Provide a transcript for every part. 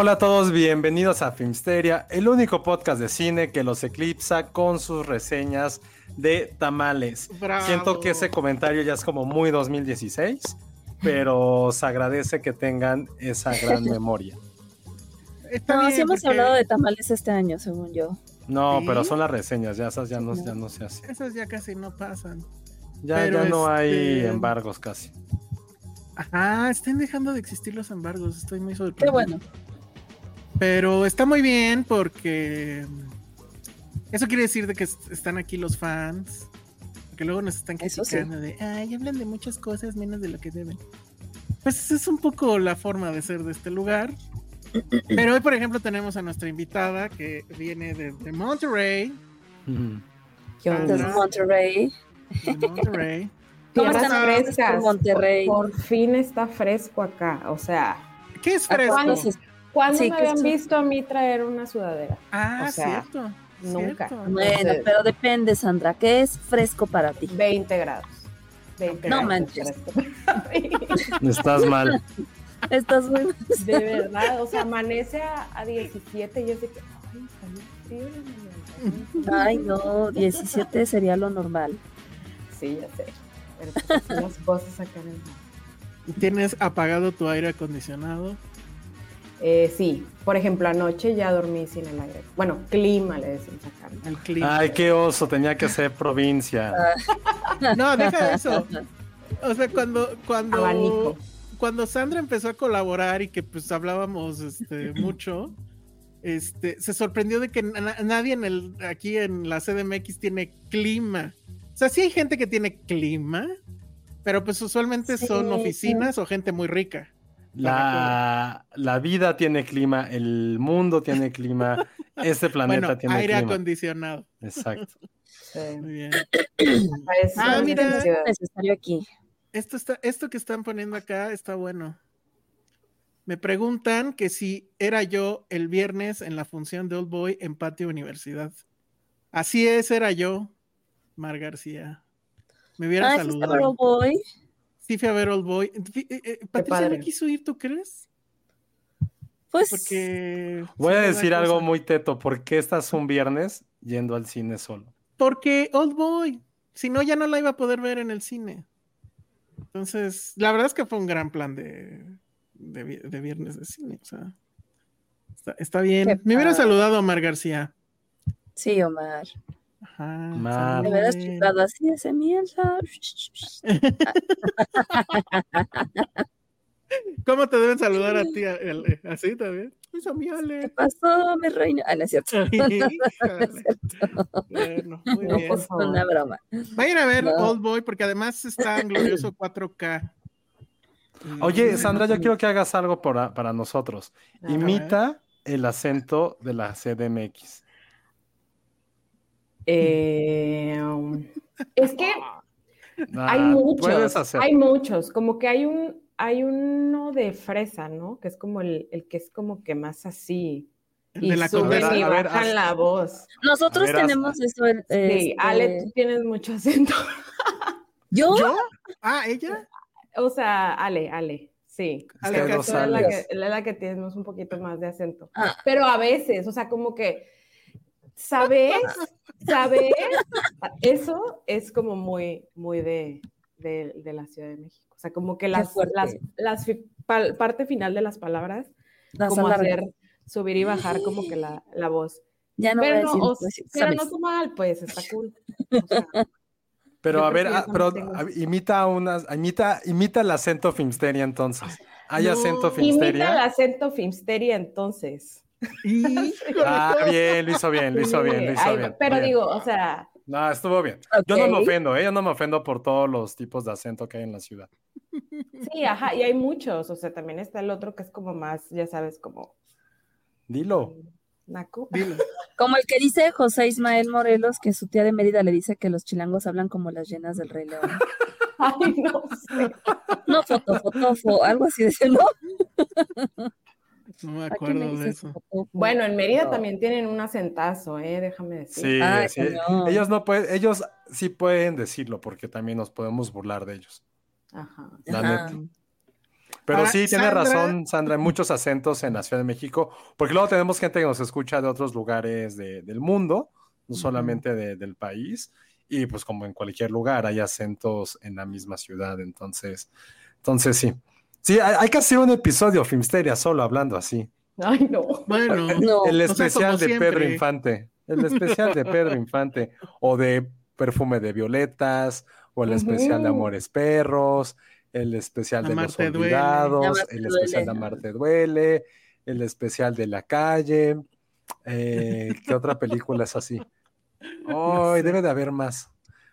Hola a todos, bienvenidos a Filmsteria, el único podcast de cine que los eclipsa con sus reseñas de tamales. Bravo. Siento que ese comentario ya es como muy 2016, pero se agradece que tengan esa gran memoria. Está No, bien, sí hemos porque hablado de tamales este año, según yo. No, ¿Sí? pero son las reseñas, ya esas ya no, ya no se hacen. Esas ya casi no pasan. Ya, Pero ya no hay este- embargos casi. Ajá, están dejando de existir los embargos. Estoy muy sorprendido. Qué bueno. Pero está muy bien porque eso quiere decir de que est- están aquí los fans. Que luego nos están sí. criticando de, ay, hablan de muchas cosas menos de lo que deben. Pues es un poco la forma de ser de este lugar. Pero hoy, por ejemplo, tenemos a nuestra invitada que viene de, de Monterrey. ¿Qué onda? Desde Monterrey. de Monterrey. ¿Cómo están frescas. por Monterrey? Por, por fin está fresco acá. O sea, ¿Qué es ¿A fresco? Cuántos es- ¿cuándo Sí, me habían visto a mí traer una sudadera? Ah, O sea, cierto. nunca. cierto. Bueno, Entonces- pero depende, Sandra. ¿Qué es fresco para ti? 20 grados. 20 No grados manches. Estás mal. Estás muy... De verdad, o sea, amanece a, a 17 y yo sé que, ay, está muy frío la mañana. Ay, no, 17 sería lo normal. Sí, ya sé. Pero pues, las cosas acá en el ¿Y ¿Tienes apagado tu aire acondicionado? Eh, sí, por ejemplo, anoche ya dormí sin el aire. Bueno, clima le decimos acá. ¿no? El clima. Ay, qué oso, tenía que ser provincia. No, deja eso. O sea, cuando, cuando, Abanico. cuando Sandra empezó a colaborar y que pues hablábamos este, mucho, este, se sorprendió de que na- nadie en el, aquí en la CDMX tiene clima. O sea, sí hay gente que tiene clima, pero pues usualmente son Sí. oficinas o gente muy rica. La, la vida tiene clima, el mundo tiene clima, este planeta Bueno, tiene aire clima. acondicionado. Exacto. Sí. Muy bien. Parece Ah, mira. necesario aquí. Esto, está, esto que están poniendo acá está bueno. Me preguntan que si era yo el viernes en la función de Old Boy en Patio Universidad. Así es, era yo. Mar García. Me hubiera Ay, ¿fuiste a ver saludado. Old Boy? Sí, fui a ver Old Boy. Eh, eh, Patricia no quiso ir, ¿tú crees? Pues Porque. Voy a decir algo cosa. muy teto. ¿Por qué estás un viernes yendo al cine solo? Porque Old Boy. Si no, ya no la iba a poder ver en el cine. Entonces, la verdad es que fue un gran plan de, de, vi- de viernes de cine. O sea, está, está bien. Qué Me hubiera saludado a Omar García. Sí, Omar. Ajá, Mar. Me hubieras chiflado así ese mierda. ¿Cómo te deben saludar a ti? Ale? ¿Así también? Esa mi ¿Qué pasó, mi reina? Ah, no es cierto. Bueno, muy No, bien. pues, una broma. Vayan a ver No. Old Boy porque además está en glorioso 4K. Y- Oye, Sandra, yo quiero que hagas algo para, para nosotros. A Imita el acento de la CDMX. Eh, um, es que Ah, hay muchos, hay muchos, como que hay un, hay uno de fresa, ¿no? Que es como el, el que es como que más así. De Y la suben y ver, bajan haz- la voz. Nosotros ver, haz- tenemos eso. el- Sí, este, Ale, tú tienes mucho acento. ¿Yo? ¿Yo? Ah, ella. O sea, Ale, Ale, sí. Es que dos eres la que, la que tienes un poquito más de acento. Ah. Pero a veces, o sea, como que, ¿sabes? ¿Sabes? Eso es como muy, muy de, de, de la Ciudad de México. O sea, como que las, las, las parte final de las palabras, Las como hacer subir y bajar como que la, la voz. Ya no pero voy a no, decir, o- pero no mal, pues está cool. O sea, Pero a ver, ah, pero imita unas, imita, imita el acento Filmsteria entonces. ¿Hay No. acento imita el Filmsteria? acento Filmsteria entonces. Híjole. Ah, bien, lo hizo bien, lo hizo bien, lo hizo Ay, bien. Pero bien. digo, o sea, No, estuvo bien. Yo no me ofendo, ¿eh? Yo no me ofendo por todos los tipos de acento que hay en la ciudad. sí, ajá, y hay muchos, o sea, también está el otro que es como más, ya sabes, como Dilo. naco. Dilo. Como el que dice José Ismael Morelos, que su tía de Mérida le dice que los chilangos hablan como las llenas del Rey León. Ay, no sé. No, foto, fotofo, algo así de ¿no? No me ¿A quién le acuerdo de eso. Bueno, en Mérida No. también tienen un acentazo, ¿eh? Déjame decir. Sí, Ay, sí. Ellos no pueden, ellos sí pueden decirlo porque también nos podemos burlar de ellos. Ajá. La Ajá. neta. Pero Ahora, sí, tiene Sandra- razón, Sandra, hay muchos acentos en la Ciudad de México, porque luego tenemos gente que nos escucha de otros lugares de- del mundo, no solamente de- del país, y pues como en cualquier lugar hay acentos en la misma ciudad, entonces, entonces sí. Sí, hay, hay que hacer un episodio, Filmsteria, solo hablando así. Ay, no. Bueno, No, El sea, especial de Pedro. Infante, el especial de Pedro Infante, o de Perfume de Violetas, o el especial de. Amores Perros, el especial de Los Amarte. Olvidados, Amarte el especial de duele. Amarte Duele, el especial de La Calle, eh, ¿qué otra película es así? Ay, debe de haber más.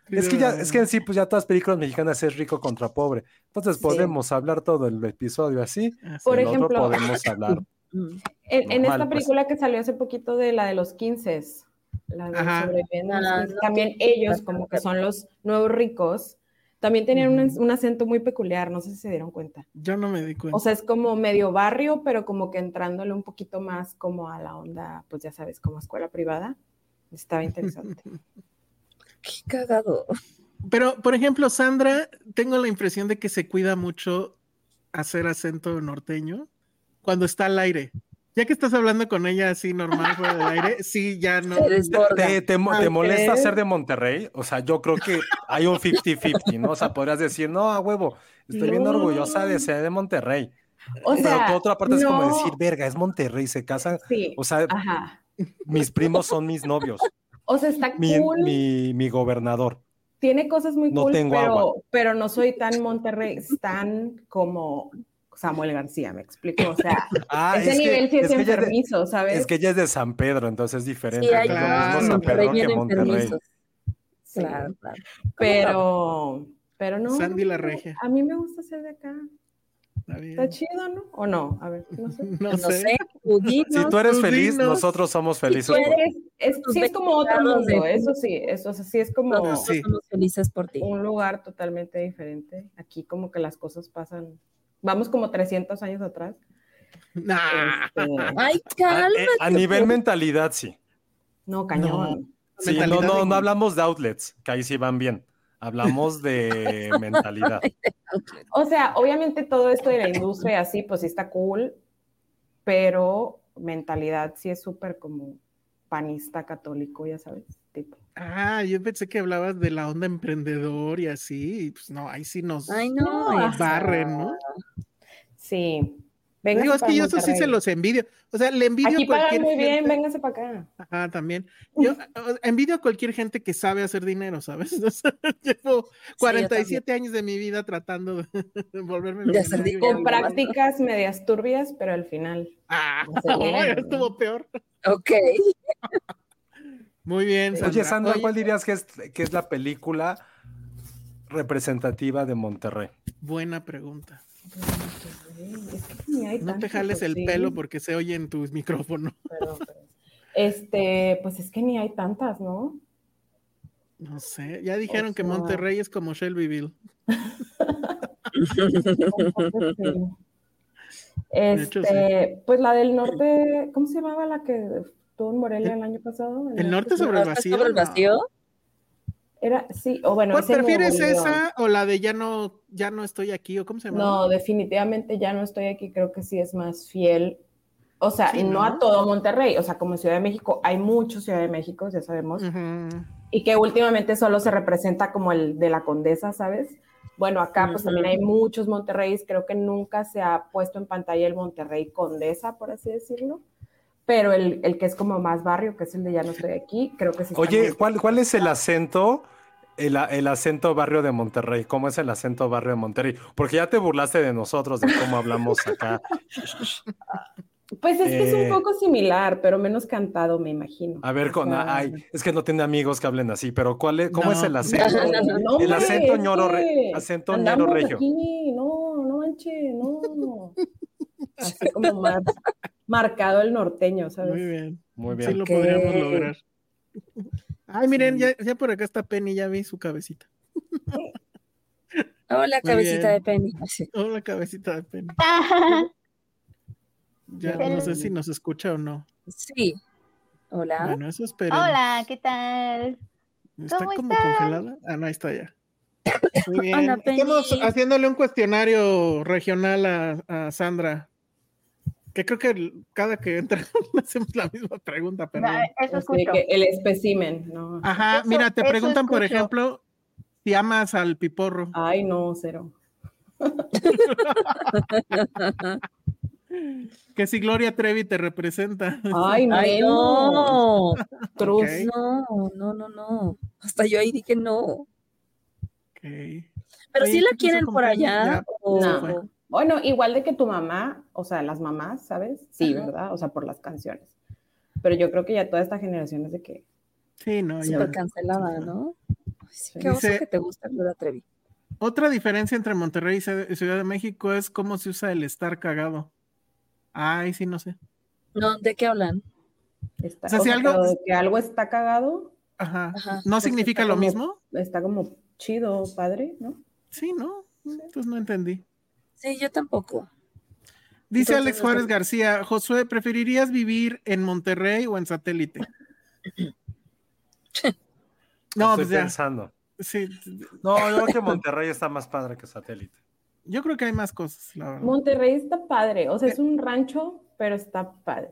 Es que ya, es que en sí, pues ya todas las películas mexicanas es rico contra pobre. Entonces Sí. podemos hablar todo el episodio así. Por el otro ejemplo- podemos hablar. En, en esta pues. película que salió hace poquito de la de los 15, la de Ajá. Ah, 15, no, también sí, ellos, sí, como sí. que son los nuevos ricos, también tenían un, un acento muy peculiar, no sé si se dieron cuenta. Yo no me di cuenta. O sea, es como medio barrio, pero como que entrándole un poquito más como a la onda, pues ya sabes, como escuela privada. Estaba interesante. Qué cagado. Pero, por ejemplo, Sandra, tengo la impresión de que se cuida mucho hacer acento norteño cuando está al aire. Ya que estás hablando con ella así normal fuera del aire, sí, ya no. ¿Te, te, molesta ser de Monterrey? O sea, yo creo que hay un 50-50, ¿no? O sea, podrías decir, no, a huevo, estoy bien No. orgullosa de ser de Monterrey. O Pero sea, por otra parte es como decir, verga, es Monterrey, se casan. Sí, O sea, ajá. mis primos son mis novios, O sea, está mi, cool. mi, mi gobernador. tiene cosas muy No cool, tengo pero, agua. pero no soy tan Monterrey, tan como Samuel García, me explico. O sea, Ah, ese es que- nivel sí es, es es de- enfermizo, ¿sabes? Es que ella es de San Pedro, entonces es diferente. Sí, hay no es lo mismo San Pedro que Monterrey. Sí. Claro, claro. Pero, pero no. Sandy la regia. A mí me gusta ser de acá. Está bien. Está chido, ¿no? ¿O no? A ver, no sé. No, No sé. sé, dinos. Si tú eres feliz, dinos. nosotros somos felices. Eres- es, sí es como otro mundo, de- eso sí, eso sí es como Nosotros Sí. somos felices por ti. un lugar totalmente diferente. Aquí como que las cosas pasan, vamos como 300 años atrás. Nah. Este, Ay, A, cálmate. eh, a nivel mentalidad, sí. no, cañón. Sí, no, no, no hablamos de outlets, que ahí sí van bien. Hablamos de mentalidad. O sea, obviamente todo esto de la industria y así, pues sí está cool, pero mentalidad sí es súper como panista católico, ya sabes, tipo. Ah, yo pensé que hablabas de la onda emprendedor y así, y pues no, ahí sí nos Ay, no. No, esa- barren, ¿no? Sí. Digo, es que yo eso sí se los envidio. O sea, le envidio Aquí a cualquier pagan muy bien, véngase para acá. Ajá, también. Yo envidio a cualquier gente que sabe hacer dinero, ¿sabes? O sea, llevo 47 años de mi vida tratando de volverme De hacer dinero. Con no prácticas medias turbias, pero al final. Ah, dinero, estuvo peor. Ok. Muy bien, Sandra. Oye, Sandra, Oye, ¿cuál dirías que es, que es la película representativa de Monterrey? Buena pregunta. Es que ni hay No te jales ¿o el sí? pelo porque se oye en tus micrófonos. Perdón, perdón. Este, pues es que ni hay tantas, ¿no? No sé, ya dijeron que sea- Monterrey es como Shelbyville. hecho, Este, pues la del norte, ¿cómo se llamaba la que estuvo en Morelia el año pasado? ¿El norte sobre el ¿Norte vacío? sobre el No. vacío? Era, sí, o bueno, ¿Cuál prefieres esa o la de ya no, ya no estoy aquí o cómo se llama? No, definitivamente ya no estoy aquí, creo que sí es más fiel. O sea, Sí, y no, ¿no? a todo Monterrey, o sea, como Ciudad de México, hay muchos Ciudad de México, ya sabemos, Ujú. y que últimamente solo se representa como el de la condesa, ¿sabes? Bueno, acá pues también hay muchos Monterreyes, creo que nunca se ha puesto en pantalla el Monterrey Condesa, por así decirlo, pero el, el que es como más barrio, que es el de Ya no estoy aquí, creo que sí. Oye, ¿cuál, cuál es el acento? El, acento barrio de Monterrey. ¿Cómo es el acento barrio de Monterrey? Porque ya te burlaste de nosotros, de cómo hablamos acá. Pues es que es eh, un poco similar, pero menos cantado, me imagino. A ver, O con, sea, ay, es que no tiene amigos que hablen así, pero ¿cuál es, ¿cómo es el acento? No, El acento ñoro re- acento ñoro regio. aquí, no, no manche, no. Así como más marcado el norteño, ¿sabes? Muy bien. Muy Sí bien. lo Ok. podríamos lograr. Ay, miren, ya, ya por acá está Penny, ya vi su cabecita. Hola, Muy cabecita bien. de Penny. Hola, cabecita de Penny. Ya no sé si nos escucha o no. Sí. Hola. Bueno, eso espero. Hola, ¿qué tal? ¿Está ¿cómo como están? congelada? Ah, no, ahí está ya. Muy bien. Hola, Penny. Estamos haciéndole un cuestionario regional a, a Sandra. Que creo que el- cada que entra le hacemos la misma pregunta, pero. Ah, Eso que el espécimen, ¿no? Ajá, Eso- mira, te preguntan, por ejemplo, si amas al piporro. Ay, no, cero. Que si Gloria Trevi te representa. Ay, Ay, menos. no. Cruz. Ok. No, no, no, no. Hasta yo ahí dije no. Ok. Pero Oye, sí ¿qué la quieren por allá. Ya, o-. Bueno, igual de que tu mamá, o sea, las mamás, ¿sabes? Sí, Ajá. ¿verdad? O sea, por las canciones. Pero yo creo que ya toda esta generación es de que Sí, no, ya. Súper cancelada, ¿no? Sí, qué Dice- oso que te gusta Gloria Trevi. Otra diferencia entre Monterrey y Ciudad de México es cómo se usa el estar cagado. Ay, sí, no sé. No, ¿de qué hablan? está, O sea, si algo- de que algo está cagado, Ajá. Ajá. ¿No Pues significa lo como- mismo? está como chido, padre, ¿no? Sí, ¿no? Entonces no entendí. Sí, yo tampoco. Dice Entonces, Alex Juárez. García, Josué, ¿preferirías vivir en Monterrey o en satélite? No, Estoy pues ya. pensando. Sí, No, yo creo que Monterrey está más padre que satélite. yo creo que hay más cosas, la verdad. Monterrey está padre, o sea, es un rancho, pero está padre.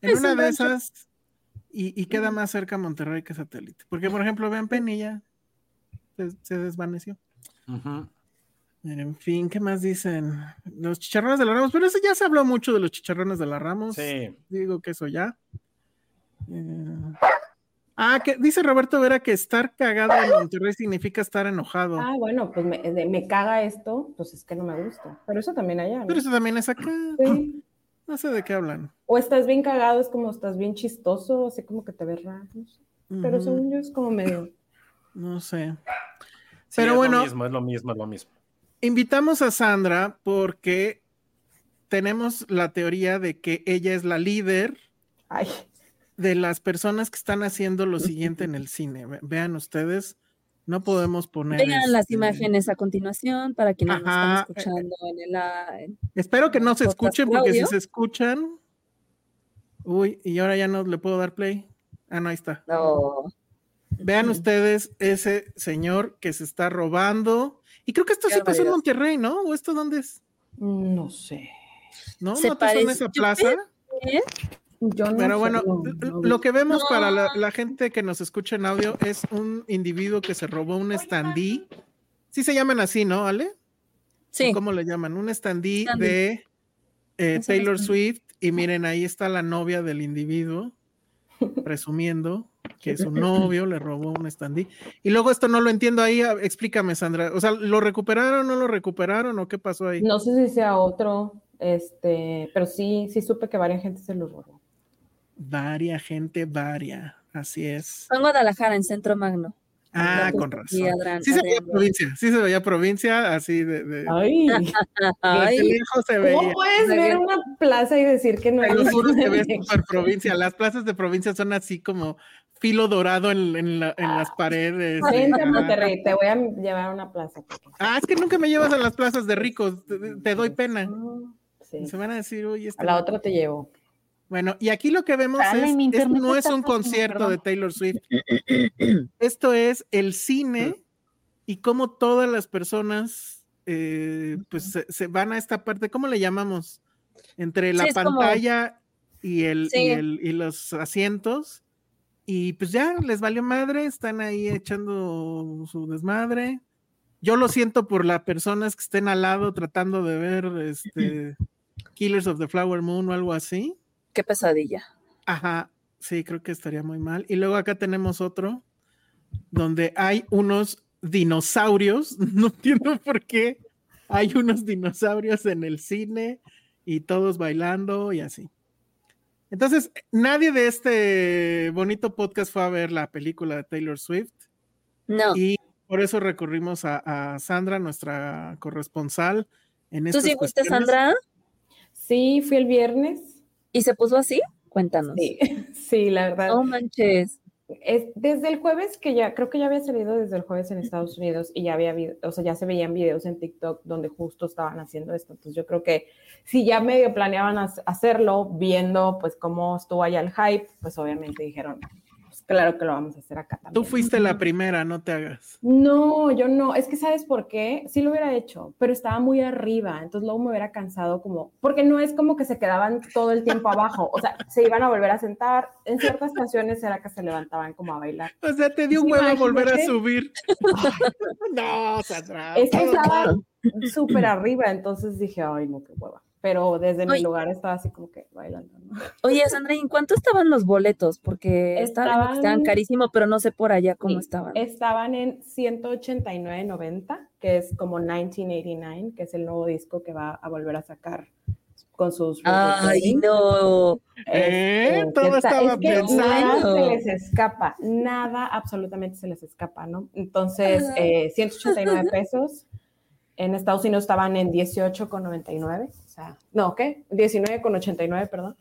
En Es una un de rancho. esas, y, y queda más cerca Monterrey que satélite. Porque, por ejemplo, ven Penilla, se, se desvaneció. Ujú. En fin, ¿qué más dicen? Los chicharrones de la Ramos, pero eso ya se habló mucho de los chicharrones de la Ramos. Sí. Digo que eso ya. Eh, Ah, que dice Roberto Vera que estar cagado en Monterrey significa estar enojado. Ah, bueno, pues me, de- me caga esto, pues es que no me gusta. Pero eso también allá, ¿no? Pero eso también es acá. Sí. No sé de qué hablan. O estás bien cagado, es como estás bien chistoso, así como que te ves raro, no sé. Pero Ujú, según yo es como medio... No sé. Sí, Pero es bueno. lo mismo, es lo mismo, es lo mismo. Invitamos a Sandra porque tenemos la teoría de que ella es la líder Ay, de las personas que están haciendo lo siguiente en el cine. Ve- Vean ustedes, no podemos poner. Vean las este, imágenes a continuación para quienes nos están escuchando en el... en- Espero que no se escuchen, porque si se escuchan. Uy, y ahora ya no le puedo dar play. Ah, no, ahí está. No. Vean ustedes ese señor que se está robando. Y creo que esto sí pasó en. Monterrey, ¿no? ¿O esto dónde es? No sé. ¿No? Se ¿No te parece- esa plaza? ¿Eh? Yo no Pero sé, bueno, no, l- no lo que vemos No. para la, la gente que nos escucha en audio es un individuo que se robó un standee. Sí se llaman así, ¿no, Ale? Sí. ¿Cómo le llaman? Un standee Standee. de eh, Taylor. Swift. Y miren, ahí está la novia del individuo, presumiendo que su novio le robó un standee. Y luego esto no lo entiendo ahí. a- Explícame, Sandra. O sea, ¿lo recuperaron, no lo recuperaron o qué pasó ahí? No sé si sea otro, este, pero sí, sí supe que varias gente se lo robó. Varia gente, varia. Así es. Fue en Guadalajara, en Centro Magno. Ah, con sí, razón. Adrián- Sí se veía Adrián. provincia, sí se veía provincia, así de, de, Ay, Ay, lejos se veía. ¿cómo puedes ver una plaza y decir que no es juro, se ve de súper provincia. Las plazas de provincia son así como filo dorado en, en la- en las paredes. Vente a Ajá. Monterrey, te voy a llevar a una plaza. Ah, es que nunca me llevas a las plazas de ricos, te, te doy pena. Ah, sí. Se van a decir, oye, este A la no". otra te llevo. Bueno, y aquí lo que vemos Dale, es, esto no es un concierto perdón. de Taylor Swift. Esto es el cine y cómo todas las personas eh, pues se, se van a esta parte, ¿cómo le llamamos? Entre la Sí, es como- pantalla y, el, Sí. y, el- y los asientos. Y pues ya les valió madre, están ahí echando su desmadre. Yo lo siento por las personas que estén al lado tratando de ver este Killers of the Flower Moon o algo así. qué pesadilla. Ajá, sí, creo que estaría muy mal. Y luego acá tenemos otro donde hay unos dinosaurios. No entiendo por qué hay unos dinosaurios en el cine y todos bailando y así. Entonces, nadie de este bonito podcast fue a ver la película de Taylor Swift No. y por eso recurrimos a, a Sandra, nuestra corresponsal en ¿Tú sí fuiste. Sandra? Sí, fui el viernes. ¿Y se puso así? Cuéntanos. Sí, sí, la verdad. No manches. Es, desde el jueves que ya, creo que ya había salido desde el jueves en Estados Unidos y ya había, o sea, ya se veían videos en TikTok donde justo estaban haciendo esto. Entonces yo creo que si ya medio planeaban hac- hacerlo, viendo pues cómo estuvo allá el hype, pues obviamente dijeron, claro que lo vamos a hacer acá también. Tú fuiste la primera, no te hagas. No, yo no. Es que sabes por qué. Sí lo hubiera hecho, pero estaba muy arriba. Entonces luego me hubiera cansado como, porque no es como que se quedaban todo el tiempo abajo. O sea, se iban a volver a sentar. En ciertas canciones era que se levantaban como a bailar. O sea, te dio Sí, huevo volver a imagínate. subir. no, Sandra. Es que estaba súper arriba, entonces dije, ay, no, qué hueva. Pero desde mi lugar estaba así como que bailando. ¿no? Oye, Sandra, ¿y en cuánto estaban los boletos? Porque estaban Estaban- carísimos, pero no sé por allá cómo Sí, estaban. Estaban en 189.90, que es como 1989, que es el nuevo disco que va a volver a sacar con sus Ay, no. ¿Eh? Todo estaba es que pensado. Nada se les escapa, nada absolutamente se les escapa, ¿no? Entonces, eh, 189 pesos. En Estados Unidos estaban en 18,99, o sea, no, ¿qué? 19,89, perdón.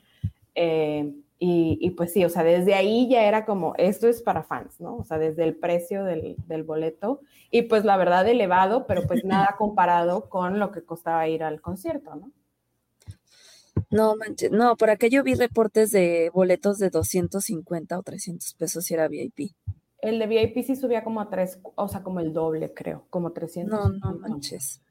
Eh, y, y pues sí, o sea, desde ahí ya era como, esto es para fans, ¿no? O sea, desde el precio del, del boleto y pues la verdad elevado, pero pues nada comparado con lo que costaba ir al concierto, ¿no? No manches. No, por acá yo vi reportes de boletos de 250 o 300 pesos y era VIP. El de VIP sí subía como a tres, o sea, como el doble, creo, como 300. No, no manches.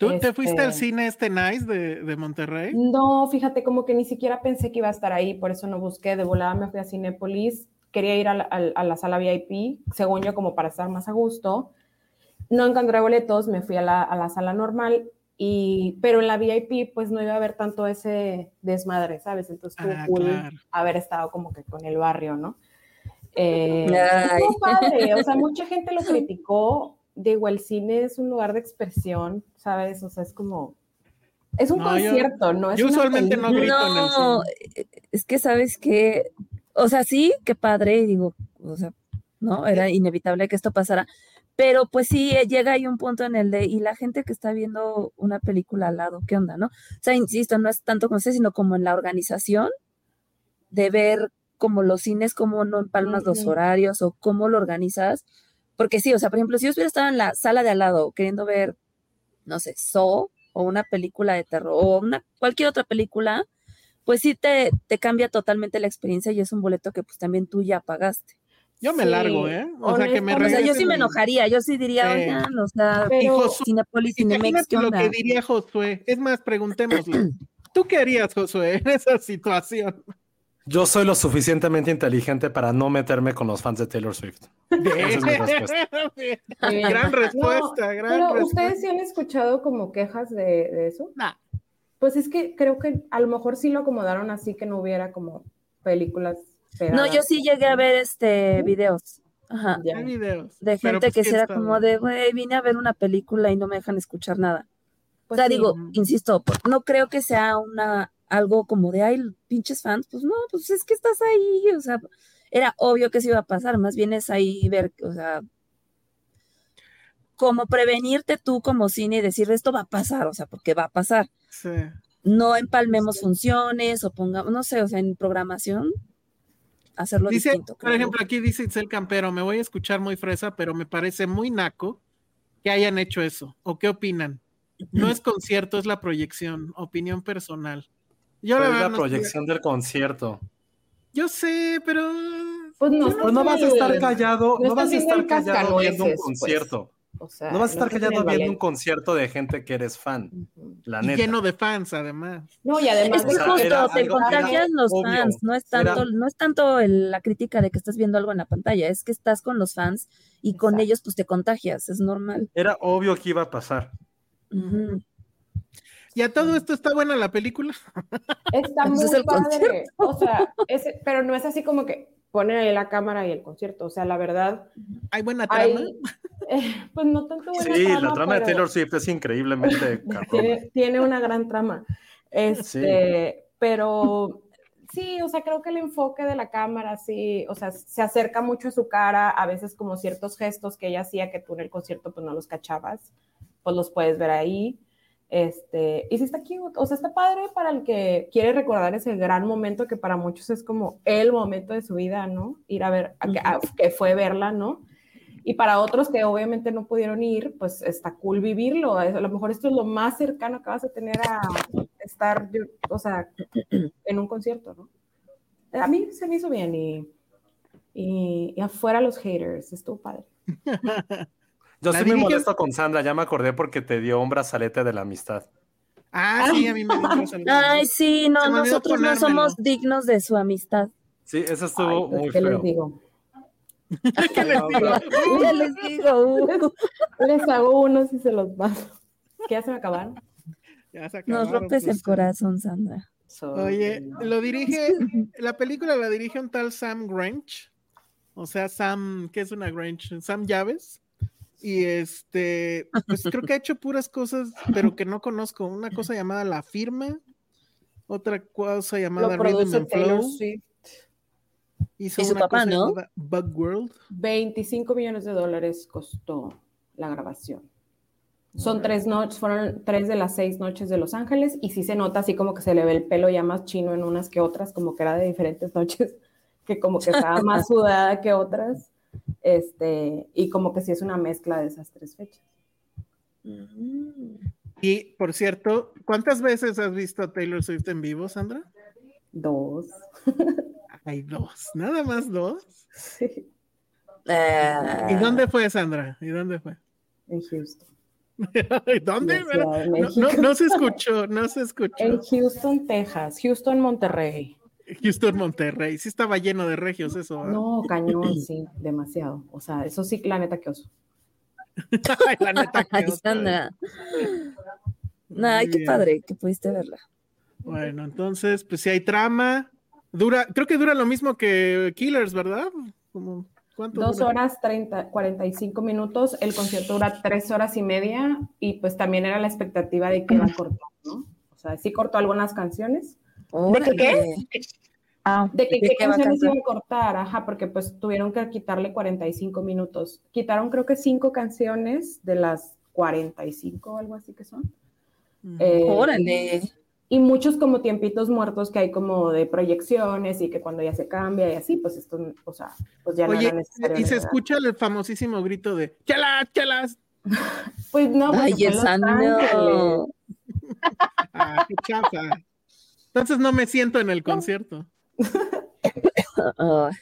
¿Tú te Este- fuiste al cine este nice de, de Monterrey? No, fíjate, como que ni siquiera pensé que iba a estar ahí, por eso no busqué. De volada me fui a Cinépolis, quería ir a la, a- a la sala VIP, según yo, como para estar más a gusto. No encontré boletos, me fui a la, a la sala normal, y, pero en la VIP, pues no iba a haber tanto ese desmadre, ¿sabes? Entonces estuvo Ah, cool claro. haber estado como que con el barrio, ¿no? Eh, estuvo padre, o sea, mucha gente lo criticó. Digo, el cine es un lugar de expresión, ¿sabes? O sea, es como. Es un No, yo- concierto, no es yo usualmente no grito en el No, eh, es que sabes que, o sea, sí, qué padre, y digo, o sea, no, era inevitable que esto pasara, pero pues sí, eh, llega ahí un punto en el de, y la gente que está viendo una película al lado, ¿qué onda, no? O sea, insisto, no es tanto como sé, sino como en la organización de ver como los cines, cómo no empalmas los Ujú. horarios o cómo lo organizas, porque sí, o sea, por ejemplo, si yo hubiera estado en la sala de al lado queriendo ver, no sé, Saw o una película de terror o una, cualquier otra película, pues sí te, te cambia totalmente la experiencia y es un boleto que pues también tú ya pagaste. Yo me Sí, largo, ¿eh? O sea, que me O sea, yo sí me enojaría, yo sí diría, Sí. oigan, o sea, Pero- Cinepolis, Cinemex, ¿qué lo onda? que diría Josué. Es más, preguntémosle. ¿Tú qué harías, Josué, en esa situación? Yo soy lo suficientemente inteligente para no meterme con los fans de Taylor Swift. Esa es mi respuesta. Gran No, respuesta, gran Pero respuesta. ustedes sí han escuchado como quejas de, de eso. Nah. Pues es que creo que a lo mejor sí lo acomodaron así que no hubiera como películas. No, yo sí llegué a ver este videos. Ajá. Ya. Hay videos. De gente pues, que ¿quién sí era está- como de, güey, vine a ver una película y no me dejan escuchar nada. Pues o sea, sí. digo, insisto, no creo que sea una algo como de, ay, pinches fans, pues no, pues es que estás ahí, o sea, era obvio que se iba a pasar, más bien es ahí ver, o sea, como prevenirte tú como cine y decir, esto va a pasar, o sea, porque va a pasar. Sí. No empalmemos funciones o pongamos, no sé, o sea, en programación, hacerlo Dice, distinto. por ejemplo, aquí dice Itzel Campero, me voy a escuchar muy fresa, pero me parece muy naco que hayan hecho eso. ¿O qué opinan? No es concierto, es la proyección, opinión personal. Yo, la verdad la no proyección del concierto. yo sé, pero Pues no, Pero no vas a estar callado, No no vas a estar callado viendo un pues. concierto. O sea, No vas a estar callado viendo un concierto de gente que eres fan. La y lleno de fans, además. No, y además Es que justo era te algo- contagian era los obvio, fans, no es tanto, era- no es tanto el- la crítica de que estás viendo algo en la pantalla, es que estás con los fans y con Exacto. ellos pues te contagias, es normal. Era obvio que iba a pasar. Ujú. ¿Y a todo esto está buena la película? Está muy es el padre. O sea, ese- pero no es así como que ponen ahí la cámara y el concierto. O sea, la verdad, ¿Hay buena hay, trama? eh, pues no tanto buena Sí, trama, la trama de pero Taylor Swift es increíblemente tiene, tiene una gran trama. Este, pero sí, o sea, creo que el enfoque de la cámara, sí, o sea, se acerca mucho a su cara, a veces como ciertos gestos que ella hacía que tú en el concierto pues no los cachabas, pues los puedes ver ahí. Este, y sí está cute, o sea, está padre para el que quiere recordar ese gran momento que para muchos es como el momento de su vida, ¿no? Ir a ver, a que, a- que fue verla, ¿no? Y para otros que obviamente no pudieron ir, pues está cool vivirlo. A lo mejor esto es lo más cercano que vas a tener a estar, o sea, en un concierto, ¿no? A mí se me hizo bien y, y, y afuera los haters, estuvo padre. Yo estoy muy molesto con Sandra, ya me acordé porque te dio un brazalete de la amistad. Ah, sí, a mí me dio un Ay, sí, no, nosotros no somos dignos de su amistad. Sí, eso Ay, estuvo pues, muy ¿Qué les feo. digo? ¿Qué les digo? Ya les digo, uh, Les hago unos y se los paso. Que ya se me acabaron. Ya se nos rompes pues. el corazón, Sandra. Oye, lo dirige, la película la dirige un tal Sam Grange, o sea, Sam, ¿qué es una Grange? Sam Llaves. Y este, pues creo que ha hecho puras cosas, pero que no conozco. Una cosa llamada La Firma, otra cosa llamada Lo Rhythm and Taylor Flow. Swift. Y su una papá, cosa ¿no? Bug World. 25 millones de dólares costó la grabación. Son tres noches, fueron tres de las seis noches de Los Ángeles y sí se nota así como que se le ve el pelo ya más chino en unas que otras, como que era de diferentes noches, que como que estaba más sudada que otras, este, y como que sí es una mezcla de esas tres fechas. Y por cierto, ¿cuántas veces has visto a Taylor Swift en vivo, Sandra? Dos. Hay dos, nada más dos. Sí, ¿Y dónde fue, Sandra? ¿Y dónde fue? en Houston. ¿Y ¿Dónde? No se escuchó, no se escuchó. En Houston, Texas. Houston, Monterrey. Houston, Monterrey. Sí estaba lleno de regios eso. No, cañón, sí, demasiado. O sea, eso sí, la neta que oso. Ay, la neta que otra. Sandra. Ay, Muy qué padre que pudiste verla. Bueno, entonces, pues si hay trama, dura, creo que dura lo mismo que Killers, ¿verdad? Como, ¿Cuánto Dos dura? horas 30, 45 minutos, el concierto dura tres horas y media y pues también era la expectativa de que iba a cortar, ¿no? O sea, sí cortó algunas canciones. ¿De qué? Ah, De que ¿de qué canciones iba cantar? a cortar, ajá, porque pues tuvieron que quitarle 45 minutos. Quitaron creo que cinco canciones de las 45 o algo así que son. Eh, Órale. y muchos como tiempitos muertos que hay como de proyecciones y que cuando ya se cambia y así, pues esto, o sea, pues ya no Oye, era necesario. y se ¿verdad? escucha el famosísimo grito de ¡Chalas, chalas! Pues no, porque Ay, Ángeles. no. Ah, qué chafa. Entonces no me siento en el concierto. Ay,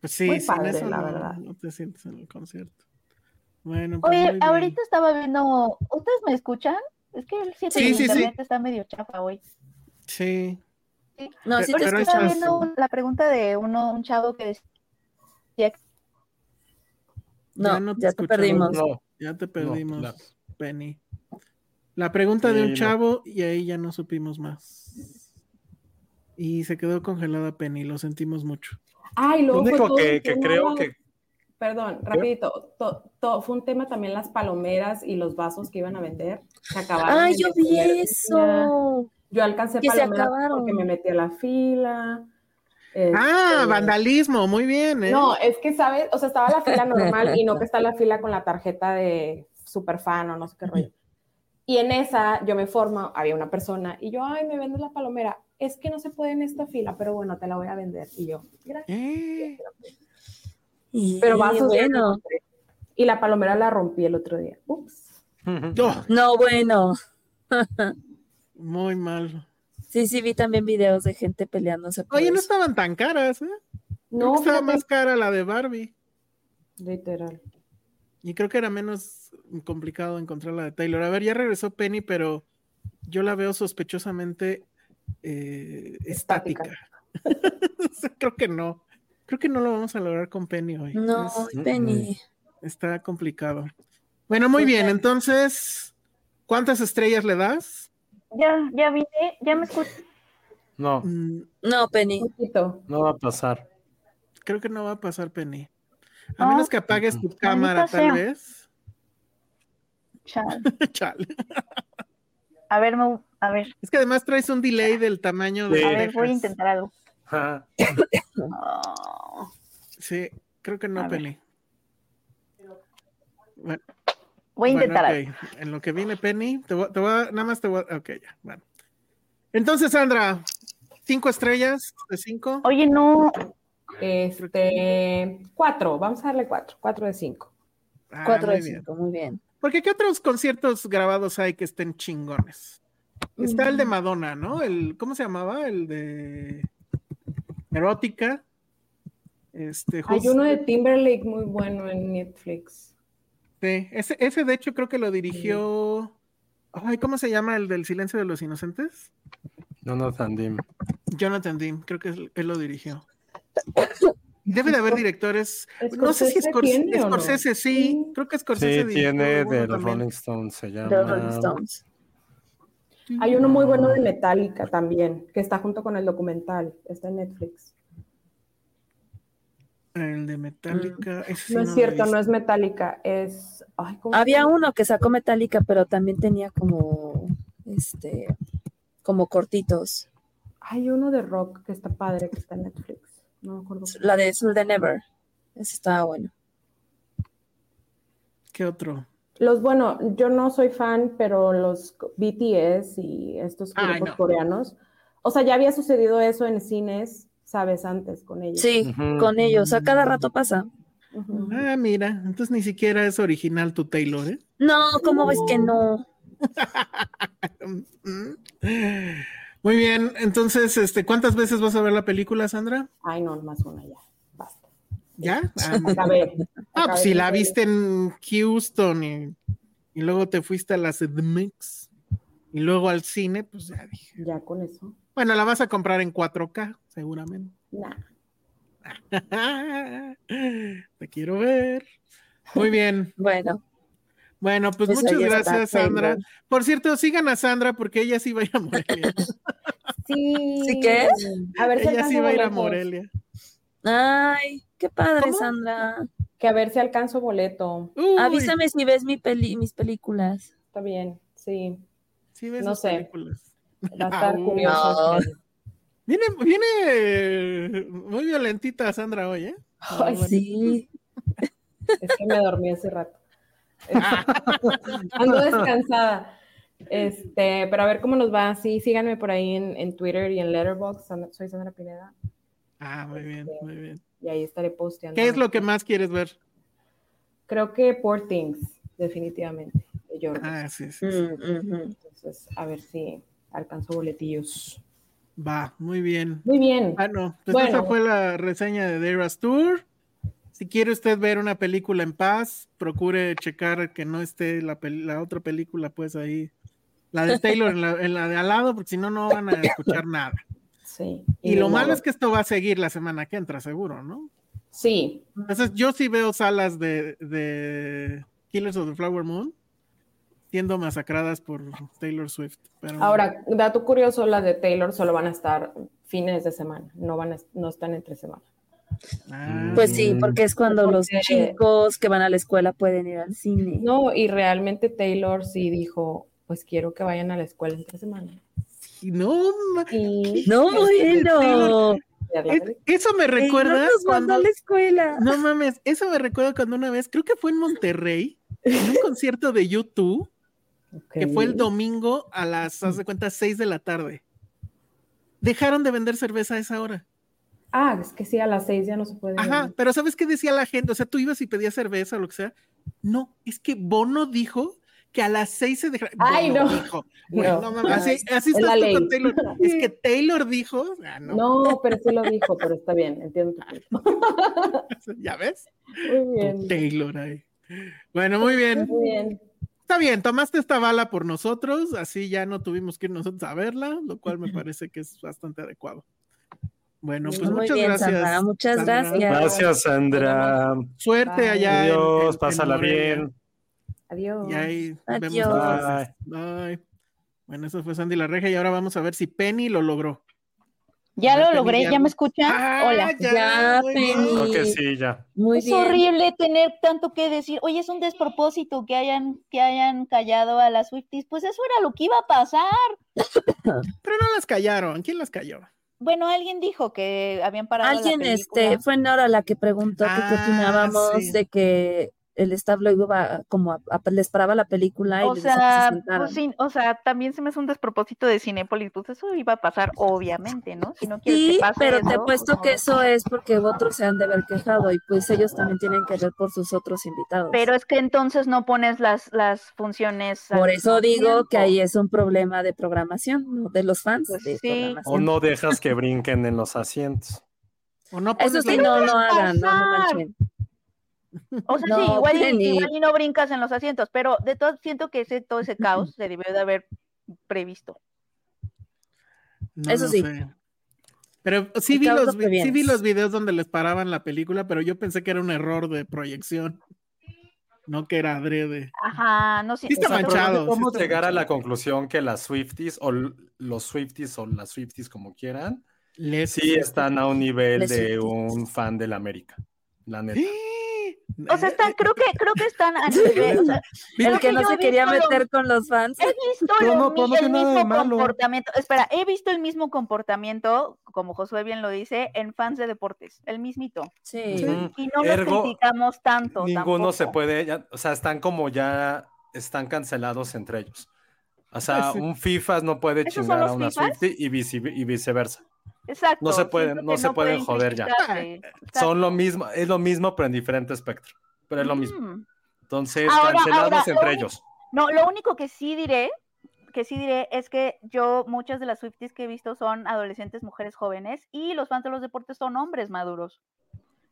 Pues sí, Muy sin padre, eso la no, verdad. no te sientes en el concierto. Bueno, pues Oye, ahorita estaba viendo, ¿ustedes me escuchan? Es que el sitio Sí, de sí, sí. internet está medio chafa hoy. Sí. No, sí Pero te estaba viendo un- la pregunta de uno, un chavo que decía No, Ya no te ya te escuchamos. perdimos. No, Ya te perdimos, la- Penny. La pregunta de Sí, un no. chavo y ahí ya no supimos más. Y se quedó congelada Penny, lo sentimos mucho. Ay, lo único que, creo que Perdón, rapidito. to- to- fue un tema también las palomeras y los vasos que iban a vender. Se acabaron. Ay, en yo vi eso. Yo alcancé Que se palomeras acabaron. porque me metí a la fila. Este, Ah, vandalismo, muy bien, ¿eh? No, es que, ¿sabes? O sea, estaba la fila normal y no que está la fila con la tarjeta de super fan o no sé qué rollo. Y en esa yo me formo, había una persona y yo, ay, me vendes la palomera. Es que no se puede en esta fila, pero bueno, te la voy a vender. Y yo, gracias. Eh, Pero vasos ya bueno. Y la palomera la rompí el otro día. Ups. oh, No, bueno. muy mal. Sí, sí, vi también videos de gente peleándose por Oye, no estaban tan caras, ¿eh? Creo No, que estaba más cara la de Barbie. Literal. Y creo que era menos complicado encontrar la de Taylor. A ver, ya regresó Penny, pero yo la veo sospechosamente eh, estática. O sea, creo que no. Creo que no lo vamos a lograr con Penny hoy. No, Es- Penny. está complicado. Bueno, muy bien. Entonces, ¿cuántas estrellas le das? Ya, ya vine, ya me escucho. no, Mm, No, Penny. Un poquito. no va a pasar. creo que no va a pasar, Penny. A No. menos que apagues tu cámara, tal sea. vez. Chale. Chale. A ver, me- a ver, Es que además traes un delay del tamaño de. Sí. a ver, voy a intentar algo. Oh, Sí, creo que no. Penny. Bueno, voy a bueno, intentar algo. ok. En lo que viene Penny, te voy, te voy a- nada más te voy a, ok, ya, bueno. Entonces, Sandra, cinco estrellas de cinco. Oye, no, Este, cuatro. Vamos a darle cuatro. Cuatro de cinco. Ah, Cuatro de bien. cinco, muy bien. Porque ¿qué otros conciertos grabados hay que estén chingones? Está el de. Madonna, ¿no? El, ¿cómo se llamaba? El de Erótica. Este, Hay justo- uno de Timberlake muy bueno en Netflix. Sí, ese, ese de hecho creo que lo dirigió. Ay, ¿cómo se llama el del silencio de los inocentes? Jonathan Dim. Jonathan Dean, creo que él, él lo dirigió. Debe de haber directores. ¿Scorsese No sé si tiene Scorsese, no? Scorsese sí, creo que Scorsese Sí, tiene de los también. Rolling Stones, se llama. Los Rolling Stones. Hay uno muy bueno de Metallica también, que está junto con el documental. Está en Netflix. El de Metallica. ese sí No es cierto, no es Metallica, es. Ay, ¿cómo se Había uno que sacó Metallica, pero también tenía como, este, como cortitos. Hay uno de rock que está padre, que está en Netflix. No me acuerdo. La de Soul de Never. Ese estaba bueno. ¿Qué otro? Los, bueno, yo no soy fan, pero los BTS y estos Ay, grupos no. coreanos, o sea, ya había sucedido eso en cines, sabes, antes con ellos. Sí, con ellos. A cada rato pasa. Ah, mira, entonces ni siquiera es original tu Taylor, ¿eh? No, ¿cómo ves que no? Muy bien, entonces, este, ¿cuántas veces vas a ver la película, Sandra? Ay, no, más una ya. ¿Ya? Ah, Acabé. Ah, pues si la viste en Houston y, y luego te fuiste a la CDMX y luego al cine, pues ya dije. Ya con eso. Bueno, la vas a comprar en 4K, seguramente. Nah. Te quiero ver. Muy bien. Bueno, Bueno, pues Pues muchas gracias, Sandra. Por cierto, sigan a Sandra porque ella sí va a ir a Morelia. Sí. ¿Sí qué? A ver si ella sí va a ir a. Morelia. Ay, qué padre, ¿Cómo? Sandra. Que a ver si alcanzo boleto. Uy, Avísame si ves mi peli, mis películas. Está bien, sí. sí ves no sus sé. películas. Va a estar Au. curioso. No. Viene, viene muy violentita Sandra hoy, ¿eh? Ay, Bueno. Sí. Es que me dormí hace rato. Ando descansada. Este, pero a ver cómo nos va. Sí, síganme por ahí en, en Twitter y en Letterboxd. Soy Sandra Pineda. Ah, muy bien, muy bien. Y ahí estaré posteando. ¿Qué es lo que más quieres ver? Creo que Poor Things, definitivamente. De. Ah, sí, sí, sí. Mm. Entonces, a ver si alcanzo boletillos. Va, muy bien. Muy bien. Bueno, pues Bueno. esa fue la reseña de Dera's Tour. Si quiere usted ver una película en paz, procure checar que no esté la, otra película, pues ahí, la de Taylor en la, en la de al lado, porque si no, no van a escuchar nada. Sí. Y lo malo es que esto va a seguir la semana que entra, seguro, ¿no? Sí, Entonces, yo sí veo salas de, de Killers of the Flower Moon siendo masacradas por Taylor Swift. Pero, ahora, dato curioso, las de Taylor solo van a estar fines de semana, no van a, no están entre semana. Ah, Pues sí, porque es cuando los chicos que van a la escuela pueden ir al cine. No, y realmente Taylor sí dijo, pues quiero que vayan a la escuela entre semana. No, Y No, Taylor- bueno. es- eso me Ey, recuerda no nos cuando, a la escuela. no mames, eso me recuerda cuando una vez, creo que fue en Monterrey, en un concierto de YouTube, que fue el domingo a las, haz de cuenta, 6 de la tarde. Dejaron de vender cerveza a esa hora. Ah, es que sí, a las seis ya no se puede. Ajá, pero ¿sabes qué decía la gente? O sea, tú ibas y pedías cerveza o lo que sea. No, es que Bono dijo que a las seis se dejara. Ay, no. dijo. No. no mames, así, así Es ley. con Taylor. Es que Taylor dijo. ah, no. No, pero sí lo dijo, pero está bien, entiendo punto. ¿Ya ves? Muy bien. Taylor ahí. Bueno, muy bien. Muy bien. Está bien, tomaste esta bala por nosotros, así ya no tuvimos que ir nosotros a verla, lo cual me parece que es bastante adecuado. Bueno, pues Muy muchas bien, gracias. Sandra, muchas Sandra. gracias. Gracias, Sandra. Suerte Bye. allá. en- Adiós, en pásala Morelia. bien. Adiós. Y ahí Adiós. vemos. Bye. Bueno, eso fue Sandy la Reja y ahora vamos a ver si Penny lo logró. Ya lo Penny, logré, ya ¿ya me escuchan? Ah, Hola. Ya, muy Penny. Creo que sí, ya. Muy Es bien. horrible tener tanto que decir. Oye, es un despropósito que hayan, que hayan callado a las Swifties. Pues eso era lo que iba a pasar. Pero no las callaron. ¿Quién las calló? Bueno, alguien dijo que habían parado la Alguien, película. este, fue Nora la que preguntó que qué Ah, opinábamos sí. de que el staff lo iba como a, a- les paraba la película y O les que sea, se pues sí, o sea, también se me hace un despropósito de Cinépolis, pues eso iba a pasar, obviamente, ¿no? Si no quieres Sí, que pase pero te eso, apuesto pues, que no. eso es porque otros se han de haber quejado y pues ellos también tienen que ver por sus otros invitados. Pero es que entonces no pones las, las funciones. por eso digo que ahí es un problema de programación, ¿no? de los fans Pues de sí. O no dejas que brinquen en los asientos. O no Eso pones sí, la- no lo hagan, no, no manchen. O sea, No, sí, igual, y- Penny. igual y no brincas en los asientos, pero de todo siento que ese, todo ese caos se debió de haber previsto. No Eso sí. sé. Pero sí vi, los, sí vi los videos donde les paraban la película, pero yo pensé que era un error de proyección. No que era adrede. Ajá, no sé. Sí está O sea, pero manchado, no sí podemos está llegar a la conclusión que las Swifties o los Swifties o las Swifties como quieran, Les- sí están a un nivel Les de Swifties. un fan del América. La neta. O sea, están, creo que, creo que están a nivel, o sea, El que no se he quería visto lo- meter con los fans. He visto lo el mismo comportamiento. Espera, he visto el mismo comportamiento, como Josué bien lo dice, en fans de deportes, el mismito. Sí. Ujú. Y no Ergo, los criticamos tanto. Ninguno se puede, ya- o sea, están como ya, están cancelados entre ellos. O sea, sí. un FIFA no puede ¿Esos son chingar a una FIFAs? Swiftie y, vice- y viceversa. Exacto. No se pueden- no se pueden joder ya. Exacto. Son lo mismo, es lo mismo, pero en diferente espectro. Pero es lo mismo. Mm. Entonces, Ahora- cancelados ahora, entre único- ellos. No, lo único que sí diré, que sí diré, es que yo, muchas de las Swifties que he visto son adolescentes, mujeres jóvenes, y los fans de los deportes son hombres maduros.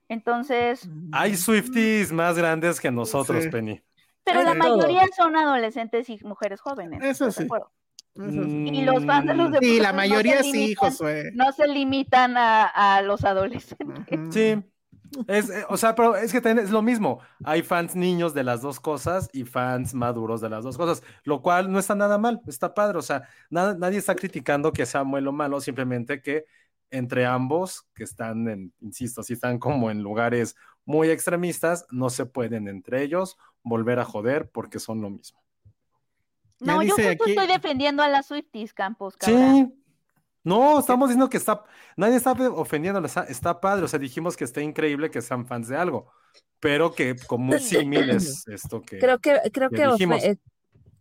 Entonces, Hay Swifties más grandes que nosotros, Sí. Penny. pero la mayoría son adolescentes y mujeres jóvenes. Eso ¿estás de sí. Y los fans de los Mm, deportes Sí, la no mayoría se sí, Josué. No se limitan a, a los adolescentes. Sí. Es, eh, o sea, pero es que es lo mismo. Hay fans niños de las dos cosas y fans maduros de las dos cosas, lo cual no está nada mal, está padre. O sea, nada- nadie está criticando que sea bueno o malo, simplemente que entre ambos, que están en, insisto, si están como en lugares muy extremistas, no se pueden entre ellos volver a joder porque son lo mismo. No, Ya yo justo aquí- estoy defendiendo a las Swifties, Campos. Sí. No, estamos diciendo que está, nadie está ofendiendo, está, está padre, o sea, dijimos que está increíble que sean fans de algo, pero que como un símil es esto que... Creo que, creo que eh,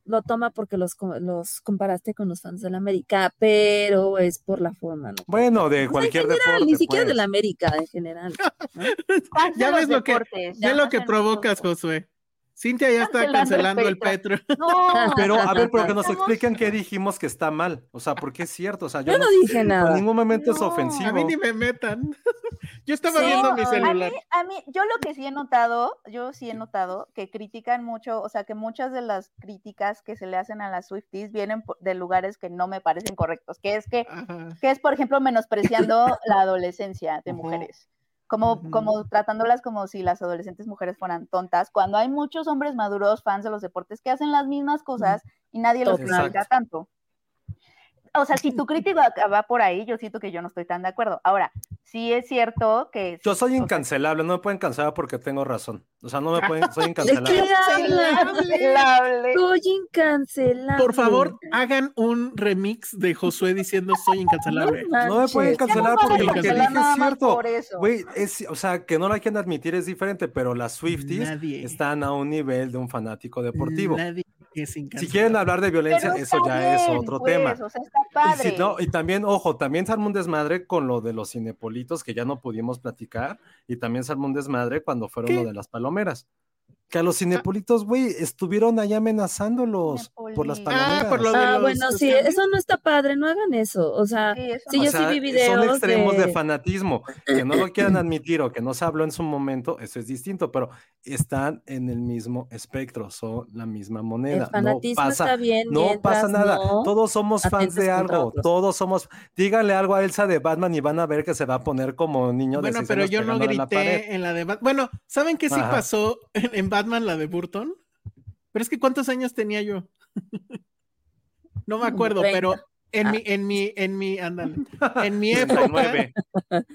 lo toma porque los, los comparaste con los fans del América, pero es por la forma, ¿no? Bueno, de Pues en cualquier general, deporte. ni siquiera pues. del América en general. de Ya ves lo que, deportes, ya lo que provocas. Josué. Cintia ya está Cancelando cancelando el el Petro. No, Pero a ver, pero que nos expliquen qué dijimos que está mal. O sea, porque es cierto. O sea, yo, Yo no dije En nada. ningún momento es ofensivo. A mí ni me metan. Yo estaba Sí, viendo mi a celular. mí, a mí, yo lo que sí he notado, yo sí he notado que critican mucho, o sea, que muchas de las críticas que se le hacen a las Swifties vienen de lugares que no me parecen correctos, que es que, Ajá. que es, por ejemplo, menospreciando la adolescencia de mujeres. Como, como tratándolas como si las adolescentes mujeres fueran tontas, cuando hay muchos hombres maduros, fans de los deportes, que hacen las mismas cosas y nadie los critica tanto. O sea, si tu crítica va por ahí, yo siento que yo no estoy tan de acuerdo. Ahora, sí es cierto que... Yo soy incancelable, no me pueden cancelar porque tengo razón. O sea, no me pueden, soy ¿De incancelable. qué hablas? Cancelable. Soy incancelable. Por favor, hagan un remix de Josué diciendo soy incancelable. No me pueden cancelar no porque lo que dije es cierto. Güey, es, o sea, que no lo quieren admitir es diferente, pero las Swifties Nadie. están a un nivel de un fanático deportivo. Nadie es Si quieren hablar de violencia, Pero eso ya es otro pues, tema. O sea, está Y, si no- y también, ojo, también se armó un desmadre con lo de los cinepolitos que ya no pudimos platicar. Y también se armó un desmadre cuando fueron ¿Qué? lo de las palomeras. Que a los cinepolitos, güey, estuvieron allá amenazándolos por las palomeras. Ah, por lo de Ah, los- bueno, sí, cambios. eso no está padre, no hagan eso. O sea, Sí, eso sí, no. yo O sea, sí vi videos son extremos de... de- fanatismo. Que no lo quieran admitir o que no se habló en su momento, eso es distinto, pero están en el mismo espectro, son la misma moneda. El fanatismo no pasa, está bien no pasa nada. no Todos somos fans de algo, otros. todos somos. Díganle algo a Elsa de Batman y van a ver que se va a poner como niño de Bueno, pero yo no en la grité en la de Batman. Bueno, ¿saben qué sí Ajá. pasó en, en Batman, la de Burton? Pero es que ¿cuántos años tenía yo? no me acuerdo, 30. pero en Ah. mi, en mi, en mi, ándale, en mi época, 39.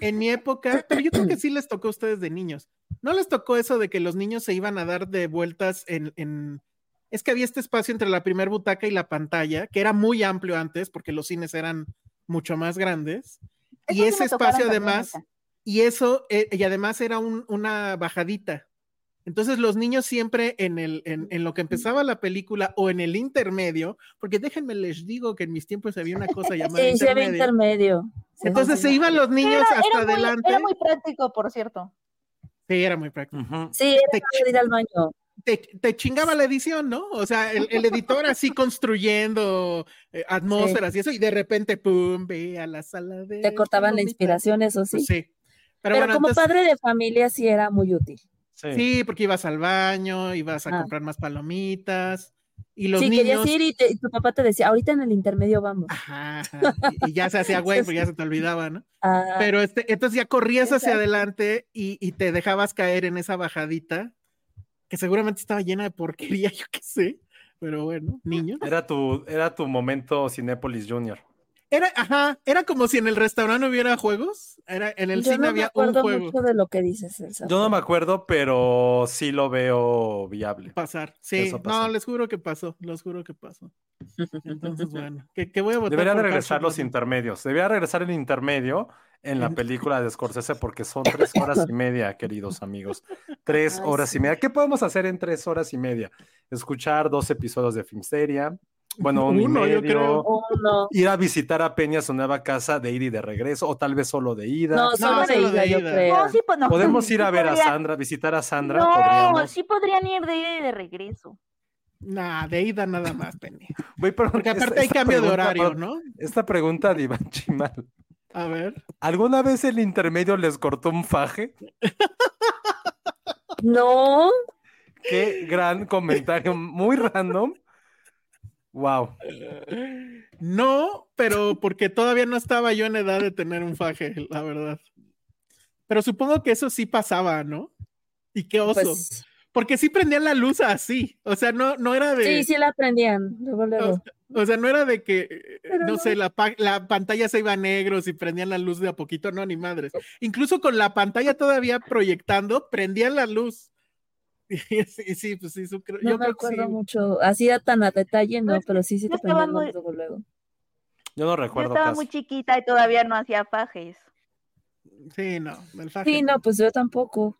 en mi época, pero yo creo que sí les tocó a ustedes de niños. ¿No les tocó eso de que los niños se iban a dar de vueltas en, en... Es que había este espacio entre la primer butaca y la pantalla, que era muy amplio antes, porque los cines eran mucho más grandes. Eso y ese espacio además, y eso, eh, y además era un- una bajadita. Entonces los niños siempre en, el, en, en lo que empezaba la película o en el intermedio, porque déjenme les digo que en mis tiempos había una cosa llamada Sí, sí había intermedio. intermedio. Sí, Entonces sí, se iban los niños Era, hasta era muy, adelante. era muy práctico, por cierto. Sí, era muy práctico. Sí, era Te para ir al baño. Te, te chingaba la edición, ¿no? O sea, el, el editor así construyendo eh, atmósferas y eso, y de repente, pum, ve a la sala de. Te cortaban la inspiración, eso sí. Pues sí. Pero, Pero, bueno, como entonces- padre de familia sí era muy útil. Sí. Sí, porque ibas al baño, ibas a Ah. comprar más palomitas, y los sí, niños. querías ir y, te- y tu papá te decía, ahorita en el intermedio vamos. Ajá, ajá, y, y ya se hacía güey, porque ya se te olvidaba, ¿no? Ah, Pero este, entonces ya corrías hacia adelante y, y te dejabas caer en esa bajadita, que seguramente estaba llena de porquería, yo qué sé. Pero bueno, niños. Era tu, era tu momento Cinépolis Junior. Era, ajá, era como si en el restaurante hubiera juegos. Era, en el yo cine no me había un acuerdo juego. mucho de lo que dices, Elsa. Yo no me acuerdo, pero sí lo veo viable. Pasar. Sí, Eso pasó. no, les juro que pasó, les juro que pasó. Entonces, bueno, que, que voy a votar. Deberían por regresar los intermedios. Debería regresar el intermedio en la película de Scorsese porque son tres horas y media, queridos amigos. Tres Ay, horas sí. y media. ¿Qué podemos hacer en tres horas y media? Escuchar dos episodios de Filmsteria. Bueno, uno, Uno, y yo creo. Ir a visitar a Peña su nueva casa de ida y de regreso, o tal vez solo de ida. No, solo de solo ida, de yo ida. creo. No, sí, pues no. Podemos ir a ver a Sandra, visitar a Sandra. No, podríamos. sí podrían ir de ida y de regreso. Nah, de ida nada más, Penny. Güey, pero Porque esta- aparte hay cambio de horario, ¿no? Esta pregunta de Iván Chimal. A ver. ¿Alguna vez el intermedio les cortó un faje? No, Qué gran comentario, muy random. Wow. No, pero porque todavía no estaba yo en edad de tener un faje, la verdad. Pero supongo que eso sí pasaba, ¿no? Y qué oso. pues Porque sí prendían la luz así. O sea, no, no era de. sí, sí la. Luego, luego. O sea, no era de que, Pero no, no. sé, la, pa- la pantalla se iba a negro si prendían la luz de a poquito, no, ni madres. Incluso con la pantalla todavía proyectando, prendían la luz. Y sí, pues sí, su- No yo me creo que acuerdo sí. mucho, así tan a detalle, no, Pues, pero sí, sí yo te estaba prendían muy- luego, luego. Yo no Yo recuerdo estaba casi. muy chiquita y todavía no hacía fajes. Sí, no, el faje. Sí, no, pues yo tampoco.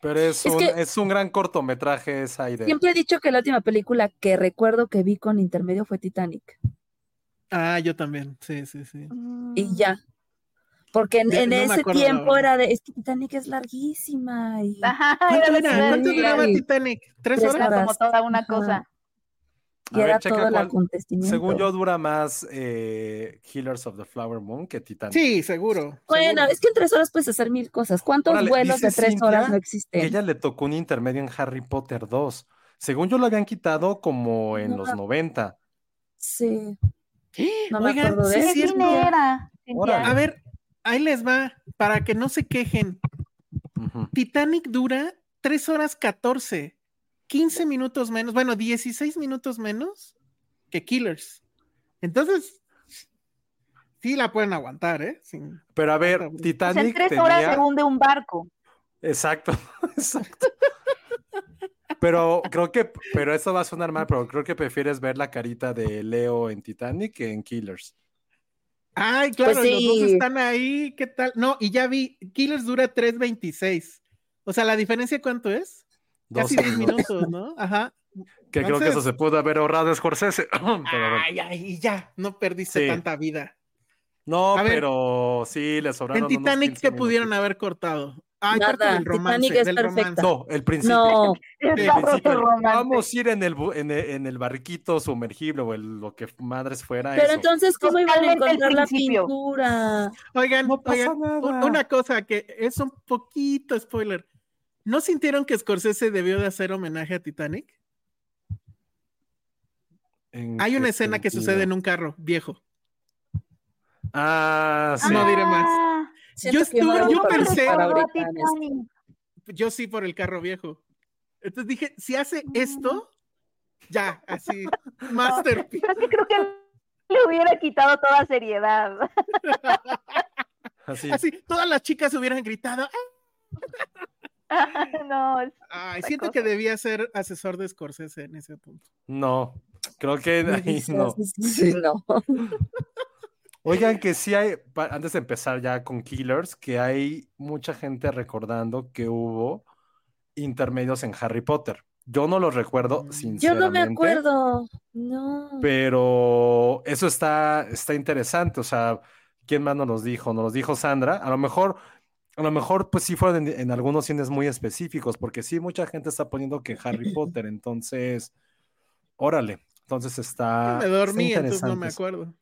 Pero es, Es un, que- es un gran cortometraje esa idea. Siempre he dicho que la última película que recuerdo que vi con intermedio fue Titanic. Ah, yo también, sí, sí, sí. Y ya. Porque en, Ya en no me ese tiempo era de, es que Titanic es larguísima. Y... Ajá, ¿Cuánto, era ¿Cuánto duraba. Titanic? ¿Tres Tres horas? Era como toda una Ajá. cosa. Y A ver, era checa todo el acontecimiento. Según yo, dura más eh, Killers of the Flower Moon que Titanic. Sí, seguro. Bueno, seguro. es que en tres horas puedes hacer mil cosas. ¿Cuántos Órale, vuelos de tres Cintia horas no que existen? ella le tocó un intermedio en Harry Potter 2. Según yo lo habían quitado como en No. los 90. Sí. No me Oigan, acuerdo de sí eso. cierto. ¿Quién era? Cintia? A ver, ahí les va, para que no se quejen. Titanic dura 3 horas 14, 15 minutos menos, bueno, 16 minutos menos que Killers. Entonces, sí la pueden aguantar, ¿eh? Sin- Pero a ver, en Pues en Titanic tres horas tenía... se hunde un barco. Exacto, exacto. Pero creo que, pero eso va a sonar mal, pero creo que prefieres ver la carita de Leo en Titanic que en Killers. Ay, claro, Pues los dos están ahí, ¿qué tal? No, y ya vi, Killers dura 3.26. O sea, ¿la diferencia cuánto es? Casi 12 10 minutos, ¿no? Ajá. Que creo que eso se pudo haber ahorrado Scorsese. Pero. Ay, ay, y ya, no perdiste Sí. tanta vida. No, A ver, pero sí, le sobraron En unos Titanic, 15 ¿qué pudieron haber cortado? Ay, Nada, del romance, Titanic es del perfecta. romance. No, el principio. No, El principio. Vamos a ir en el, en el, en el barquito sumergible o el- lo que madres fuera pero eso. entonces, ¿cómo iban a encontrar la principio. pintura? Oigan, No pasa oigan, una cosa que es un poquito spoiler. ¿No sintieron que Scorsese debió de hacer homenaje a Titanic? ¿En Hay una escena que sucede en un carro viejo. Ah, sí. No diré más. Siento Yo estuve- yo a pensé-. Yo sí por el carro viejo. Entonces dije, si hace esto, ya, así, masterpiece. Sí creo que le hubiera quitado toda seriedad. Así. Así, todas las chicas hubieran gritado. "Ah". no, Ay, siento cosa. que debía ser asesor de Scorsese en ese punto. No, creo que ahí no. sí, no. Oigan, que sí hay, antes de empezar ya con Killers, que hay mucha gente recordando que hubo intermedios en Harry Potter. Yo no los recuerdo, Mm. Yo sinceramente. no me acuerdo. No. Pero eso está, está interesante. O sea, ¿quién más nos los dijo? Nos los dijo Sandra. A lo mejor, a lo mejor, pues sí fueron en, en algunos cines muy específicos, porque sí, mucha gente está poniendo que Harry Potter. Entonces, órale. Entonces está. me dormí, está entonces no me acuerdo.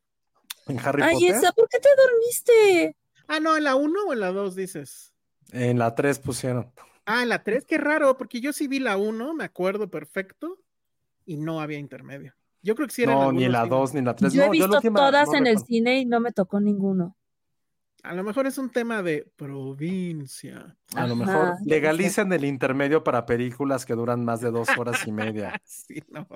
En Harry Ay, Potter, esa, ¿por qué te dormiste? Ah, no, en la 1 o en la 2 dices. en la 3 pusieron. Ah, en la 3, qué raro, porque yo sí vi la 1, me acuerdo perfecto, y no había intermedio. Yo creo que sí era en No, ni la cines. 2 ni la 3. Yo he no, visto la última todas no en el recuerdo. cine y no me tocó ninguno. A lo mejor es un tema de provincia. A lo Ajá, mejor legalicen el intermedio para películas que duran más de dos horas y media. Sí, no.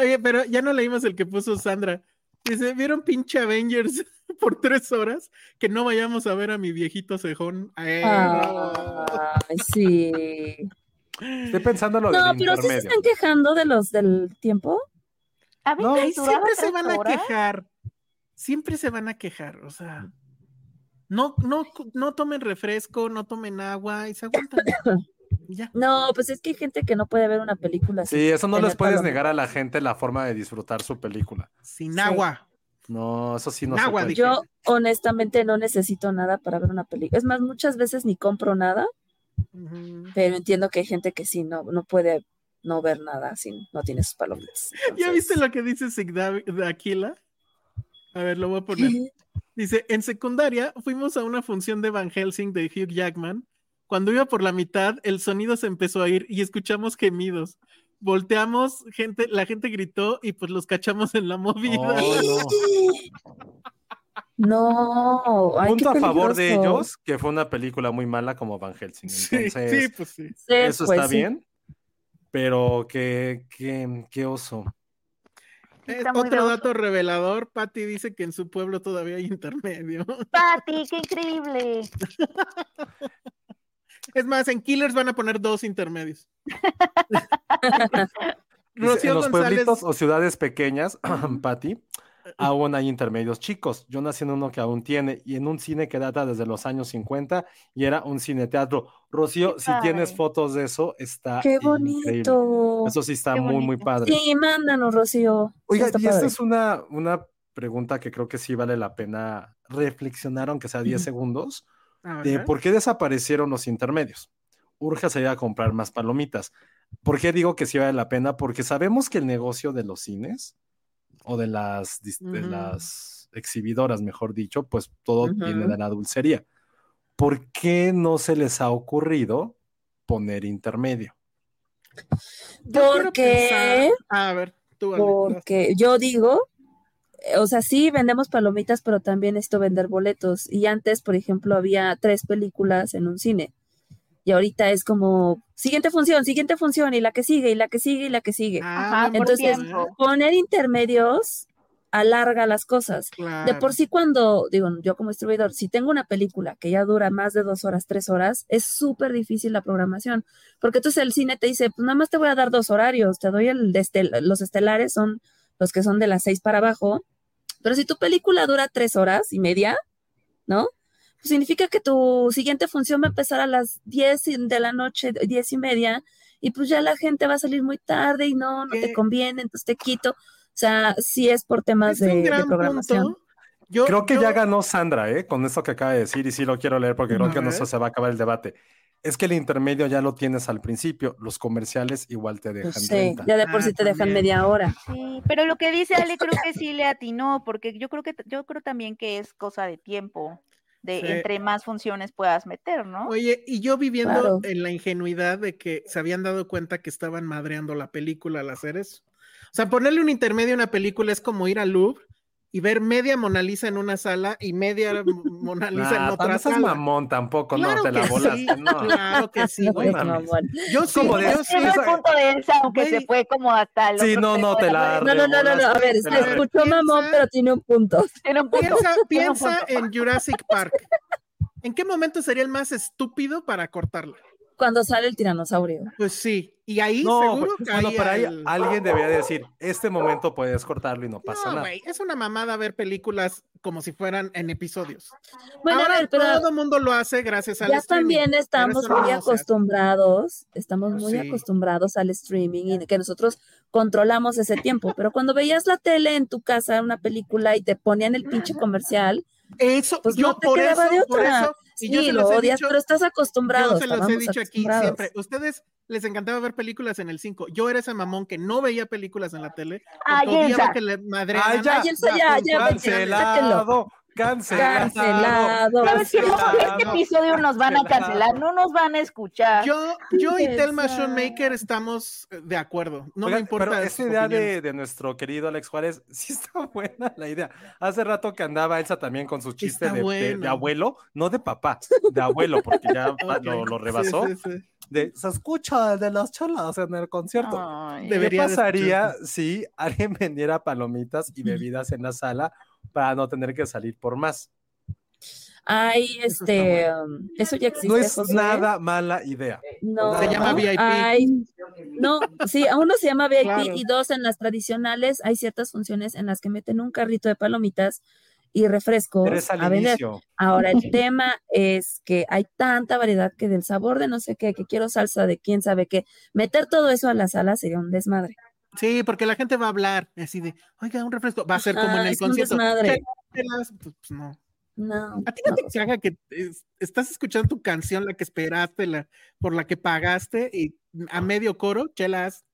Oye, pero ya no leímos el que puso Sandra. Dice, ¿vieron pinche Avengers por tres horas? Que no vayamos a ver a mi viejito cejón. No. Ay, sí. Estoy pensando en lo No, del pero sí se están quejando de los del tiempo. A mí No, siempre se van a quejar. Siempre se van a quejar. O sea, no, no, no tomen refresco, no tomen agua y se aguantan. Ya. No, pues es que hay gente que no puede ver una película así. Sí, eso no les puedes negar a la gente la forma de disfrutar su película. Sin agua. No, eso sí no Agua, se puede. Yo honestamente no necesito nada para ver una película. Es más, muchas veces ni compro nada, pero entiendo que hay gente que sí no, no puede no ver nada si no tiene sus palomitas. ¿Ya viste lo que dice de Aquila? A ver, lo voy a poner. Dice, en secundaria fuimos a una función de Van Helsing de Hugh Jackman. Cuando iba por la mitad, el sonido se empezó a ir y escuchamos gemidos. Volteamos, gente, la gente gritó y pues los cachamos en la movida. Oh, No, ay, Punto qué a favor de ellos, que fue una película muy mala como Van Helsing. Sí, Entonces, sí, pues sí. Sí, eso pues está sí. bien. Pero qué, qué, qué oso. Eh, Está otro dato revelador, Patty dice que en su pueblo todavía hay intermedio. Pati, qué increíble. Es más, en Killers van a poner dos intermedios. Rocío en los González, pueblitos o ciudades pequeñas, Patti, aún hay intermedios chicos. Yo nací en uno que aún tiene, y en un cine que data desde los años 50 y era un cine teatro. Rocío, Qué si tienes fotos de eso, está Qué increíble. bonito. Eso sí está Qué muy, muy padre. Sí, mándanos, Rocío. Oiga, y esta es una, una pregunta que creo que sí vale la pena reflexionar, aunque sea 10 segundos, de ver. por qué desaparecieron los intermedios. Urge salir a comprar más palomitas. ¿Por qué digo que sí vale la pena? Porque sabemos que el negocio de los cines o de las, de las exhibidoras, mejor dicho, pues todo viene de la dulcería. ¿Por qué no se les ha ocurrido poner intermedio? Porque, A ver, tú, porque yo digo, o sea, sí vendemos palomitas, pero también esto vender boletos. Y antes, por ejemplo, había tres películas en un cine. Y ahorita es como siguiente función, siguiente función, y la que sigue, y la que sigue, y la que sigue. Ah, Entonces. Poner intermedios alarga las cosas. De por sí cuando, digo, yo como distribuidor, si tengo una película que ya dura más de dos horas, tres horas, es súper difícil la programación, porque entonces el cine te dice, pues nada más te voy a dar dos horarios, te doy el de estel- los estelares son los que son de las seis para abajo, pero si tu película dura tres horas y media, ¿no? Pues significa que tu siguiente función va a empezar a las diez de la noche, diez y media, y pues ya la gente va a salir muy tarde y no, no te ¿Qué? conviene, entonces te quito. O sea, sí es por temas Es de, un de gran programación. punto. Yo, Creo que yo- ya ganó Sandra, ¿eh? Con esto que acaba de decir, y sí lo quiero leer porque creo A que no se va a acabar el debate. Es que el intermedio ya lo tienes al principio, los comerciales igual te dejan Pues sí, renta. ya de por Ah, sí te dejan media hora. Sí, pero lo que dice Ale creo que sí le atinó, porque yo creo que yo creo también que es cosa de tiempo, de Sí. entre más funciones puedas meter, ¿no? Oye, y yo viviendo Claro. en la ingenuidad de que se habían dado cuenta que estaban madreando la película al hacer eso. O sea, ponerle un intermedio a una película es como ir al Louvre y ver media Mona Lisa en una sala y media Mona Lisa en otra no seas sala. mamón tampoco, Claro no, te la que volaste, sí, no. claro que sí, No güey. mamón. Yo sí, como de- yo sí. Entiendo el esa- punto de Elsa, aunque se fue como hasta el Sí, no, no, te la No, no, no, no, no, a ver, se escuchó mamón, pero tiene un punto. Tiene un punto, Piensa, piensa en Jurassic Park. ¿En qué momento sería el más estúpido para cortarla? Cuando sale el tiranosaurio. Pues sí, y ahí No, seguro pues, caía bueno, pero ahí el- alguien debería decir, este momento puedes cortarlo y no pasa No, nada. güey, es una mamada ver películas como si fueran en episodios. Bueno, Ahora a ver, pero todo el mundo lo hace gracias al ya streaming. también estamos muy acostumbrados, estamos muy Sí. acostumbrados al streaming y que nosotros controlamos ese tiempo, pero cuando veías la tele en tu casa, una película y te ponían el pinche comercial, Eso, pues yo no te por eso, de por otra. eso, y yo Sí, se lo odias, dicho- pero estás acostumbrado. Yo se los he dicho aquí siempre. Ustedes les encantaba ver películas en el 5. Yo era ese mamón que no veía películas en la tele. Ay, Elsa. que le. Ay, ya, Cancelado, cancelado. Cancelado. ¿Sabes qué? Este episodio nos van a cancelar, no nos van a escuchar. Yo, yo y Telma. Shoemaker estamos de acuerdo. No Oigan, me importa. Pero esta idea de, de nuestro querido Alex Juárez, sí está buena la idea. Hace rato que andaba Elsa también con sus chistes Está de, de- bueno. de abuelo, no de papá, de abuelo, porque ya lo, lo rebasó. sí, sí. De, se escucha de las charlas en el concierto. Ay, ¿Qué pasaría si alguien vendiera palomitas y bebidas en la sala para no tener que salir por más? Ay, este, um, eso ya existe. No es José. nada mala idea. No, Se llama VIP. Ay, no, sí, a uno se llama VIP Claro. y dos, en las tradicionales hay ciertas funciones en las que meten un carrito de palomitas y refrescos Pero es al a vender. inicio. Ahora, el tema es que hay tanta variedad que del sabor de no sé qué, que quiero salsa de quién sabe qué, meter todo eso a la sala sería un desmadre. Sí, porque la gente va a hablar así de, oiga, un refresco. Va a ser como en el concierto. Pues, pues, no. No, A ti no, no, te caga que es- estás escuchando tu canción, la que esperaste, la, por la que pagaste, y a medio coro, chelas.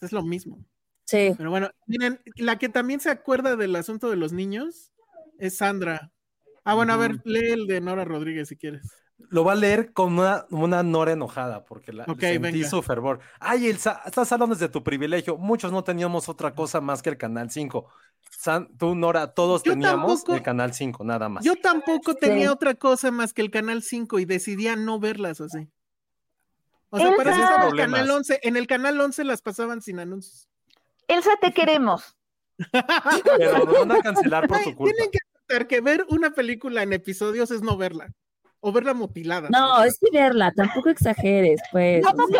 Es lo mismo. sí. Pero bueno, miren, la que también se acuerda del asunto de los niños es Sandra. Ah, bueno, a ver, lee el de Nora Rodríguez si quieres. Lo va a leer con una, una Nora enojada, porque la, Ok, sentí venga. su fervor. Ay, Elsa, estás hablando desde tu privilegio. Muchos no teníamos otra cosa más que el Canal 5. San- tú, Nora, todos Yo teníamos tampoco- el Canal 5, nada más. Yo tampoco tenía Sí. otra cosa más que el Canal 5 y decidía no verlas así. O sea, Elsa. para eso el. Canal 11. En el Canal 11 las pasaban sin anuncios. Elsa, te queremos. Pero nos van a cancelar por Ay, tu culpa. Tienen que aceptar que ver una película en episodios es no verla. O verla mutilada. No, es que verla, tampoco exageres, pues. No, o porque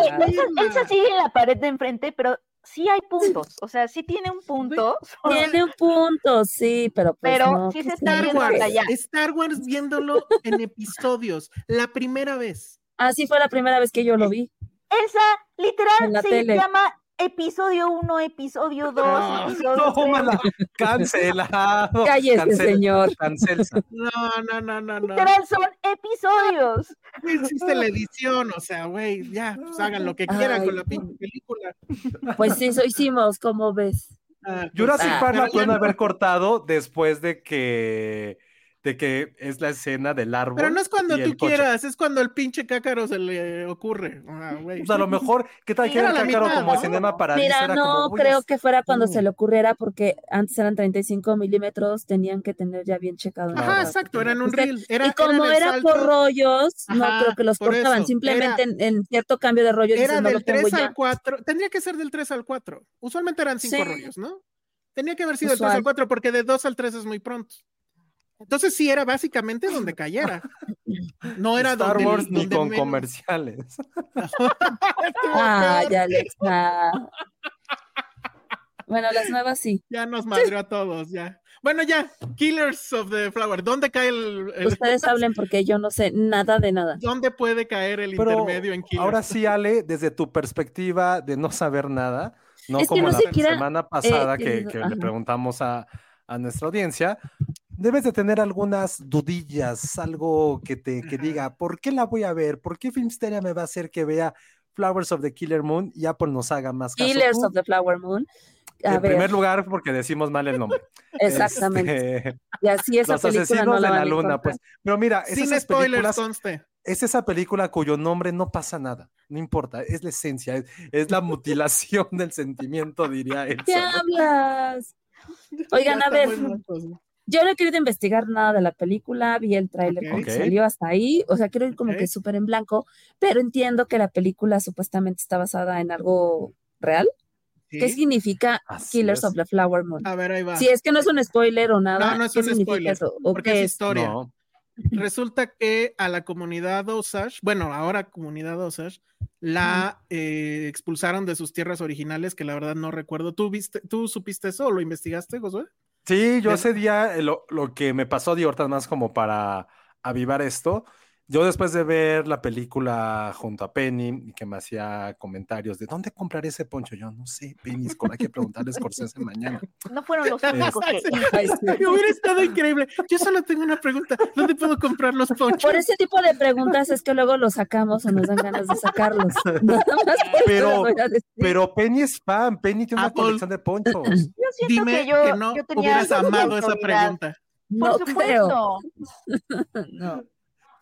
sea, sigue en la pared de enfrente, pero sí hay puntos. O sea, sí tiene un punto. tiene un punto, sí, pero pues Pero no, sí está Star viendo Wars. hasta allá. Star Wars viéndolo en episodios. La primera vez. Así fue la primera vez que yo lo vi. Elsa, literal, se tele. llama episodio 1, episodio 2, Ah, episodio tómala, cancelado. Cállese, cancel- señor. Cancelsa. No, no, no, no, no. Son episodios. No existe la edición, o sea, güey, ya, pues hagan lo que quieran Ay, con la pinche película. Pues eso hicimos, como ves. Ah, pues, Jurassic Ah, Park la pueden no- haber cortado después de que de que es la escena del árbol. Pero no es cuando tú el coche. quieras, es cuando el pinche cácaro se le ocurre. Ah, güey. Pues a lo mejor, ¿qué tal que Era era la Cácaro mitad, como ¿no? cinema para Mira, era no como, creo que fuera cuando Mm. se le ocurriera, porque antes eran 35 milímetros, tenían que tener ya bien checado. Ajá, exacto, era en un reel. Era, y como del era, por rollos, no Ajá, creo que los cortaban, eso, simplemente era- en, en cierto cambio de rollos. Era dices, no del lo pongo 3 ya. al 4. Tendría que ser del 3 al 4. Usualmente eran 5 Sí. rollos, ¿no? Tenía que haber sido del 3 Usual. al 4 porque de 2 al 3 es muy pronto. Entonces sí era básicamente donde cayera. No era Star donde, Wars ni con menos- comerciales. Ah, ya, Alex. ah. Bueno, las nuevas sí. Ya nos madrió a todos, ya. Bueno, ya, Killers of the Flower. ¿Dónde cae el, el- Ustedes hablen porque yo no sé nada de nada. ¿Dónde puede caer el Pero intermedio en Killers? ahora sí, Ale, desde tu perspectiva de no saber nada, no Es que como no la siquiera, semana pasada que, que le preguntamos a, a nuestra audiencia, debes de tener algunas dudillas, algo que te que diga, ¿por qué la voy a ver? ¿Por qué Filmsteria me va a hacer que vea Flowers of the Killer Moon y Apple nos haga más caso? Killers of the Flower Moon. A en ver, primer lugar, porque decimos mal el nombre. exactamente. Este, Y así esa los película asesinos no la de la luna, pues. Pero mira, es Sin esas spoilers, películas, conste. es esa película cuyo nombre no pasa nada, no importa, es la esencia, es, es la mutilación del sentimiento, diría ¿Qué Elsa. ¿no? hablas? Oigan, Ya a ver. Yo no he querido investigar nada de la película, vi el tráiler Ok. como que salió hasta ahí, o sea, quiero ir como que súper en blanco, pero entiendo que la película supuestamente está basada en algo real. ¿Qué significa Así Killers es. of the Flower Moon? A ver, ahí va. Si es que no es un spoiler o nada, No, no es ¿qué un spoiler, eso? ¿O porque qué es es? historia. No, Resulta que a la comunidad Osage, bueno, ahora comunidad Osage, la eh, expulsaron de sus tierras originales, que la verdad no recuerdo. ¿Tú viste, tú supiste eso o lo investigaste, Josué? Sí, yo ese día eh, lo, lo que me pasó de ahorita más como para avivar esto, yo después de ver la película junto a Penny y que me hacía comentarios de ¿dónde compraré ese poncho? Yo no sé, Penny, hay que preguntarle a Scorsese mañana. No fueron los únicos que. Ay, sí. Hubiera estado increíble. Yo solo tengo una pregunta. ¿Dónde puedo comprar los ponchos? Por ese tipo de preguntas es que luego los sacamos o nos dan ganas de sacarlos. Nada más Pero-. Pero Penny es fan, Penny tiene una Apple. colección de ponchos. Yo siento Dime que yo, que no yo tenía hubieras amado esa pregunta. no Por creo. supuesto. No.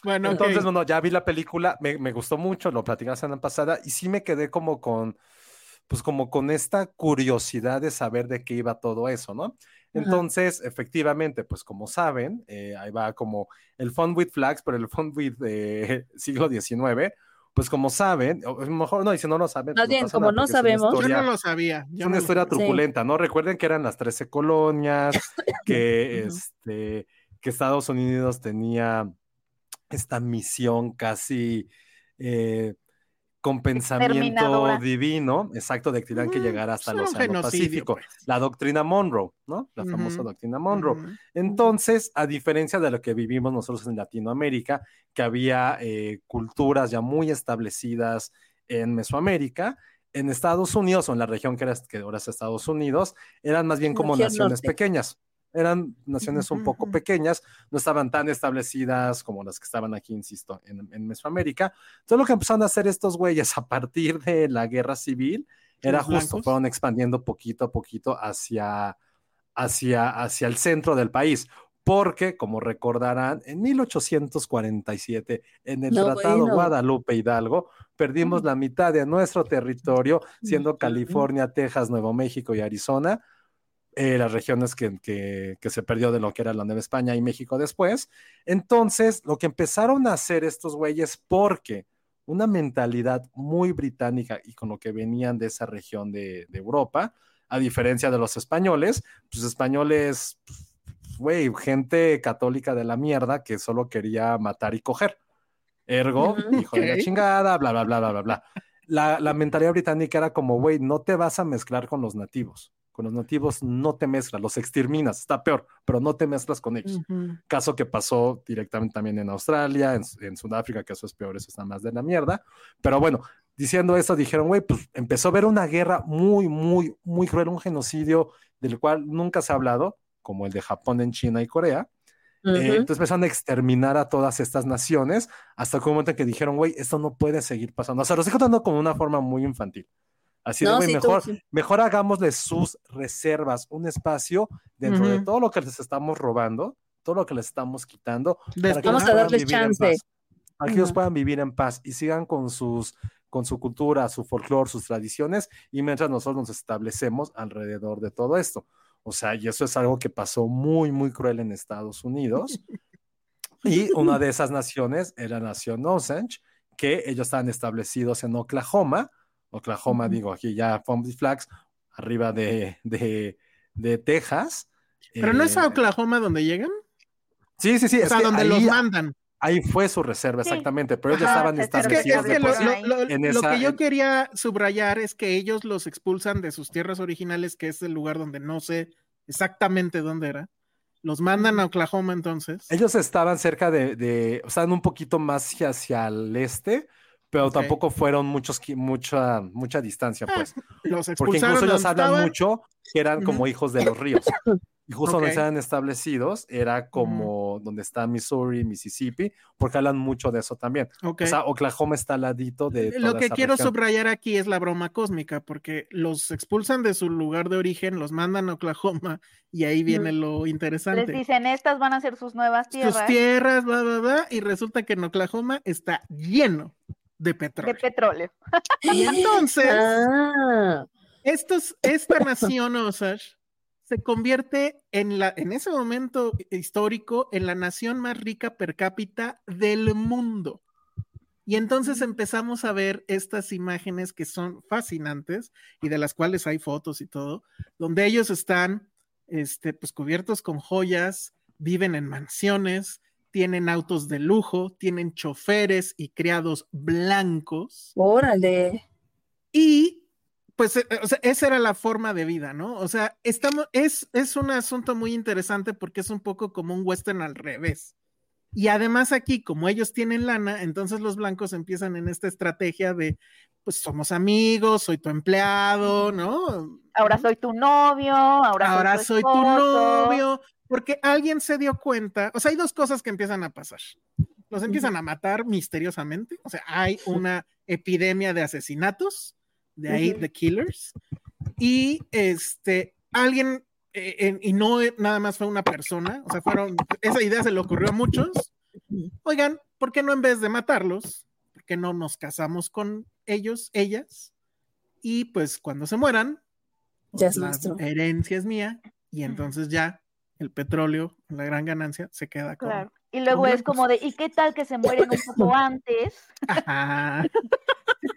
Bueno. Entonces, bueno, ya vi la película, me, me gustó mucho, lo platicé la semana pasada y sí me quedé como con, pues como con esta curiosidad de saber de qué iba todo eso, ¿no? Entonces, efectivamente, pues como saben, eh, ahí va como el Fun with Flags, pero el Fun with eh, siglo XIX, pues como saben, o mejor no, y si no lo saben, Más pues bien, pasa como nada, no porque es una sabemos. Yo historia- no lo sabía. es una no historia truculenta, ¿no? Recuerden que eran las 13 colonias, que, este, que Estados Unidos tenía esta misión casi eh, con pensamiento divino, exacto, de que tenían que llegar hasta el pues Océano Pacífico. pues. La doctrina Monroe, ¿no? La famosa doctrina Monroe. Entonces, a diferencia de lo que vivimos nosotros en Latinoamérica, que había eh, culturas ya muy establecidas en Mesoamérica, en Estados Unidos o en la región que, era, que ahora es Estados Unidos, eran más bien como naciones norte. pequeñas. Eran naciones un poco pequeñas, no estaban tan establecidas como las que estaban aquí, insisto, en, en Mesoamérica. Entonces, lo que empezaron a hacer estos güeyes a partir de la guerra civil era justo, fueron expandiendo poquito a poquito hacia, hacia, hacia el centro del país. Porque, como recordarán, en 1847, en el No, Tratado bueno. Guadalupe Hidalgo, perdimos la mitad de nuestro territorio, siendo. California, Texas, Nuevo México y Arizona, eh, las regiones que, que- que se perdió de lo que era la Nueva España y México después. Entonces, lo que empezaron a hacer estos güeyes, porque una mentalidad muy británica y con lo que venían de esa región de, de Europa, a diferencia de los españoles, pues españoles, güey, gente católica de la mierda que solo quería matar y coger. Ergo, Ujú, hijo de la chingada, bla, bla, bla, bla, bla, bla. La, la mentalidad británica era como, güey, no te vas a mezclar con los nativos. Con los nativos no te mezclas, los exterminas, está peor, pero no te mezclas con ellos. Caso que pasó directamente también en Australia, en, en Sudáfrica, que eso es peor, eso está más de la mierda. Pero bueno, diciendo esto, dijeron, güey, pues empezó a haber una guerra muy, muy, muy cruel, un genocidio del cual nunca se ha hablado, como el de Japón en China y Corea. Eh, entonces empezaron a exterminar a todas estas naciones hasta que un momento en que dijeron, güey, esto no puede seguir pasando. O sea, lo estoy contando como una forma muy infantil. Así de, No, güey, sí, tú, mejor, sí. mejor hagámosle sus reservas, un espacio dentro de todo lo que les estamos robando, todo lo que les estamos quitando, para que Después- ellos Vamos a puedan darles vivir en chance. paz, para que ellos puedan vivir en paz y sigan con sus con su cultura, su folclore, sus tradiciones, y mientras nosotros nos establecemos alrededor de todo esto. O sea, y eso es algo que pasó muy, muy cruel en Estados Unidos. Y una de esas naciones era la nación Osage, que ellos estaban establecidos en Oklahoma. Oklahoma, digo, aquí ya Found Flags, arriba de, de, de Texas. Pero no es Eh, a Oklahoma donde llegan. Sí, sí, sí. O sea, donde ahí, los mandan. ahí fue su reserva, Sí. exactamente. Pero ellos Ajá, estaban se Es que, establecidos es que de lo, por sí. lo- lo- en lo esa- que yo quería subrayar es que ellos los expulsan de sus tierras originales, que es el lugar donde no sé exactamente dónde era. Los mandan a Oklahoma entonces. Ellos estaban cerca de, de, o sea, un poquito más hacia, hacia el este, pero tampoco fueron muchos, mucha, mucha distancia, pues. Los Porque incluso ellos donde hablan estaban. mucho que eran como hijos de los ríos. Y justo donde Ok. estaban establecidos era como donde está Missouri, Mississippi, porque hablan mucho de eso también. O sea, Oklahoma está al ladito de Lo toda que esa quiero región. subrayar aquí es la broma cósmica, porque los expulsan de su lugar de origen, los mandan a Oklahoma y ahí viene lo Les interesante. dicen, estas van a ser sus nuevas Sus tierras tierras, bla, bla, bla, y resulta que en Oklahoma está lleno de de petróleo. petróleo. Y entonces, Ah, estos, esta nación Osage se convierte en la, en ese momento histórico, en la nación más rica per cápita del mundo. Y entonces empezamos a ver estas imágenes que son fascinantes y de las cuales hay fotos y todo, donde ellos están, este, pues cubiertos con joyas, viven en mansiones, tienen autos de lujo, tienen choferes y criados blancos. órale. Y pues eh, o sea, esa era la forma de vida, ¿no? O sea, estamos, es, es un asunto muy interesante porque es un poco como un western al revés. Y además aquí, como ellos tienen lana, entonces los blancos empiezan en esta estrategia de, pues somos amigos, soy tu empleado, ¿no? Ahora soy tu novio, ahora, Ahora soy, soy tu, tu esposo. novio, porque alguien se dio cuenta, o sea, hay dos cosas que empiezan a pasar. Los empiezan a matar misteriosamente, o sea, hay una epidemia de asesinatos, de ahí. The Killers, y este, alguien, eh, en- y no eh, nada más fue una persona, o sea, fueron, esa idea se le ocurrió a muchos, oigan, ¿por qué no en vez de matarlos, por qué no nos casamos con ellos, ellas? Y pues cuando se mueran, Ya es la nuestro. herencia es mía y entonces ya el petróleo, la gran ganancia, se queda con... Claro. Y luego con es como de, ¿y qué tal que se mueren un poco antes? Ajá. Ay,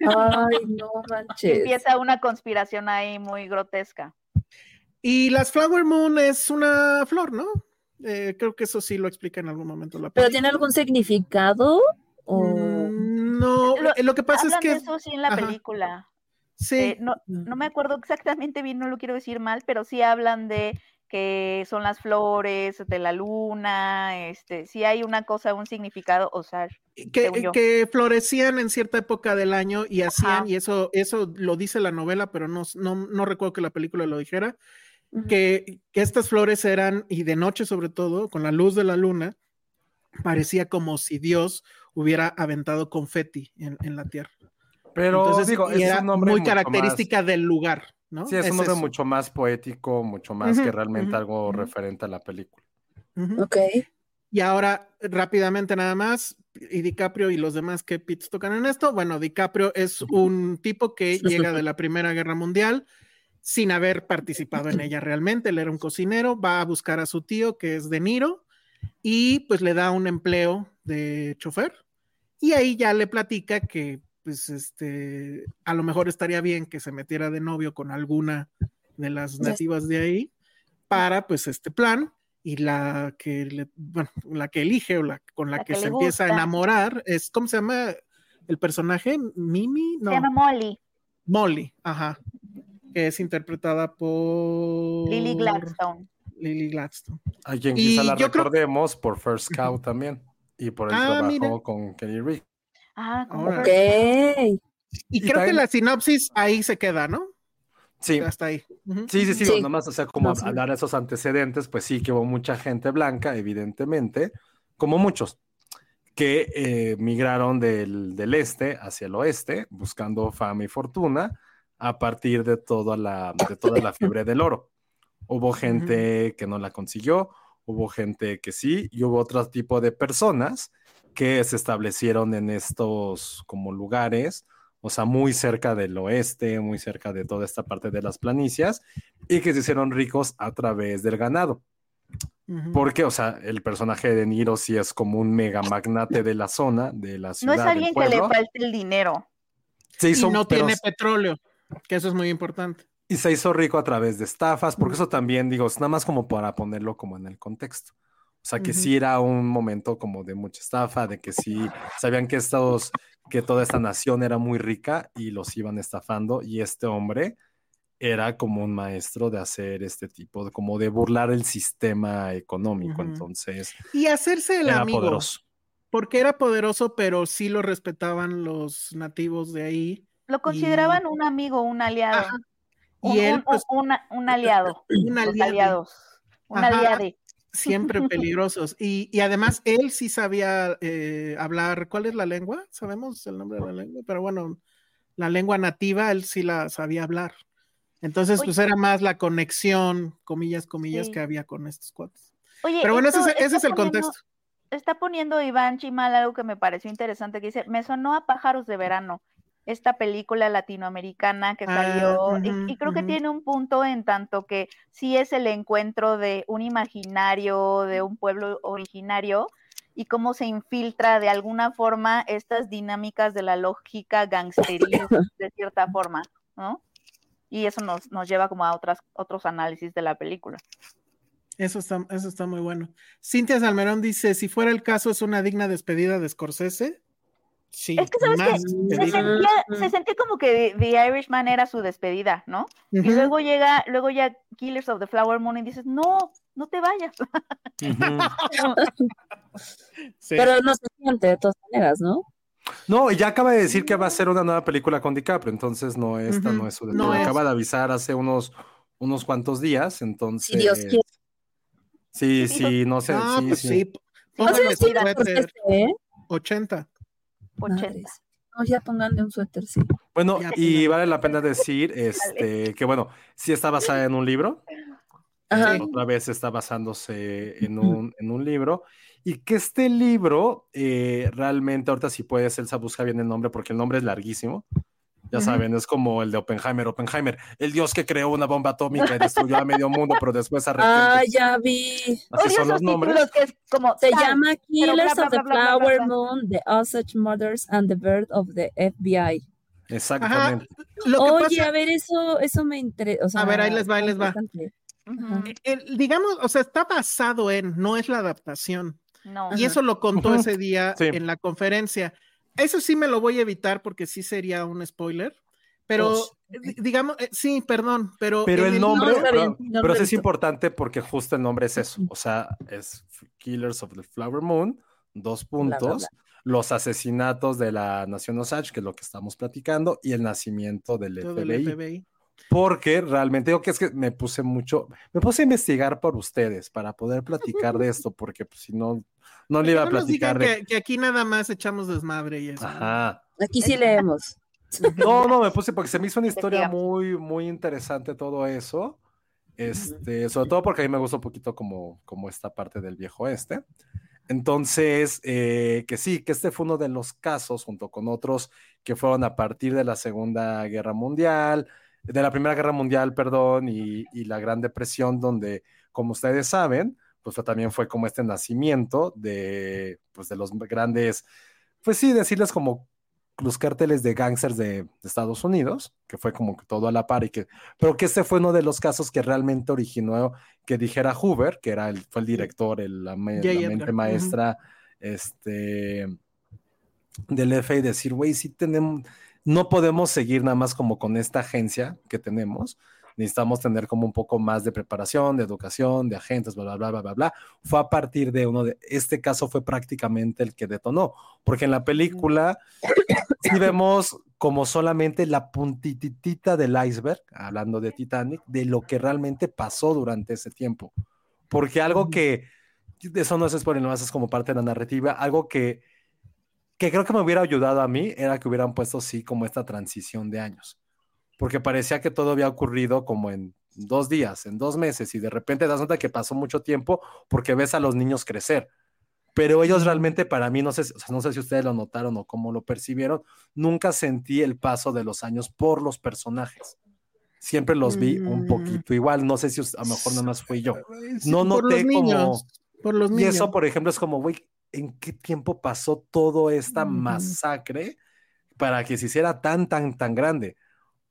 no manches. empieza una conspiración ahí muy grotesca. Y las Flower Moon es una flor, ¿no? Eh, creo que eso sí lo explica en algún momento la ¿Pero película. tiene algún significado? ¿O... Mm, No, Lo- eh, lo que pasa es Hablan que de eso sí en la ajá. película. sí, Eh, no, no me acuerdo exactamente bien, no lo quiero decir mal, pero sí hablan de que son las flores de la luna, este, sí hay una cosa, un significado, o sea, que, yo. que florecían en cierta época del año y hacían, Ajá. y eso, eso lo dice la novela, pero no, no, no recuerdo que la película lo dijera, que, que estas flores eran, y de noche sobre todo, con la luz de la luna, parecía como si Dios hubiera aventado confeti en, en la tierra. Pero Entonces, digo, y es era un nombre muy característica del lugar, ¿no? Sí, es un nombre eso. mucho más poético, mucho más que realmente algo referente a la película. Ok. Y ahora, rápidamente nada más, y DiCaprio y los demás que pits tocan en esto. Bueno, DiCaprio es un tipo que llega de la Primera Guerra Mundial sin haber participado en ella realmente. Él era un cocinero, va a buscar a su tío, que es De Niro, y pues le da un empleo de chofer. Y ahí ya le platica que, pues, este, a lo mejor estaría bien que se metiera de novio con alguna de las nativas de ahí para, pues, este plan. Y la que, le- bueno, la que elige o la con la, La que, que se empieza a enamorar es, ¿cómo se llama el personaje? ¿Mimi? No, Se llama Molly, Molly, ajá. Que es interpretada por Lily Gladstone. Lily Gladstone. A quien Y quizá la creo- recordemos por First Cow también y por el Ah, trabajo mira. con Kenny Rick. Ah, como Ahora. Ok. Y Y creo que la sinopsis ahí se queda, ¿no? Sí, Hasta ahí. Sí, sí, sí, Sí. nomás, o sea, como No, sí. hablar de esos antecedentes, pues sí que hubo mucha gente blanca, evidentemente, como muchos, que eh, migraron del, del este hacia el oeste, buscando fama y fortuna, a partir de toda la, de toda la fiebre del oro. Hubo gente que no la consiguió, hubo gente que sí, y hubo otro tipo de personas que se establecieron en estos como lugares, o sea, muy cerca del oeste, muy cerca de toda esta parte de las planicias, y que se hicieron ricos a través del ganado. Porque, o sea, el personaje de Niro sí es como un mega magnate de la zona, de la No ciudad. es del alguien que le falte el dinero. Se Y hizo, no pero- tiene petróleo, que eso es muy importante. y se hizo rico a través de estafas, porque eso también, digo, es nada más como para ponerlo como en el contexto. O sea, que sí era un momento como de mucha estafa, de que sí sabían que estos, que toda esta nación era muy rica y los iban estafando, y este hombre era como un maestro de hacer este tipo, de, como de burlar el sistema económico, entonces Y hacerse el era amigo, poderoso. porque era poderoso, pero sí lo respetaban los nativos de ahí. Lo consideraban un amigo, un aliado. Ajá. Un, Y él, un- pues, un- una- un aliado. un Los aliado. aliados. Un Ajá. Siempre peligrosos. Y, y además él sí sabía eh, hablar, ¿cuál es la lengua? ¿Sabemos el nombre de la lengua? Pero bueno, la lengua nativa, él sí la sabía hablar. Entonces, Oye. pues era más la conexión, comillas, comillas, Sí. que había con estos cuates. Oye, Pero bueno, ese, es- ese es el poniendo- contexto. Está poniendo Iván Chimal algo que me pareció interesante, que dice, me sonó a Pájaros de Verano, esta película latinoamericana que Ah, salió, y- creo que tiene un punto en tanto que sí es el encuentro de un imaginario, de un pueblo originario, y cómo se infiltra de alguna forma estas dinámicas de la lógica gangsteril de cierta forma, ¿no? Y eso nos, nos lleva como a otras, otros análisis de la película. Eso está, eso está muy bueno. Cintia Salmerón dice, si fuera el caso, es una digna despedida de Scorsese. Sí, Es que, ¿sabes más qué? Se sentía, se sentía como que The Irishman era su despedida, ¿no? Y luego llega, luego ya Killers of the Flower Moon y dices, no, no te vayas. Sí. Pero no se siente de todas maneras, ¿no? No, y ya acaba de decir que va a ser una nueva película con DiCaprio, entonces no, esta no es su no despedida. es. Acaba de avisar hace unos, unos cuantos días, entonces. Si Dios quiere. Sí, sí, no sé. No, sí, pues sí. sí. No su Scorsese, ¿eh? 80. 80. Madres. No, ya pónganle un suéter, sí. Bueno, Ya, y vale la pena decir este, que, bueno, sí está basada en un libro. Ajá. Eh, Otra vez está basándose en un, en un libro. Y que este libro, eh, realmente, ahorita si puedes, Elsa, busca bien el nombre, porque el nombre es larguísimo. Ya saben, es como el de Oppenheimer. Oppenheimer, el dios que creó una bomba atómica y destruyó a medio mundo, pero después se Ah, ya vi. Así Odio son los nombres. títulos que es como Se tal, llama Killers bla, of bla, the bla, bla, bla, Flower bla. Moon, The Osage Mothers and the Bird of the FBI. Exactamente. Lo que Oye, pasa, a ver, eso, eso me interesa. O sea, A ver, ahí les va, ahí les va. el- digamos, o sea, está basado en, no es la adaptación. No. Y eso lo contó ese día Sí. en la conferencia. Eso sí me lo voy a evitar porque sí sería un spoiler. Pero, Pues, di- digamos, eh, sí, perdón, pero. Pero en el nombre, No, está pero, bien, no pero he es importante porque justo el nombre es eso. O sea, es Killers of the Flower Moon, dos bla, puntos, los asesinatos de la Nación Osage, que es lo que estamos platicando, y el nacimiento del todo el FBI. FBI. Porque realmente digo que es que me puse mucho, me puse a investigar por ustedes para poder platicar de esto, porque pues, si no, no le iba a No nos digan platicar que, que aquí nada más echamos desmadre y eso. ¿no? Ajá. Aquí sí leemos. No, no, me puse porque se me hizo una historia muy, muy interesante todo eso. Este, sobre todo porque a mí me gusta un poquito como, como esta parte del viejo este. Entonces, eh, que sí, que este fue uno de los casos, junto con otros que fueron a partir de la Segunda Guerra Mundial, de la Primera Guerra Mundial, perdón, y, y la Gran Depresión, donde, como ustedes saben, pues también fue como este nacimiento de, pues, de los grandes, pues sí, decirles como los cárteles de gángsters de, de Estados Unidos, que fue como que todo a la par y que, pero que este fue uno de los casos que realmente originó que dijera Hoover, que era el, fue el director, el, la, la mente maestra, este, del FA y decir, güey, sí tenemos, no podemos seguir nada más como con esta agencia que tenemos, necesitamos tener como un poco más de preparación, de educación, de agentes, bla, bla, bla, bla, bla, bla. Fue a partir de uno de, este caso fue prácticamente el que detonó, porque en la película sí vemos como solamente la puntitita del iceberg, hablando de Titanic, de lo que realmente pasó durante ese tiempo. Porque algo que, eso no es spoiler, no es como parte de la narrativa, algo que que creo que me hubiera ayudado a mí era que hubieran puesto sí como esta transición de años, porque parecía que todo había ocurrido como en dos días, en dos meses, y de repente das cuenta que pasó mucho tiempo porque ves a los niños crecer. Pero ellos realmente para mí, no sé, o sea, no sé si ustedes lo notaron o cómo lo percibieron, nunca sentí el paso de los años por los personajes. Siempre los vi un Mm. poquito igual, no sé si a lo mejor nada más fui yo. No por noté como... niños, por los Y niños. eso, por ejemplo, es como, güey, ¿en qué tiempo pasó toda esta masacre para que se hiciera tan, tan, tan grande?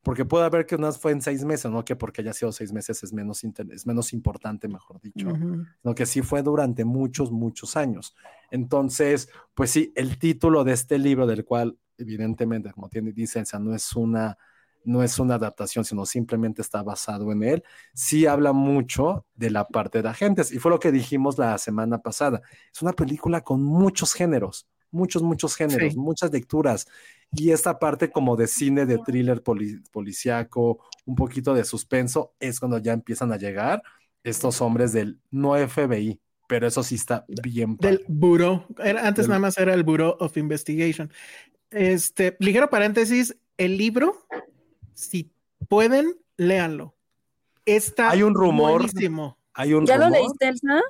Porque puede haber que unas fue en seis meses, no que porque haya sido seis meses es menos, es menos importante, mejor dicho, Ujú. sino que sí fue durante muchos, muchos años. Entonces, pues sí, el título de este libro, del cual evidentemente, como tiene, dice, Elsa, no es una no es una adaptación, sino simplemente está basado en él, sí habla mucho de la parte de agentes. Y fue lo que dijimos la semana pasada. Es una película con muchos géneros, muchos, muchos géneros, Sí. muchas lecturas. Y esta parte como de cine, de thriller poli- policíaco, un poquito de suspenso, es cuando ya empiezan a llegar estos hombres del no FBI, pero eso sí está bien. Del. Bureau. Era, antes Del- nada más era el Bureau of Investigation. Este, ligero paréntesis, el libro, si pueden, léanlo. Está Hay un rumor. buenísimo. Hay un ¿Ya lo leíste, Elsa?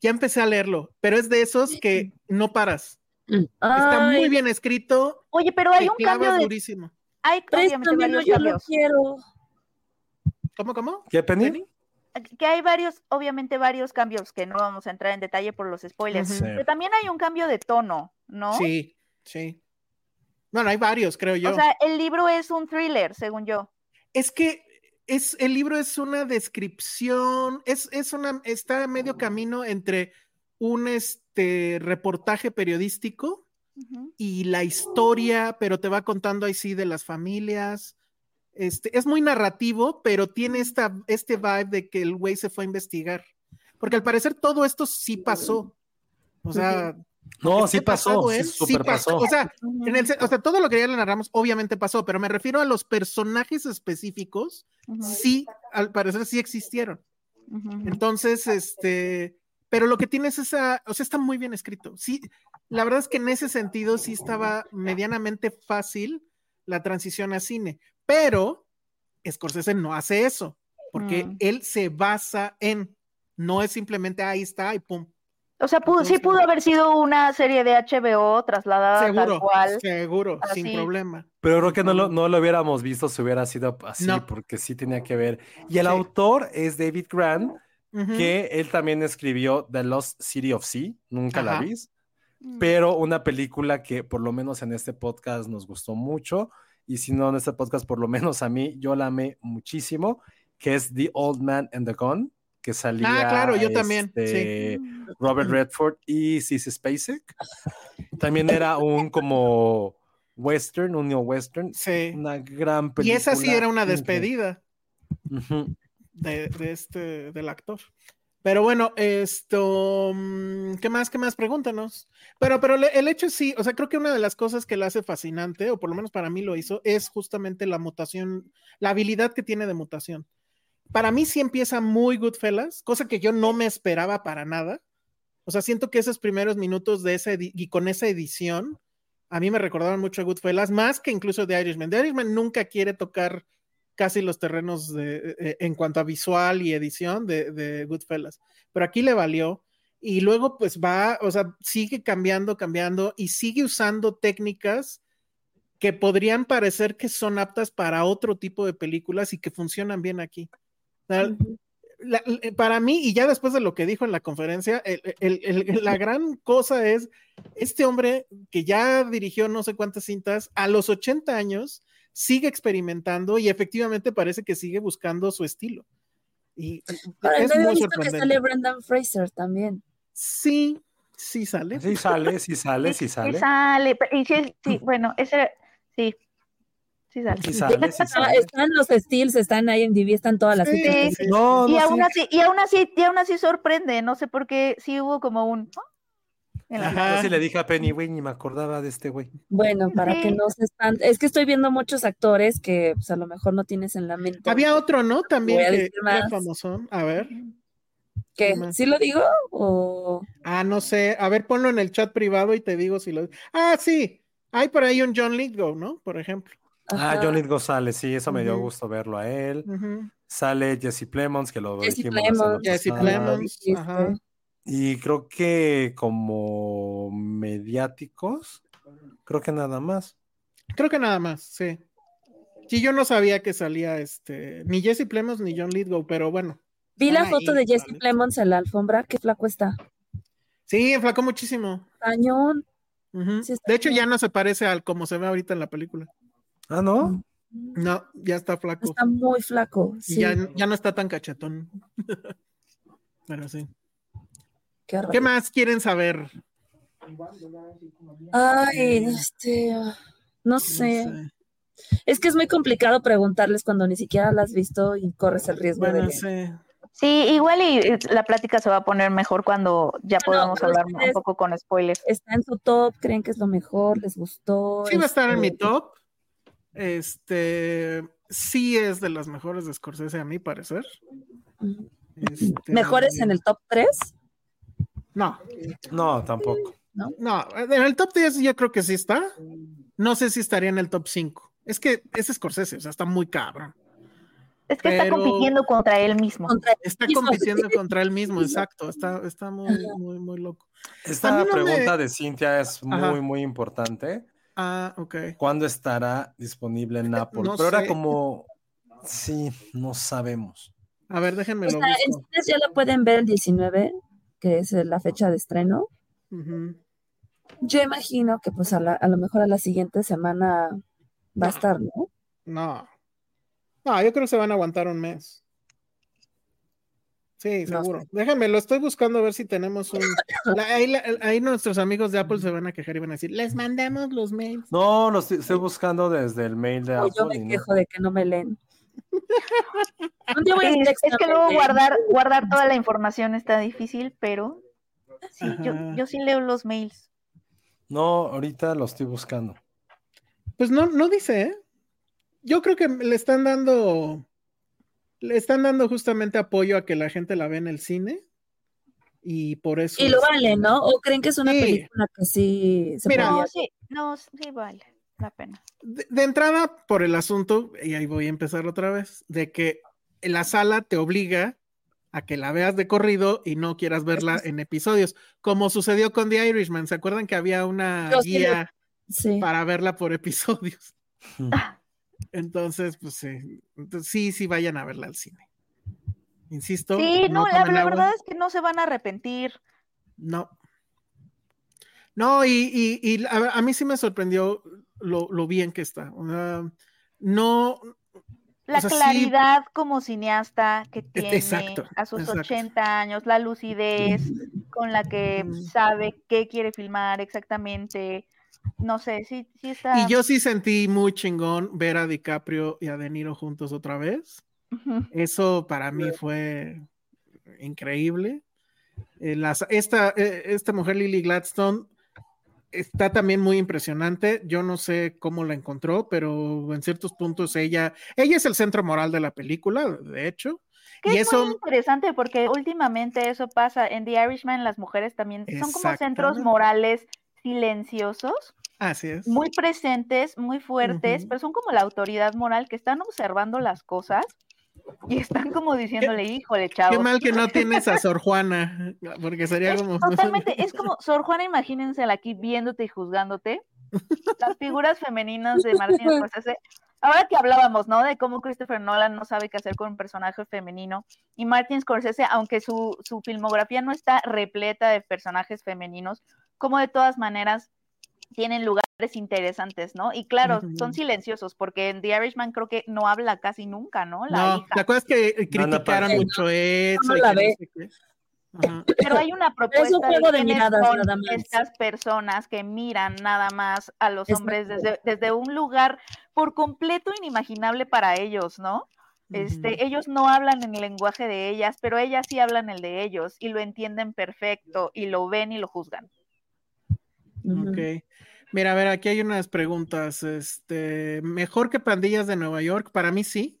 Ya empecé a leerlo, pero es de esos que no paras. Está Ay, muy bien escrito. Oye, pero hay un cambio de. durísimo. Hay varios yo lo cambios. quiero. ¿Cómo, cómo? ¿Qué, Penny? Penny? Que hay varios, obviamente, varios cambios que no vamos a entrar en detalle por los spoilers. Sí. Pero también hay un cambio de tono, ¿no? Sí, sí. Bueno, hay varios, creo yo. O sea, el libro es un thriller, según yo. Es que es, el libro es una descripción, es, es una, está a medio camino entre un este, reportaje periodístico y la historia, pero te va contando ahí sí de las familias. Este, es muy narrativo, pero tiene esta, este vibe de que el güey se fue a investigar. Porque al parecer todo esto sí pasó. O sea, No, ¿qué sí pasó, sí, eh? súper pasó. O sea, en el, se- o sea, todo lo que ya le narramos obviamente pasó, pero me refiero a los personajes específicos, sí, al parecer sí existieron. Entonces, este, pero lo que tiene es esa, o sea, está muy bien escrito. Sí, la verdad es que en ese sentido sí estaba medianamente fácil la transición a cine, pero Scorsese no hace eso, porque Mm. él se basa en, no es simplemente ahí está y pum. O sea, pudo- sí pudo haber sido una serie de HBO trasladada tal Seguro, cual. seguro, sin problema. Pero creo que no lo, no lo hubiéramos visto si hubiera sido así, No. porque sí tenía que ver. Y el Sí. autor es David Grant, Que él también escribió The Lost City of Sea, nunca la vi, Mm. pero una película que por lo menos en este podcast nos gustó mucho, y si no en este podcast, por lo menos a mí, yo la amé muchísimo, que es The Old Man and the Gun, que salía Ah, claro, yo también, sí. este, Robert Redford y Sissy Spacek. También era un como western, un neo western, Sí. una gran Y película. esa sí era una despedida. De, este, del actor. Pero bueno, esto, mm, ¿qué más? ¿Qué más? Pregúntanos. Pero, pero el hecho sí, o sea, creo que una de las cosas que la hace fascinante, o por lo menos para mí lo hizo, es justamente la mutación, la habilidad que tiene de mutación. Para mí sí empieza muy Goodfellas, cosa que yo no me esperaba para nada. O sea, siento que esos primeros minutos de esa y con esa edición, a mí me recordaron mucho a Goodfellas, más que incluso de Irishman. The Irishman nunca quiere tocar casi los terrenos de, eh, en cuanto a visual y edición de, de Goodfellas. Pero aquí le valió. Y luego, pues va, o sea, sigue cambiando, cambiando y sigue usando técnicas que podrían parecer que son aptas para otro tipo de películas y que funcionan bien aquí. La- la- para mí, y ya después de lo que dijo en la conferencia, el- el- el- la gran cosa es, este hombre que ya dirigió no sé cuántas cintas, a los 80 años, sigue experimentando y efectivamente parece que sigue buscando su estilo. Y Ahora, es no había muy visto que sorprendente. sale Brendan Fraser también. Sí, sí sale. Sí sale, sí sale, sí Sí sale. sale, pe- y sí, sí, bueno, ese, sí, Sí sale. Sí sale, sí sale. están los Steels, están ahí en IMDb, están todas las Sí, citas. sí, No, y no, aún sí. así, y aún así, y aún así sorprende, no sé por qué, sí hubo como un ¿ah? en la- Ajá. Yo sí le dije a Penny, güey, ni me acordaba de este güey. Bueno, para que no se espante. Es que estoy viendo muchos actores que pues, a lo mejor no tienes en la mente. Había otro, ¿no? También que era famosón. A ver. ¿Qué? ¿Sí lo digo? ¿O Ah, no sé. A ver, ponlo en el chat privado y te digo si lo. Ah, sí. Hay por ahí un John Lithgow, ¿no? Por ejemplo. Ah. John Lithgow sale, sí, eso me dio gusto verlo a él. Sale Jesse Plemons, que lo Jesse Plemons. Jesse. Plemons. Ajá. Y creo que como mediáticos, creo que nada más. Creo que nada más, sí. Sí, yo no sabía que salía este, ni Jesse Plemons ni John Lithgow, pero bueno. Vi la foto de Jesse vale. Plemons en la alfombra. Qué flaco está. Sí, enflacó muchísimo. Cañón. Sí, de hecho, bien. ya no se parece al como se ve ahorita en la película. Ah, ¿no? No, ya está flaco. Está muy flaco. Sí. ya, ya no está tan cachetón. Pero sí. Qué, ¿Qué horror. más quieren saber? Ay, este. No No sé. Es que es muy complicado preguntarles cuando ni siquiera la has visto y corres el riesgo Bueno, de. sí. Sí, igual y la plática se va a poner mejor cuando ya podamos hablar un poco con spoilers. Está en su top, creen que es lo mejor, les gustó. Sí va a estar en mi este, top. Este sí es de las mejores de Scorsese, a mi parecer. Este, ¿Mejores en el top 3? No, No, tampoco. no, en el top 10 yo creo que sí está. No sé si estaría en el top 5. Es que es Scorsese, o sea, está muy cabrón. Es que está compitiendo contra él mismo. Contra Está mismo. compitiendo contra él mismo, exacto. Está, está muy, muy, muy loco. Esta me- pregunta de Cintia es Ajá. muy, muy importante. Ah, ok. ¿Cuándo estará disponible en Apple? no Pero era como, sí, no sabemos. A ver, déjenme O lo sea, cines ya la pueden ver el 19, que es la fecha de estreno. Yo imagino que pues a, la- a lo mejor a la siguiente semana va a estar, ¿no? No. No, yo creo que se van a aguantar un mes. Sí, No seguro. Déjame, lo estoy buscando a ver si tenemos un. la- ahí, la- ahí nuestros amigos de Apple se van a quejar y van a decir, les mandamos los mails. No, lo estoy, estoy buscando desde el mail de O yo Apple. y me no- quejo de que no me leen. Voy a Es, que luego guardar, guardar toda la información está difícil, pero sí, yo, Ajá. yo sí leo los mails. No, ahorita lo estoy buscando. Pues no, no dice, ¿eh? Yo creo que le están dando. Le están dando justamente apoyo a que la gente la ve en el cine. Y por eso. Y lo vale, ¿no? ¿O creen que es una Sí. película que sí se Mira, podría- No, sí, no, sí vale la pena. De, de entrada, por el asunto, y ahí voy a empezar otra vez, de que la sala te obliga a que la veas de corrido y no quieras verla en episodios, como sucedió con The Irishman. ¿Se acuerdan que había una Yo guía Sí. para verla por episodios? Entonces, pues sí, entonces, sí, sí vayan a verla al cine. Insisto. Sí, no, la, verdad es que no se van a arrepentir. No. No, y, y- y a, a mí sí me sorprendió lo, lo bien que está. No, La O sea, sí. claridad como cineasta que tiene exacto, a sus exacto. 80 años, la lucidez con la que sabe qué quiere filmar exactamente. No sé, sí, sí está. Y yo sí sentí muy chingón ver a DiCaprio y a De Niro juntos otra vez. Eso para mí fue increíble. Eh, las- esta, eh, esta mujer, Lily Gladstone, está también muy impresionante. Yo no sé cómo la encontró, pero en ciertos puntos ella, ella es el centro moral de la película, de hecho. Que y es eso, muy interesante porque últimamente eso pasa. En The Irishman las mujeres también son como centros morales silenciosos, así es. muy presentes, muy fuertes, pero son como la autoridad moral que están observando las cosas y están como diciéndole, híjole, Qué chavos. mal que no tienes a Sor Juana, porque sería Es como... totalmente, es como, Sor Juana, imagínensela aquí viéndote y juzgándote. Las figuras femeninas de Martin Scorsese. Ahora que hablábamos, ¿no? De cómo Christopher Nolan no sabe qué hacer con un personaje femenino. Y Martin Scorsese, aunque su, su filmografía no está repleta de personajes femeninos, como de todas maneras tienen lugares interesantes, ¿no? Y claro, son silenciosos, porque en The Irishman creo que no habla casi nunca, ¿no? La No, hija. ¿te acuerdas que Ana criticaron mucho eso? la que sé qué? Pero hay una propuesta juego de quiénes miradas, son nada más. estas personas que miran nada más a los Exacto. hombres desde, desde un lugar por completo inimaginable para ellos, ¿no? Este, ellos no hablan en el lenguaje de ellas, pero ellas sí hablan el de ellos y lo entienden perfecto y lo ven y lo juzgan. Ok. Mira, a ver, aquí hay unas preguntas. Este, mejor que pandillas de Nueva York, para mí sí.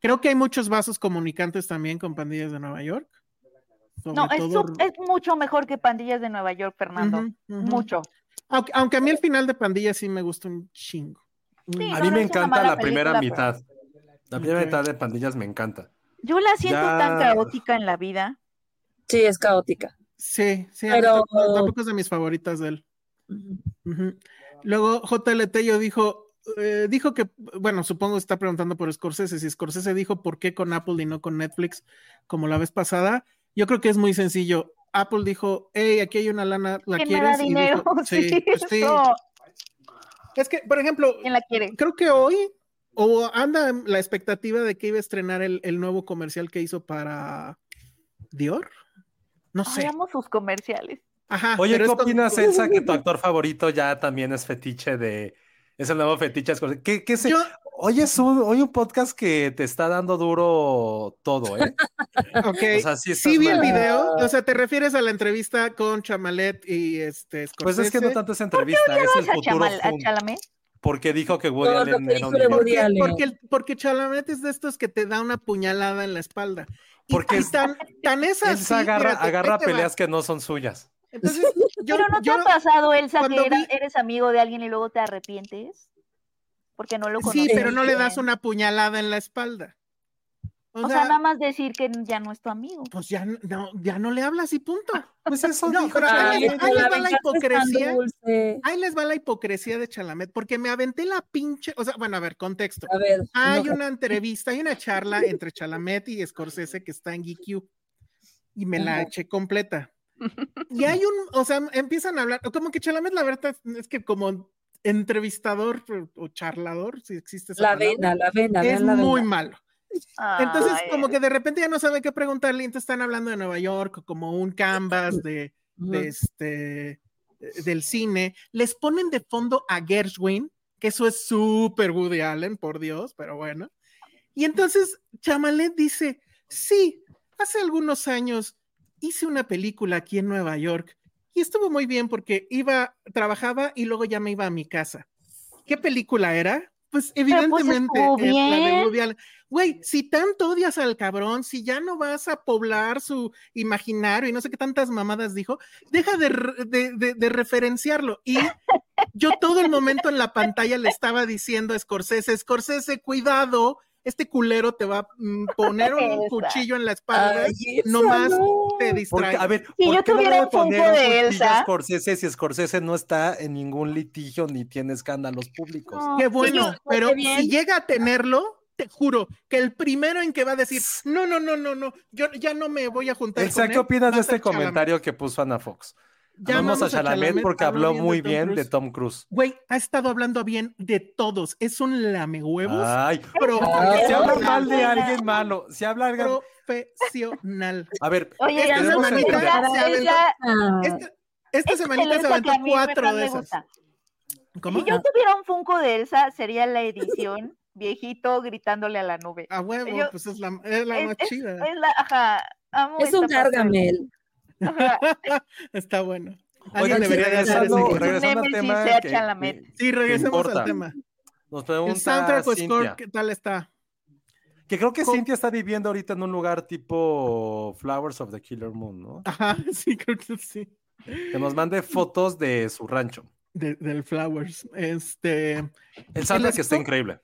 Creo que hay muchos vasos comunicantes también con pandillas de Nueva York. Sobre No, es, todo- su- es mucho mejor que Pandillas de Nueva York, Fernando. Mucho. Aunque, aunque a mí el final de pandillas sí me gusta un chingo. Sí, A mí no me encanta la primera película, mitad. La primera mitad de Pandillas me encanta. Yo la siento Ya- tan caótica en la vida. Sí, es caótica. Sí, sí, Pero- tampoco es de mis favoritas de él. Luego JLT yo dijo, eh, dijo que, bueno, supongo está preguntando por Scorsese, si Scorsese dijo por qué con Apple y no con Netflix, como la vez pasada, yo creo que es muy sencillo. Apple dijo, hey, aquí hay una lana, ¿la ¿Quién me da quieres? Y dinero? dijo, sí, sí. eso. Es que, por ejemplo, ¿Quién la quiere? creo que hoy, o anda la expectativa de que iba a estrenar el, el nuevo comercial que hizo para Dior. No sé. amo sus comerciales. Ajá, Oye, ¿qué con- opinas, Elsa, que tu actor favorito ya también es fetiche de... Es el nuevo fetiche. ¿Qué, qué se... Yo- Hoy es un, hoy un podcast que te está dando duro todo, ¿eh? Ok, O sea, sí vi el video, o sea, te refieres a la entrevista con Chamalet y este Pues es que no Scorsese? tanto es entrevista, es el ¿Vamos a, futuro Chamal- a Zoom, Chalamet? porque dijo que Woody Por Allen que era un porque, porque, Chalamet es de estos que te da una puñalada en la espalda. Porque y es- tan, tan es así, Elsa agarra, agarra va. peleas que no son suyas. Entonces, yo, Pero no te yo- ha pasado, Elsa, que era- vi- eres amigo de alguien y luego te arrepientes? Porque no lo conoces. sí, pero no le das una puñalada en la espalda. O sea, nada más decir que ya no es tu amigo. pues ya no, ya no le hablas y punto. Pues eso No, dijo ahí, les va la hipocresía. Ahí les va la hipocresía de Chalamet, porque me aventé la pinche, o sea, bueno, a ver, contexto. A ver. Hay no, una entrevista, hay una charla entre Chalamet y Scorsese que está en GQ y me la Ajá. eché completa. Y hay un, o sea, empiezan a hablar, como que Chalamet, la verdad, es que como entrevistador o charlador, si existe esa La palabra, vena, la vena, es la muy vena. malo. Entonces, Ay, como que de repente ya no sabe qué preguntarle, entonces están hablando de Nueva York, como un canvas de, de este, del cine, les ponen de fondo a Gershwin, que eso es súper Woody Allen, por Dios, pero bueno. Y entonces Chamalet dice, sí, hace algunos años hice una película aquí en Nueva York y estuvo muy bien porque iba, trabajaba y luego ya me iba a mi casa. ¿Qué película era? Pues evidentemente estuvo es la de. Woody Allen. Güey, si tanto odias al cabrón, si ya no vas a poblar su imaginario y no sé qué tantas mamadas dijo, deja de- de- de referenciarlo. Y yo todo el momento en la pantalla le estaba diciendo a Scorsese, Scorsese, cuidado, este culero te va a mm, poner un Esa. cuchillo en la espalda, Ay, nomás no. te Porque, distrae. a ver, Si ¿por yo qué tuviera un Funko poner un de Elsa- Scorsese si Scorsese no está en ningún litigio ni tiene escándalos públicos? No, Qué bueno, pero si llega a tenerlo, te juro que el primero en que va a decir, no, no, no, no, no, yo ya no me voy a juntar Elsa, con ¿qué él", opinas de este comentario que puso Ana Fox? Ya Vamos a a Chalamet Chalamet, porque habló bien muy Tom bien de Cruise. Tom Cruise. Güey, ha estado hablando bien de todos. Es un lamehuevos Ay, profesional. si habla mal de alguien malo, si habla alguien... profesional. A ver, Oye, Esta Elsa, queremos semanita se aventó- Elsa, Ah, Esta, esta es semanita se aventó a cuatro de esas. Si yo tuviera un Funko de Elsa, sería la edición viejito gritándole a la nube. A huevo, Yo- pues es la, es la es, más es- chida. es la, ajá, amo es un esta. Gargamel. Está bueno. Alguien Oigan, debería de hacer regresando, ese. regresando al tema de que- que- Sí, regresemos al tema. nos El pregunta soundtrack o Cintia, score, ¿qué tal está? que creo que ¿Cómo? Cintia está viviendo ahorita en un lugar tipo Flowers of the Killer Moon, ¿no? Ajá, sí, creo que sí. Que nos mande fotos de su rancho. De- del Flowers. Este. El soundtrack score- está increíble.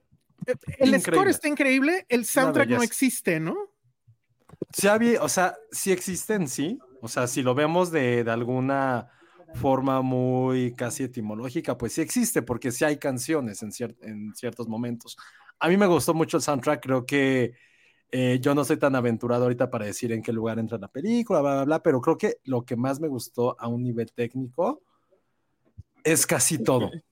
El score Increíble. está increíble, el soundtrack no existe, ¿no? Sí, había- o sea, sí existen, sí. O sea, si lo vemos de, de alguna forma muy casi etimológica, pues sí existe, porque sí hay canciones en, cier- en ciertos momentos. A mí me gustó mucho el soundtrack, creo que eh, yo no soy tan aventurado ahorita para decir en qué lugar entra la película, bla, bla, bla, pero creo que lo que más me gustó a un nivel técnico es casi todo.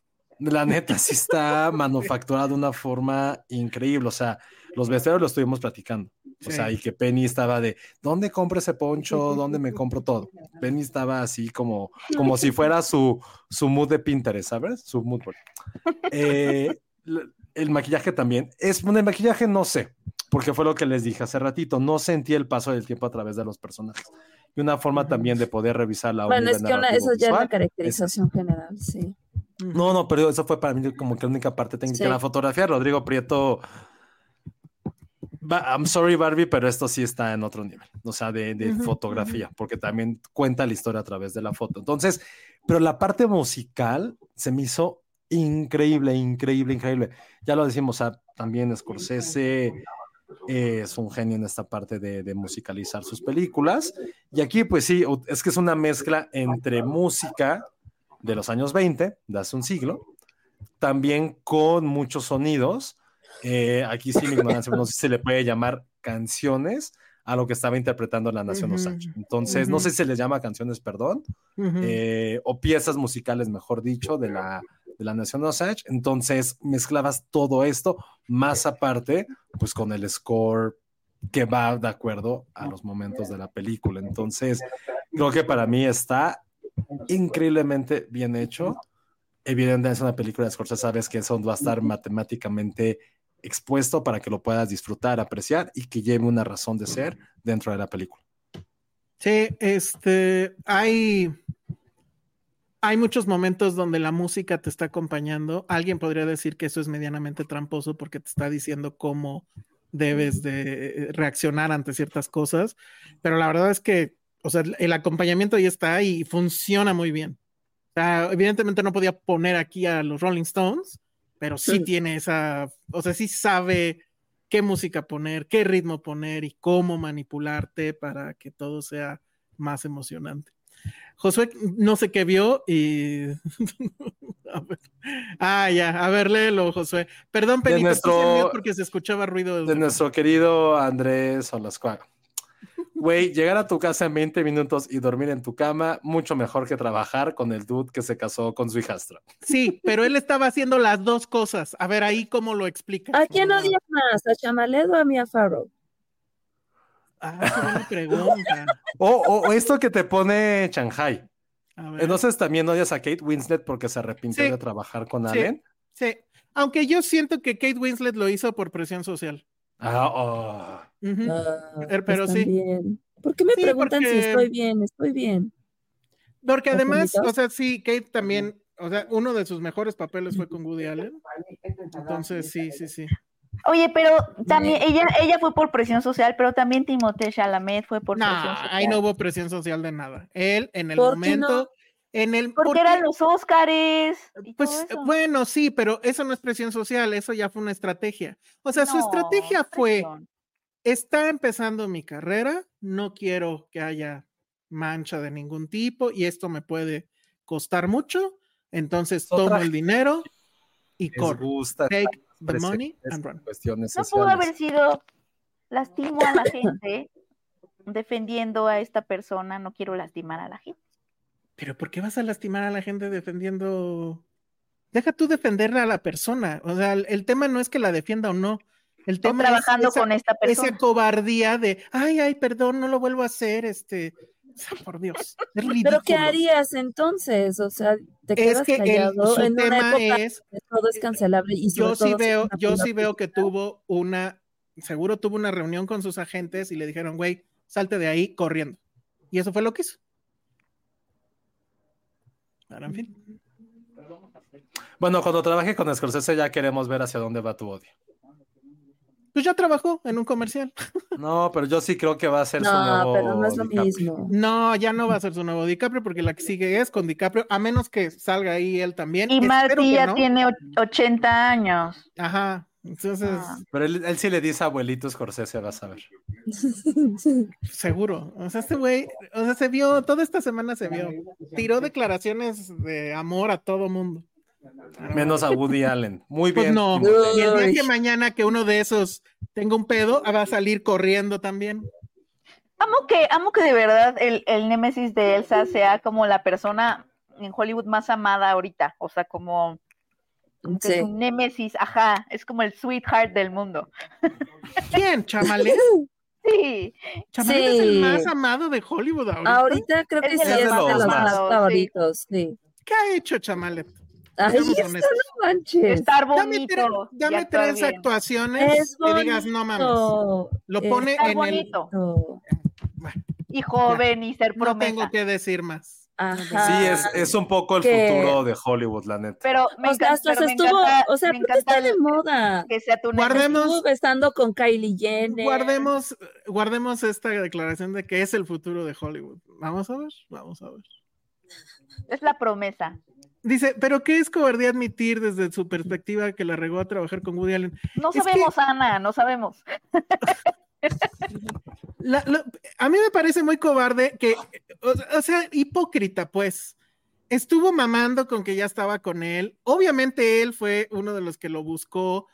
La neta, sí está manufacturado de una forma increíble. O sea, los vestuarios lo estuvimos platicando. O Sí. sea, y que Penny estaba de, ¿dónde compro ese poncho? ¿Dónde me compro todo? Penny estaba así como, como si fuera su, su mood de Pinterest, ¿sabes? Su mood board. Eh, el maquillaje también. Es, el maquillaje no sé, porque fue lo que les dije hace ratito. No sentí el paso del tiempo a través de los personajes. Y una forma también de poder revisar la Bueno, es que una, eso ya es la caracterización general, sí. no, no, pero eso fue para mí como que la única parte técnica. Sí. La fotografía, Rodrigo Prieto. I'm sorry, Barbie, pero esto sí está en otro nivel. O sea, de, de Ujú, fotografía, porque también cuenta la historia a través de la foto. Entonces, pero la parte musical se me hizo increíble, increíble, increíble. Ya lo decimos, o sea, también Scorsese eh, es un genio en esta parte de, de musicalizar sus películas. Y aquí, pues sí, es que es una mezcla entre música de los años 20, de hace un siglo, también con muchos sonidos. Eh, aquí sí, mi ignorancia, no sé si se le puede llamar canciones a lo que estaba interpretando la Nación Osage. Entonces, no sé si se les llama canciones, perdón, eh, o piezas musicales, mejor dicho, de la, de la Nación Osage. Entonces, mezclabas todo esto, más aparte, pues con el score que va de acuerdo a los momentos de la película. Entonces, creo que para mí está increíblemente bien hecho. Evidentemente es una película de Scorsese, sabes que eso va a estar matemáticamente expuesto para que lo puedas disfrutar, apreciar y que lleve una razón de ser dentro de la película. Sí, este, hay, hay muchos momentos donde la música te está acompañando. Alguien podría decir que eso es medianamente tramposo porque te está diciendo cómo debes de reaccionar ante ciertas cosas, pero la verdad es que, o sea, el acompañamiento ahí está y funciona muy bien. Evidentemente no podía poner aquí a los Rolling Stones, pero sí tiene esa, o sea, sí sabe qué música poner, qué ritmo poner y cómo manipularte para que todo sea más emocionante. Josué, no sé qué vio y... A ver. Ah, ya, a ver, léelo, Josué. Perdón, De te nuestro- porque se escuchaba ruido. de nuestro querido Andrés Olascuaga. Güey, llegar a tu casa en 20 minutos y dormir en tu cama, mucho mejor que trabajar con el dude que se casó con su hijastra. Sí, pero él estaba haciendo las dos cosas. A ver, ahí cómo lo explica. ¿A quién odias más? ¿A Chamalet o a Mia Farrow? Ah, qué buena pregunta. O, o- o esto que te pone Shanghai. A ver. Entonces también odias a Kate Winslet porque se arrepintió Sí. de trabajar con Sí. Allen. Sí, aunque yo siento que Kate Winslet lo hizo por presión social. Ah, oh. Ah, Er, pero pues sí. también. ¿Por qué me Sí, preguntan si estoy bien? Estoy bien. Porque además, o sea, sí, Kate también, o sea, uno de sus mejores papeles fue con Woody Allen. Entonces, sí, sí, sí. Oye, pero también ella, ella fue por presión social, pero también Timothée Chalamet fue por presión social. ahí no hubo presión social de nada. Él, en el momento, en el... Porque porque- eran los Óscares. Pues bueno, sí, pero eso no es presión social, eso ya fue una estrategia. O sea, su estrategia fue, está empezando mi carrera, no quiero que haya mancha de ningún tipo y esto me puede costar mucho, entonces Otra tomo el dinero y corro. gusta Take the money and run. cuestiones No pudo haber sido lastimo a la gente defendiendo a esta persona, no quiero lastimar a la gente. Pero ¿por qué vas a lastimar a la gente defendiendo? Deja tú defenderla a la persona. O sea, el, el tema no es que la defienda o no. El tema es trabajando esa- con esta esa persona. cobardía de, ay, ay, perdón, no lo vuelvo a hacer, este, o sea, por Dios, es ¿Pero ridículo. qué harías entonces? O sea, te Es quedas que el- callado su en una tema época es, todo es cancelable y sobre yo sí es veo, una yo sí veo que tuvo una, seguro tuvo una reunión con sus agentes y le dijeron, güey, salte de ahí corriendo. Y eso fue lo que hizo. Ahora, en fin. Bueno, cuando trabaje con Scorsese ya queremos ver hacia dónde va tu odio. Pues ya trabajó en un comercial. No, pero yo sí creo que va a ser su No, nuevo pero no es lo DiCaprio. mismo. No, ya no va a ser su nuevo DiCaprio porque la que sigue es con DiCaprio, a menos que salga ahí él también. Y que ya no. tiene och- 80 años. Ajá. Entonces, Ah. Pero él, él sí le dice abuelito Scorsese, vas a ver. seguro. O sea, este güey, o sea, se vio, toda esta semana se vio. Tiró declaraciones de amor a todo mundo. Menos a Woody Allen. Muy Pues bien. no. Timothée. Y el día que mañana que uno de esos tenga un pedo, va a salir corriendo también. Amo que, amo que de verdad el, el némesis de Elsa sea como la persona en Hollywood más amada ahorita. O sea, como como que Sí. su némesis, ajá, es como el sweetheart del mundo. ¿Quién? ¿Chamalet? Sí, Chamalet es el Sí. más amado de Hollywood ahorita. Ahorita creo que Es sí de es de los los más favoritos, sí. ¿Qué ha hecho Chamalet? Ay, honestos. no manches. estar Dame, bonito. y dame tres bien. actuaciones Es que digas, no mames. Lo Es pone Está en el... Y joven y ser No promesa. tengo que decir más. Ajá. Sí, es, es un poco el Que- futuro de Hollywood, la neta. Pero me O sea, encanta, hasta pero se me estuvo, encanta- o sea, me está de moda. que sea tu Guardemos- Estuvo besando con Kylie Jenner. Guardemos, guardemos esta declaración de que es el futuro de Hollywood. Vamos a ver, vamos a ver. Es la promesa. Dice, pero qué es cobardía admitir desde su perspectiva que la regó a trabajar con Woody Allen. No Es que- sabemos, Ana, no sabemos. La- lo- a mí me parece muy cobarde que, o, o sea, hipócrita, pues. Estuvo mamando con que ya estaba con él. Obviamente él fue uno de los que lo buscó.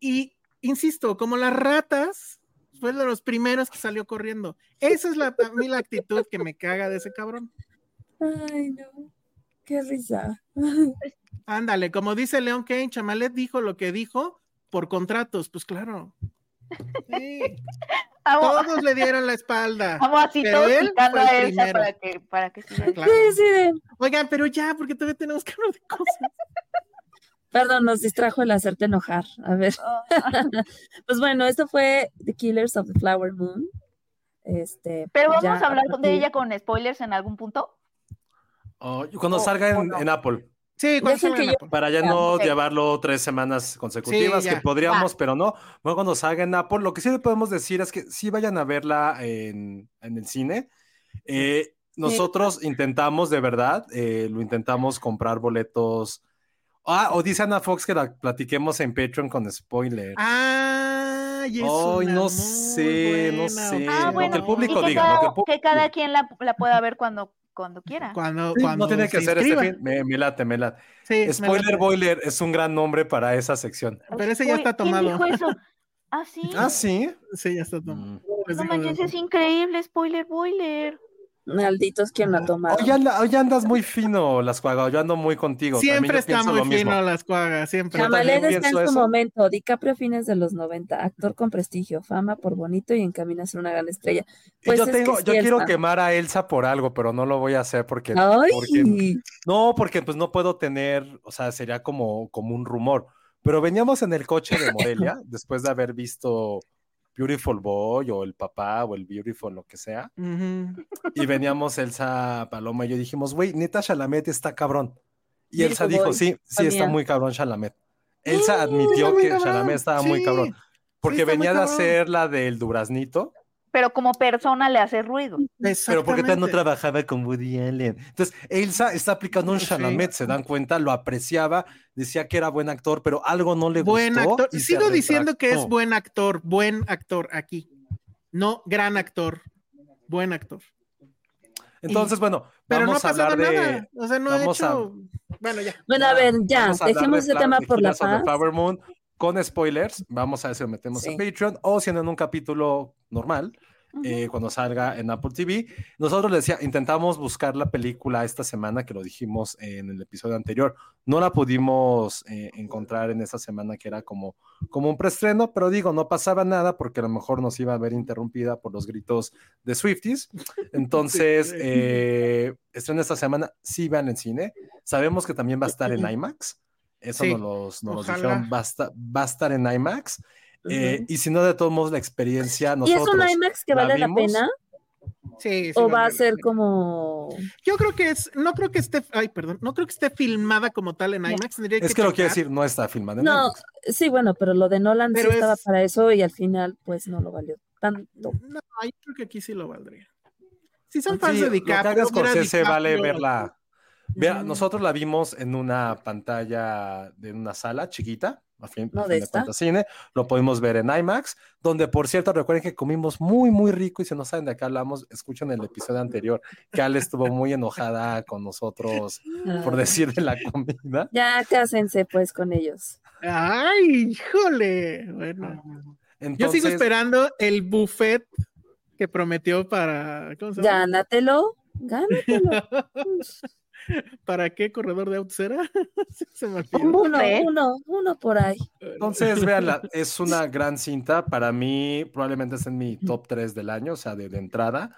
Y, insisto, como las ratas, fue de los primeros que salió corriendo. Esa es la, a mí la actitud que me caga de ese cabrón. Ay, no. Qué risa. Ándale, como dice Leon Kane, Chamalet dijo lo que dijo por contratos, pues claro. Sí, Amo, todos le dieron la espalda. amo así pero todos él picando fue a el Elsa primero. para que, para que siga. Claro. De- Oigan, pero ya, porque todavía tenemos que hablar de cosas. Perdón, nos distrajo el hacerte enojar. A ver. Pues bueno, esto fue The Killers of the Flower Moon. Este, Pero vamos ya a hablar de ella con spoilers en algún punto. Oh, cuando O- salga o en, no. en Apple, Sí, cuando Apple. para ya no ok. llevarlo tres semanas consecutivas, Sí, que podríamos, pero no. Bueno, cuando salga en Apple, lo que sí le podemos decir es que sí vayan a verla en, en el cine. Eh, nosotros intentamos, de verdad, eh, lo intentamos comprar boletos. Ah, o dice Ana Fox que la platiquemos en Patreon con spoiler. Ah, y es Ay, no sé, no buena sé. Ah, lo bueno, que el público diga, cada, lo que el que cada quien la, la pueda ver cuando, cuando quiera. Cuando, Sí, cuando no tiene que se ser este fin. Me, me late, me late. Sí, me Spoiler late. Boiler es un gran nombre para esa sección. Pero ese ya está ¿quién tomado. dijo eso? Ah, sí. Ah, sí. Sí, ya está tomado. Mm. Les no manches, eso. es increíble, spoiler boiler. Malditos quien la tomaron. Hoy, anda- hoy andas muy fino, las cuagas. Yo ando muy contigo. Siempre está muy lo mismo. fino las cuagas, siempre. Está en su eso. momento. DiCaprio fines de los 90. Actor con prestigio, fama por bonito y en camino a ser una gran estrella. Pues yo es tengo, que sí, yo quiero Elsa. quemar a Elsa por algo, pero no lo voy a hacer porque, Ay, porque- no, porque pues no puedo tener, o sea, sería como, como un rumor. Pero veníamos en el coche de Morelia después de haber visto Beautiful Boy o el papá o el Beautiful, lo que sea. Y veníamos Elsa, Paloma y yo dijimos, güey, neta Chalamet está cabrón. Y Beautiful Elsa dijo, Boy, sí, sí está muy cabrón Chalamet. Elsa admitió que Chalamet estaba muy cabrón. Porque venía de hacer la del Duraznito, Pero como persona le hace ruido. pero porque no trabajaba con Woody Allen. Entonces, Elsa está aplicando un Sí. Chalamet, se dan cuenta, lo apreciaba, decía que era buen actor, pero algo no le Buen gustó. actor. y Sigo diciendo que es buen actor, buen actor aquí. No gran actor, buen actor. Entonces, bueno, Pero no ha vamos a pasado hablar de... nada. O sea, no ha vamos a- hecho. Bueno, ya. Bueno, a ver, ya, Vamos dejemos de ese tema por la paz. Con spoilers. Vamos a ver si lo metemos Sí. en Patreon o si no en un capítulo normal. eh, cuando salga en Apple TV. Nosotros les decía, intentamos buscar la película esta semana, que lo dijimos en el episodio anterior. No la pudimos eh, encontrar en esa semana que era como, como un preestreno, pero digo, no pasaba nada porque a lo mejor nos iba a ver interrumpida por los gritos de Swifties. Entonces, Sí. eh, estrena esta semana, sí vean en cine. Sabemos que también va a estar en IMAX. Eso Sí, nos, los, nos los ojalá. dijeron, va a, estar, va a estar en IMAX. Eh, y si no, de todos modos, la experiencia, ¿Y es nosotros. un IMAX que ¿la vale la vimos? pena? Sí, sí, ¿O va a la ser como.? Yo creo que es, no creo que esté, ay, perdón, no creo que esté filmada como tal en IMAX. tendría Es que lo quiero decir, no está filmada en No, IMAX. sí, bueno, pero lo de Nolan Pero sí estaba es- para eso y al final, pues no lo valió tanto. No, yo creo que aquí sí lo valdría. Si son fans Sí, de lo que DiCaprio, haga ver a Scorsese vale DiCaprio- verla. Vea, nosotros la vimos en una pantalla de una sala chiquita, a fin, No de fin de esta. cuentas, cine, lo podemos ver en IMAX, donde por cierto recuerden que comimos muy, muy rico y si no saben de qué hablamos, escuchen el episodio anterior, que Ale estuvo muy enojada con nosotros por Ah. decir de la comida. Ya cásense pues con ellos. Ay, híjole. Bueno, yo sigo esperando el buffet que prometió para. ¿cómo se llama? Gánatelo, gánatelo. ¿Para qué corredor de autos era? Se me olvidó. Uno, sé. uno, uno por ahí. Entonces, véanla, es una gran cinta. Para mí, probablemente es en mi top 3 del año, o sea, de, de entrada.